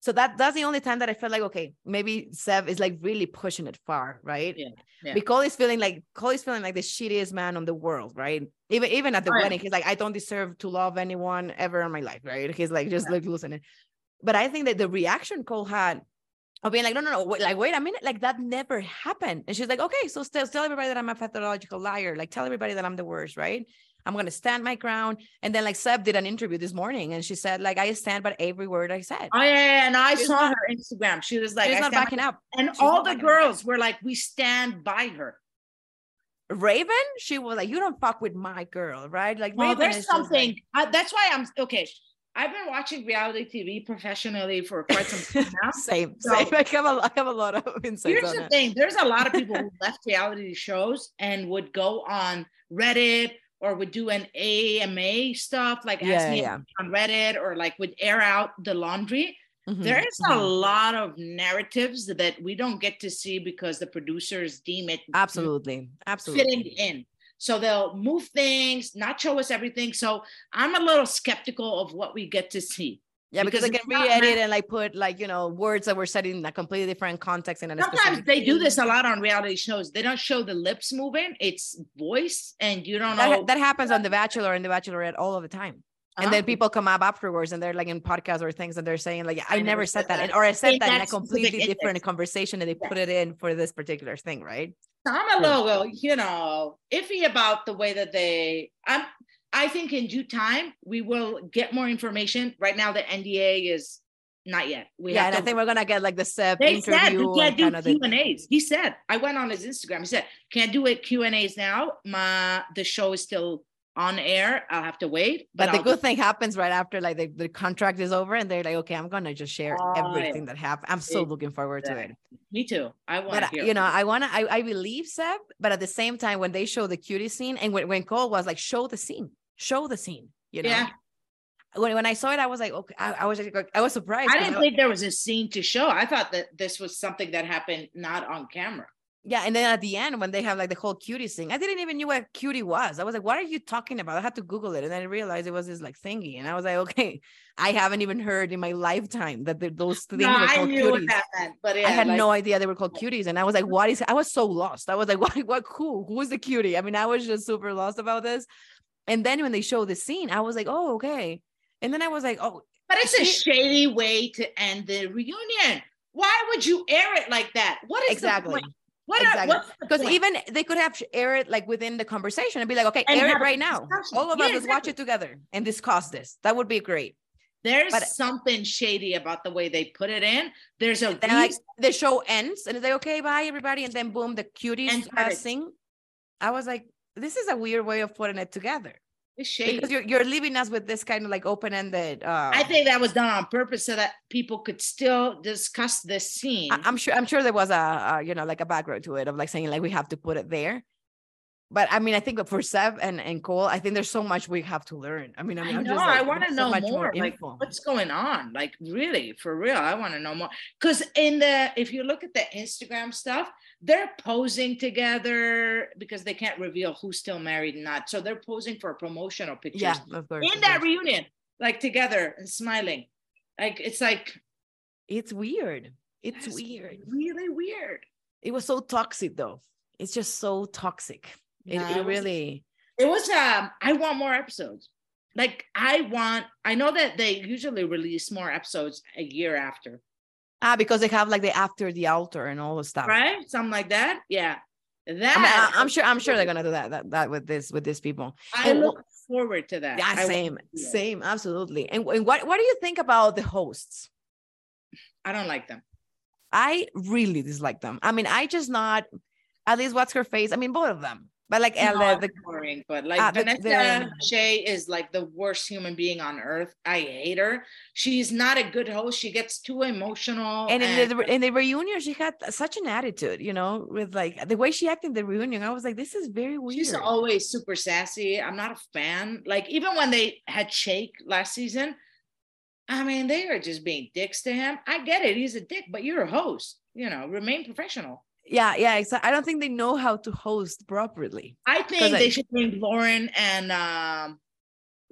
So that that's the only time that I felt like, okay, maybe Sev is like really pushing it far, right? Yeah, yeah. Because Cole is feeling like Cole is feeling like the shittiest man on the world, right? Even even at the Right. wedding, he's like, I don't deserve to love anyone ever in my life, right? He's like just like losing it. But I think that the reaction Cole had of being like, no, no, no, wait, like, wait a minute, like that never happened. And she's like, okay, so still tell everybody that I'm a pathological liar. Like tell everybody that I'm the worst, right? I'm gonna stand my ground. And then like Seb did an interview this morning and she said, like, I stand by every word I said. oh yeah, yeah, and I She's saw not- her Instagram. She was like, She's not backing up. and she's all the backing up. girls were like, we stand by her. Raven, she was like, you don't fuck with my girl, right? Like Well, Raven there's just, like- something. uh, that's why I'm okay. I've been watching reality TV professionally for quite some time now. Same, So- same. I have a, I have a lot of insights Here's the it. thing: there's a lot of people who left reality shows and would go on Reddit or would do an AMA stuff, like Yeah, ask me yeah. on Reddit, or like would air out the laundry. Mhm, There is a mhm. lot of narratives that we don't get to see because the producers deem it absolutely, absolutely. fitting in. So they'll move things, not show us everything. So I'm a little skeptical of what we get to see. Yeah, because, because they can re-edit and like put like you know words that were said in a completely different context and Sometimes they do this a lot on reality shows. They don't show the lips moving; it's voice, and you don't know. That, that happens on The Bachelor and The Bachelorette all of the time. And Uh-huh. then people come up afterwards and they're like in podcasts or things and they're saying like, I, I never said that. that. Or I said that in a completely different conversation and they put it in for this particular thing, right? I'm a little, you know, iffy about the way that they. I'm. I think in due time we will get more information. Right now, the NDA is not yet. We yeah, have and I think we're gonna get like the Seb They said interview we can't and do kind of the, Q and A's. He said I went on his Instagram. He said can't do it Q and A's now. My the show is still on air. I'll have to wait. but the I'll- good thing happens right after like the, the contract is over and they're like, okay, I'm gonna just share Oh, yeah. everything that happened. I'm so looking forward to it. Me too. I want But to uh, you know, I wanna I, I believe Seb, but at the same time, when they show the cutie scene and when, when Cole was like, show the scene, show the scene, you know. Yeah. When, when I saw it, I was like, okay, I, I was like, I was surprised. I didn't think there was a scene to show. I thought that this was something that happened not on camera. Yeah, and then at the end when they have like the whole cutie thing, I didn't even knew what cutie was. I was like, "What are you talking about?" I had to Google it, and then I realized it was this like thingy, and I was like, "Okay, I haven't even heard in my lifetime that those things No, were I called cuties." that meant, but yeah, I had like, no idea they were called cuties, and I was like, "What is?" I was so lost. I was like, "What? What? Who? Who is the cutie?" I mean, I was just super lost about this. And then when they show the scene, I was like, "Oh, okay." And then I was like, "Oh, But it's a shady way to end the reunion. Why would you air it like that? What is exactly." The point? What Exactly. Because even they could have air it like within the conversation and be like, okay, And air it right now. All of Yeah, us, let's watch it together and discuss this. That would be great. there's but- something shady about the way they put it in. There's a Then like the show ends and it's like, okay, bye everybody. And then boom, the cuties And uh, sing. I was like, this is a weird way of putting it together. Because you're, you're leaving us with this kind of like open-ended uh I think that was done on purpose so that people could still discuss this scene. I- I'm sure I'm sure there was a, a you know like a background to it of like saying like we have to put it there. But I mean, I think for Seb and, and Cole, I think there's so much we have to learn. I mean, I mean, I I'm know. just I want to so know much more. Like, what's going on? Like, really, for real, I want to know more. Because in the, if you look at the Instagram stuff, they're posing together because they can't reveal who's still married and not. So they're posing for a promotional pictures yeah, of course. in of that course. reunion, like together and smiling. Like, it's like it's weird. It's weird. really weird. It was so toxic though. It's just so toxic. It, Yeah, it it was- really It was um I want more episodes. Like I want I know that they usually release more episodes a year after, ah because they have like the after the altar and all the stuff. right? Something like that. Yeah. That I, am sure. I'm sure they're gonna do that. That, that with this with these people. I And look forward to that. Yeah, I same, to see it. same, absolutely. And, and what what do you think about the hosts? I don't like them. I really dislike them. I mean, I just not. At least, what's her face? I mean, both of them. But like No, Ella, the, boring, but like Ah, the- Vanessa the- Shea is like the worst human being on earth. I hate her. She's not a good host. She gets too emotional. and in the and- in the reunion, she had such an attitude. You know, with like the way she acted in the reunion, I was like, this is very weird. She's always super sassy. I'm not a fan. Like even when they had Shake last season, I mean, they are just being dicks to him. I get it. He's a dick, but you're a host. You know, remain professional. Yeah, yeah. Exactly. I don't think they know how to host properly. I think 'Cause I- they should bring Lauren and um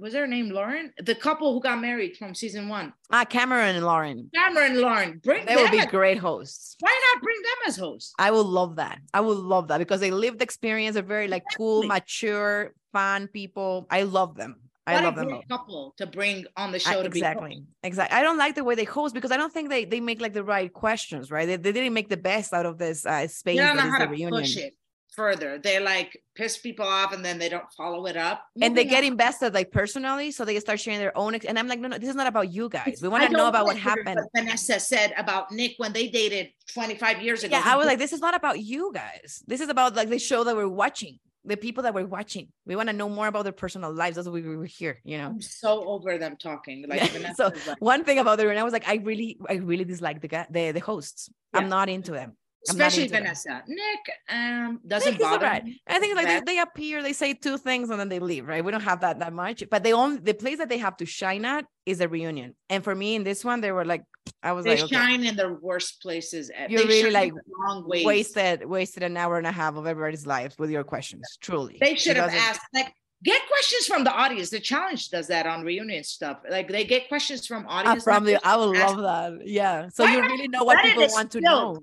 was her name Lauren? The couple who got married from season one. Ah, Cameron and Lauren, Cameron and Lauren. Bring they would be as- great hosts. why not bring them as hosts? I would love that. I would love that because they lived experience. They're very like cool, mature, fun people. I love them. I What love a them. great couple to bring on the I- show to be exactly exactly i don't like the way they host because i don't think they they make like the right questions right they, they didn't make the best out of this uh space They don't know how to reunion push it further. They like piss people off and then they don't follow it up. and they get on. invested like personally so they start sharing their own ex- and i'm like no no this is not about you guys we want to know about what happened Vanessa said about Nick when they dated 25 years ago. yeah i was like this is not about you guys this is about like the show that we're watching the people that we're watching we want to know more about their personal lives that's why we were here you know I'm so over them talking. Like Yeah, Vanessa so like- one thing about the and I was like, I really, I really dislike the guy, the, the hosts. Yeah. I'm not into them. I'm especially into them. Vanessa. Nick um doesn't Nick bother alright. me. I think like they, they appear, they say two things and then they leave, right? We don't have that that much. But they only the place that they have to shine at is the reunion. And for me in this one, they were like, I was They like, okay, shine in the worst places. e- You're really, like, in the wrong ways. wasted, wasted an hour and a half of everybody's life with your questions. Truly. They should have asked like get questions from the audience. The challenge does that on reunion stuff. Like they get questions from audience. from the. I would love that. Yeah. So Why you really know what Reddit people want to know.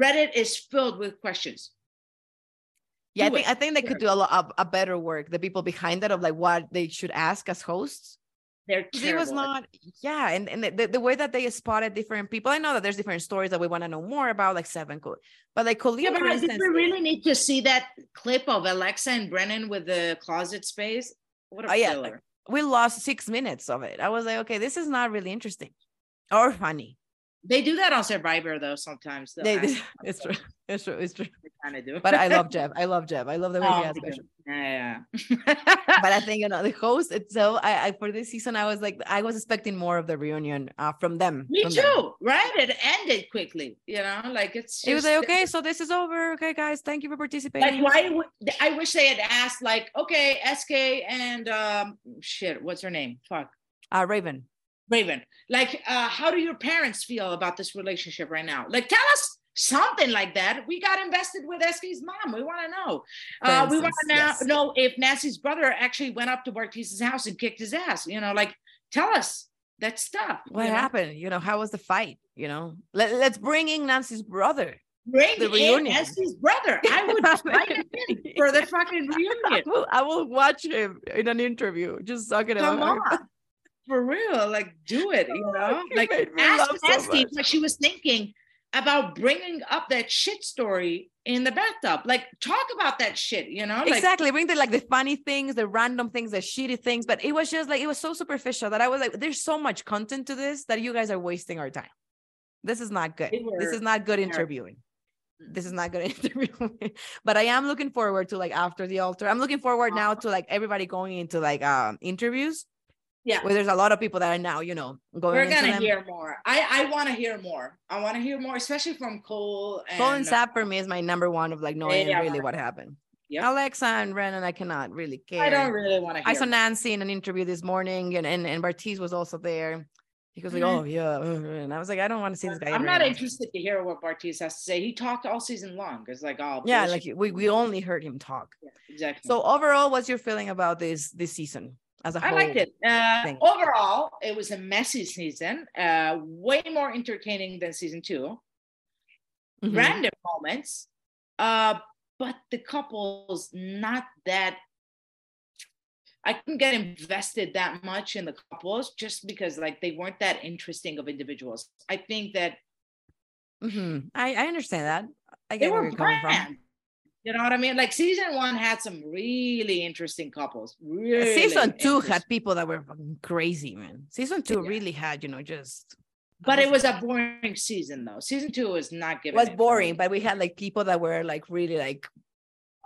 Reddit is filled with questions. Yeah, I think it. I think they could do a lot of a better work. The people behind that of like what they should ask as hosts. They're It was not, yeah, and and the, the way that they spotted different people. I know that there's different stories that we want to know more about, like Seven Cool, but like Colleen, Yeah, but instance, we really need to see that clip of Alexa and Brennon with the closet space? What a Oh, yeah, filler. we lost six minutes of it. I was like, okay, this is not really interesting or funny. They do that on Survivor though sometimes. They'll They, it's true, it's true, it's true. They kind of do. But I love Jeff. I love Jeff. I love the way he Oh, me too. questions. yeah, But I think you know the host itself. I, I for this season, I was like, I was expecting more of the reunion uh, from them. me from them. too. Right? It ended quickly. You know, like it's. It was like, okay, so this is over. Okay, guys, thank you for participating. Like, why? Would, I wish they had asked, like, okay, SK and um, shit, what's her name? Fuck. uh, Raven. Raven, like, uh, how do your parents feel about this relationship right now? Like, tell us something like that. We got invested with SK's mom. We want to know. Uh, we want to yes. know if Nancy's brother actually went up to Bartise's house and kicked his ass. You know, like, tell us that stuff. What you know? happened? You know, how was the fight? You know, Let, let's bring in Nancy's brother. Bring The in reunion. Nancy's brother. I would fight him for the fucking I reunion. will, I will watch him in an interview, just talking Come about. on. For real, like do it, you know? You Like ask so what she was thinking about bringing up that shit story in the bathtub. Like talk about that shit, you know? Like exactly, bring the like the funny things, the random things, the shitty things. But it was just like it was so superficial that I was like, "There's so much content to this that you guys are wasting our time. This is not good. They This is not good interviewing. This is not good interviewing. but I am looking forward to like after the altar. I'm looking forward now to like everybody going into like um interviews. Yeah. where there's a lot of people that are now you know going. we're gonna hear more. I I want to hear more. I want to hear more, especially from Cole Cole and Sapp for me is my number one of like knowing Yeah. really what happened. Yeah. Alexa and Brennon, I cannot really care. I don't really want to. I saw. Nancy in an interview this morning, and and, and Bartise was also there. He goes like, Mhm. "Oh yeah," and I was like, "I don't want to see this guy." I'm not again." interested to hear what Bartise has to say. He talked all season long. It's like, oh, Yeah, bullshit. like we, we only heard him talk. Yeah, exactly. So overall, what's your feeling about this this season as a I whole? liked it. Uh, overall, it was a messy season, uh, way more entertaining than season two. mm-hmm. random moments. Uh, but the couple's not that I couldn't get invested that much in the couples just because like they weren't that interesting of individuals. I think that mm-hmm. I, I understand that. I get where you're coming from. You know what I mean? Like season one had some really interesting couples. Really season two had people that were crazy, man. Season two yeah. really had, you know, just. But it was a boring season, though. Season two was not giving. It was boring, but we had like people that were like really like.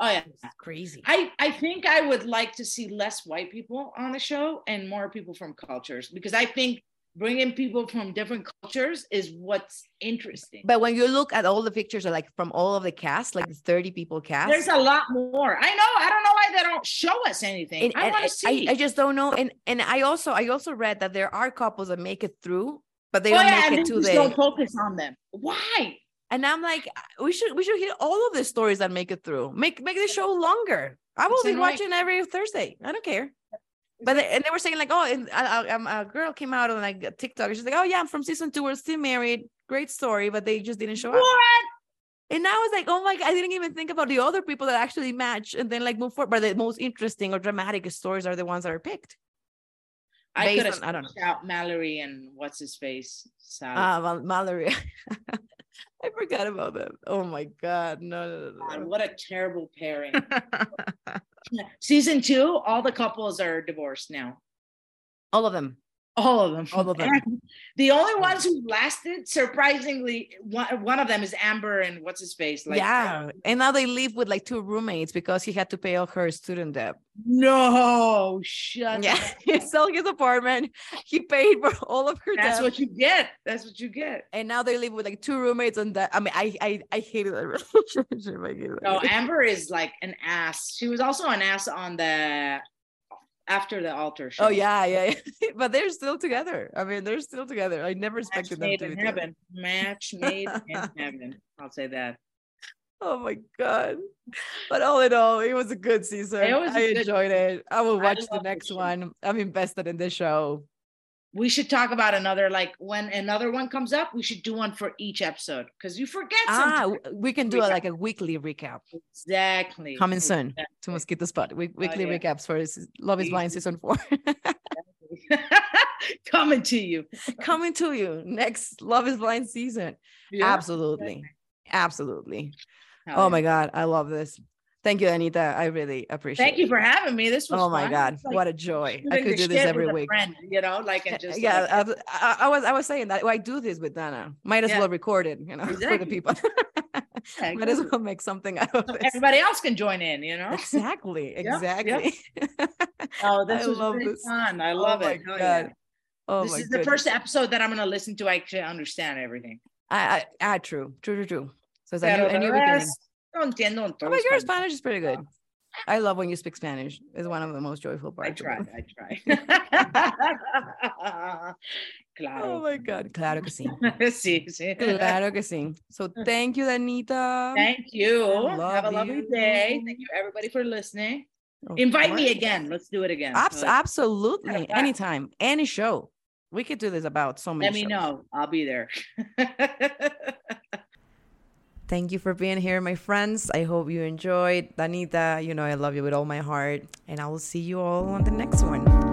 Oh yeah, crazy. I I think I would like to see less white people on the show and more people from cultures because I think bringing people from different cultures is what's interesting. But when you look at all the pictures, like from all of the cast, like the 30 people cast, there's a lot more. I know. I don't know why they don't show us anything. And, I want to see. I, I, just don't know. And and I also I also read that there are couples that make it through, but they oh, don't yeah, make it to the. Don't focus on them. Why? And I'm like, we should we should hear all of the stories that make it through. Make make the show longer. I will be watching every Thursday. I don't care but they, and they were saying like, oh, and a, a, a, girl came out on like TikTok. She's like, oh yeah, I'm from season two. We're still married. Great story, but they just didn't show what? up. And I was like, oh my god, I didn't even think about the other people that actually match and then like move forward. But the most interesting or dramatic stories are the ones that are picked. I could have I don't know. out Mallory and what's his face. Ah, uh, Mallory. I forgot about them. Oh my god, no, no, no, God, what a terrible pairing. Season two, all the couples are divorced now. All of them. All of them. All of them. And the only ones who lasted, surprisingly, one, one of them is Amber and what's his face. Like, yeah, uh, and now they live with like two roommates because he had to pay off her student debt. No, shut. Yeah, he sold his apartment. He paid for all of her. That's debt. what you get. That's what you get. And now they live with like two roommates, and that I mean, I I I hated that relationship. I hated that. No, Amber is like an ass. She was also an ass on the after the altar oh, show. Oh yeah, yeah, yeah. but they're still together. I mean, they're still together. I never expected Match them to be in heaven. Match made in heaven. I'll say that. Oh my god! But all in all, it was a good season. I enjoyed it. I will watch I the next one. I'm invested in this show we should talk about another like when another one comes up we should do one for each episode because you forget ah we can do a, like a weekly recap. Exactly. Coming soon. Exactly. to mosquito spot. We- weekly oh, yeah. recaps for love is blind season four. Coming to you. Coming to you. Next love is blind season. Yeah. absolutely. Absolutely. Oh, oh my god i love this Thank you, Anita. I really appreciate. Thank you for having me. This was. Oh my god, like what a joy! I could do this every week. Friend, you know, like and just. Yeah, like, I, I, was I was saying that I do this with Dana. Might as yeah. well record it, you know, exactly. for the people. yeah, Might as well make something out of this. Everybody else can join in, you know. Exactly. Exactly. Yep, yep. oh, this I was really this. fun. I oh love oh it. Oh, yeah. oh this is goodness. the first episode that I'm going to listen to. I actually understand everything. I, I, I true, true, true, true. So it's a new, a new beginning. No entiendo todo. Oh, but your Spanish is pretty ah. good. I love when you speak Spanish. It's one of the most joyful parts. I try. I try. claro. Oh my God. Claro que sí. sí, sí. Claro que sí. So thank you, Danita. Thank you. Have a lovely you. day. Thank you, everybody, for listening. Of Invite course. me again. Let's do it again. Abs- absolutely. Anytime. Any show. We could do this about so many Let me shows. know. I'll be there. Thank you for being here, my friends. I hope you enjoyed. Danita, you know I love you with all my heart. And I will see you all on the next one.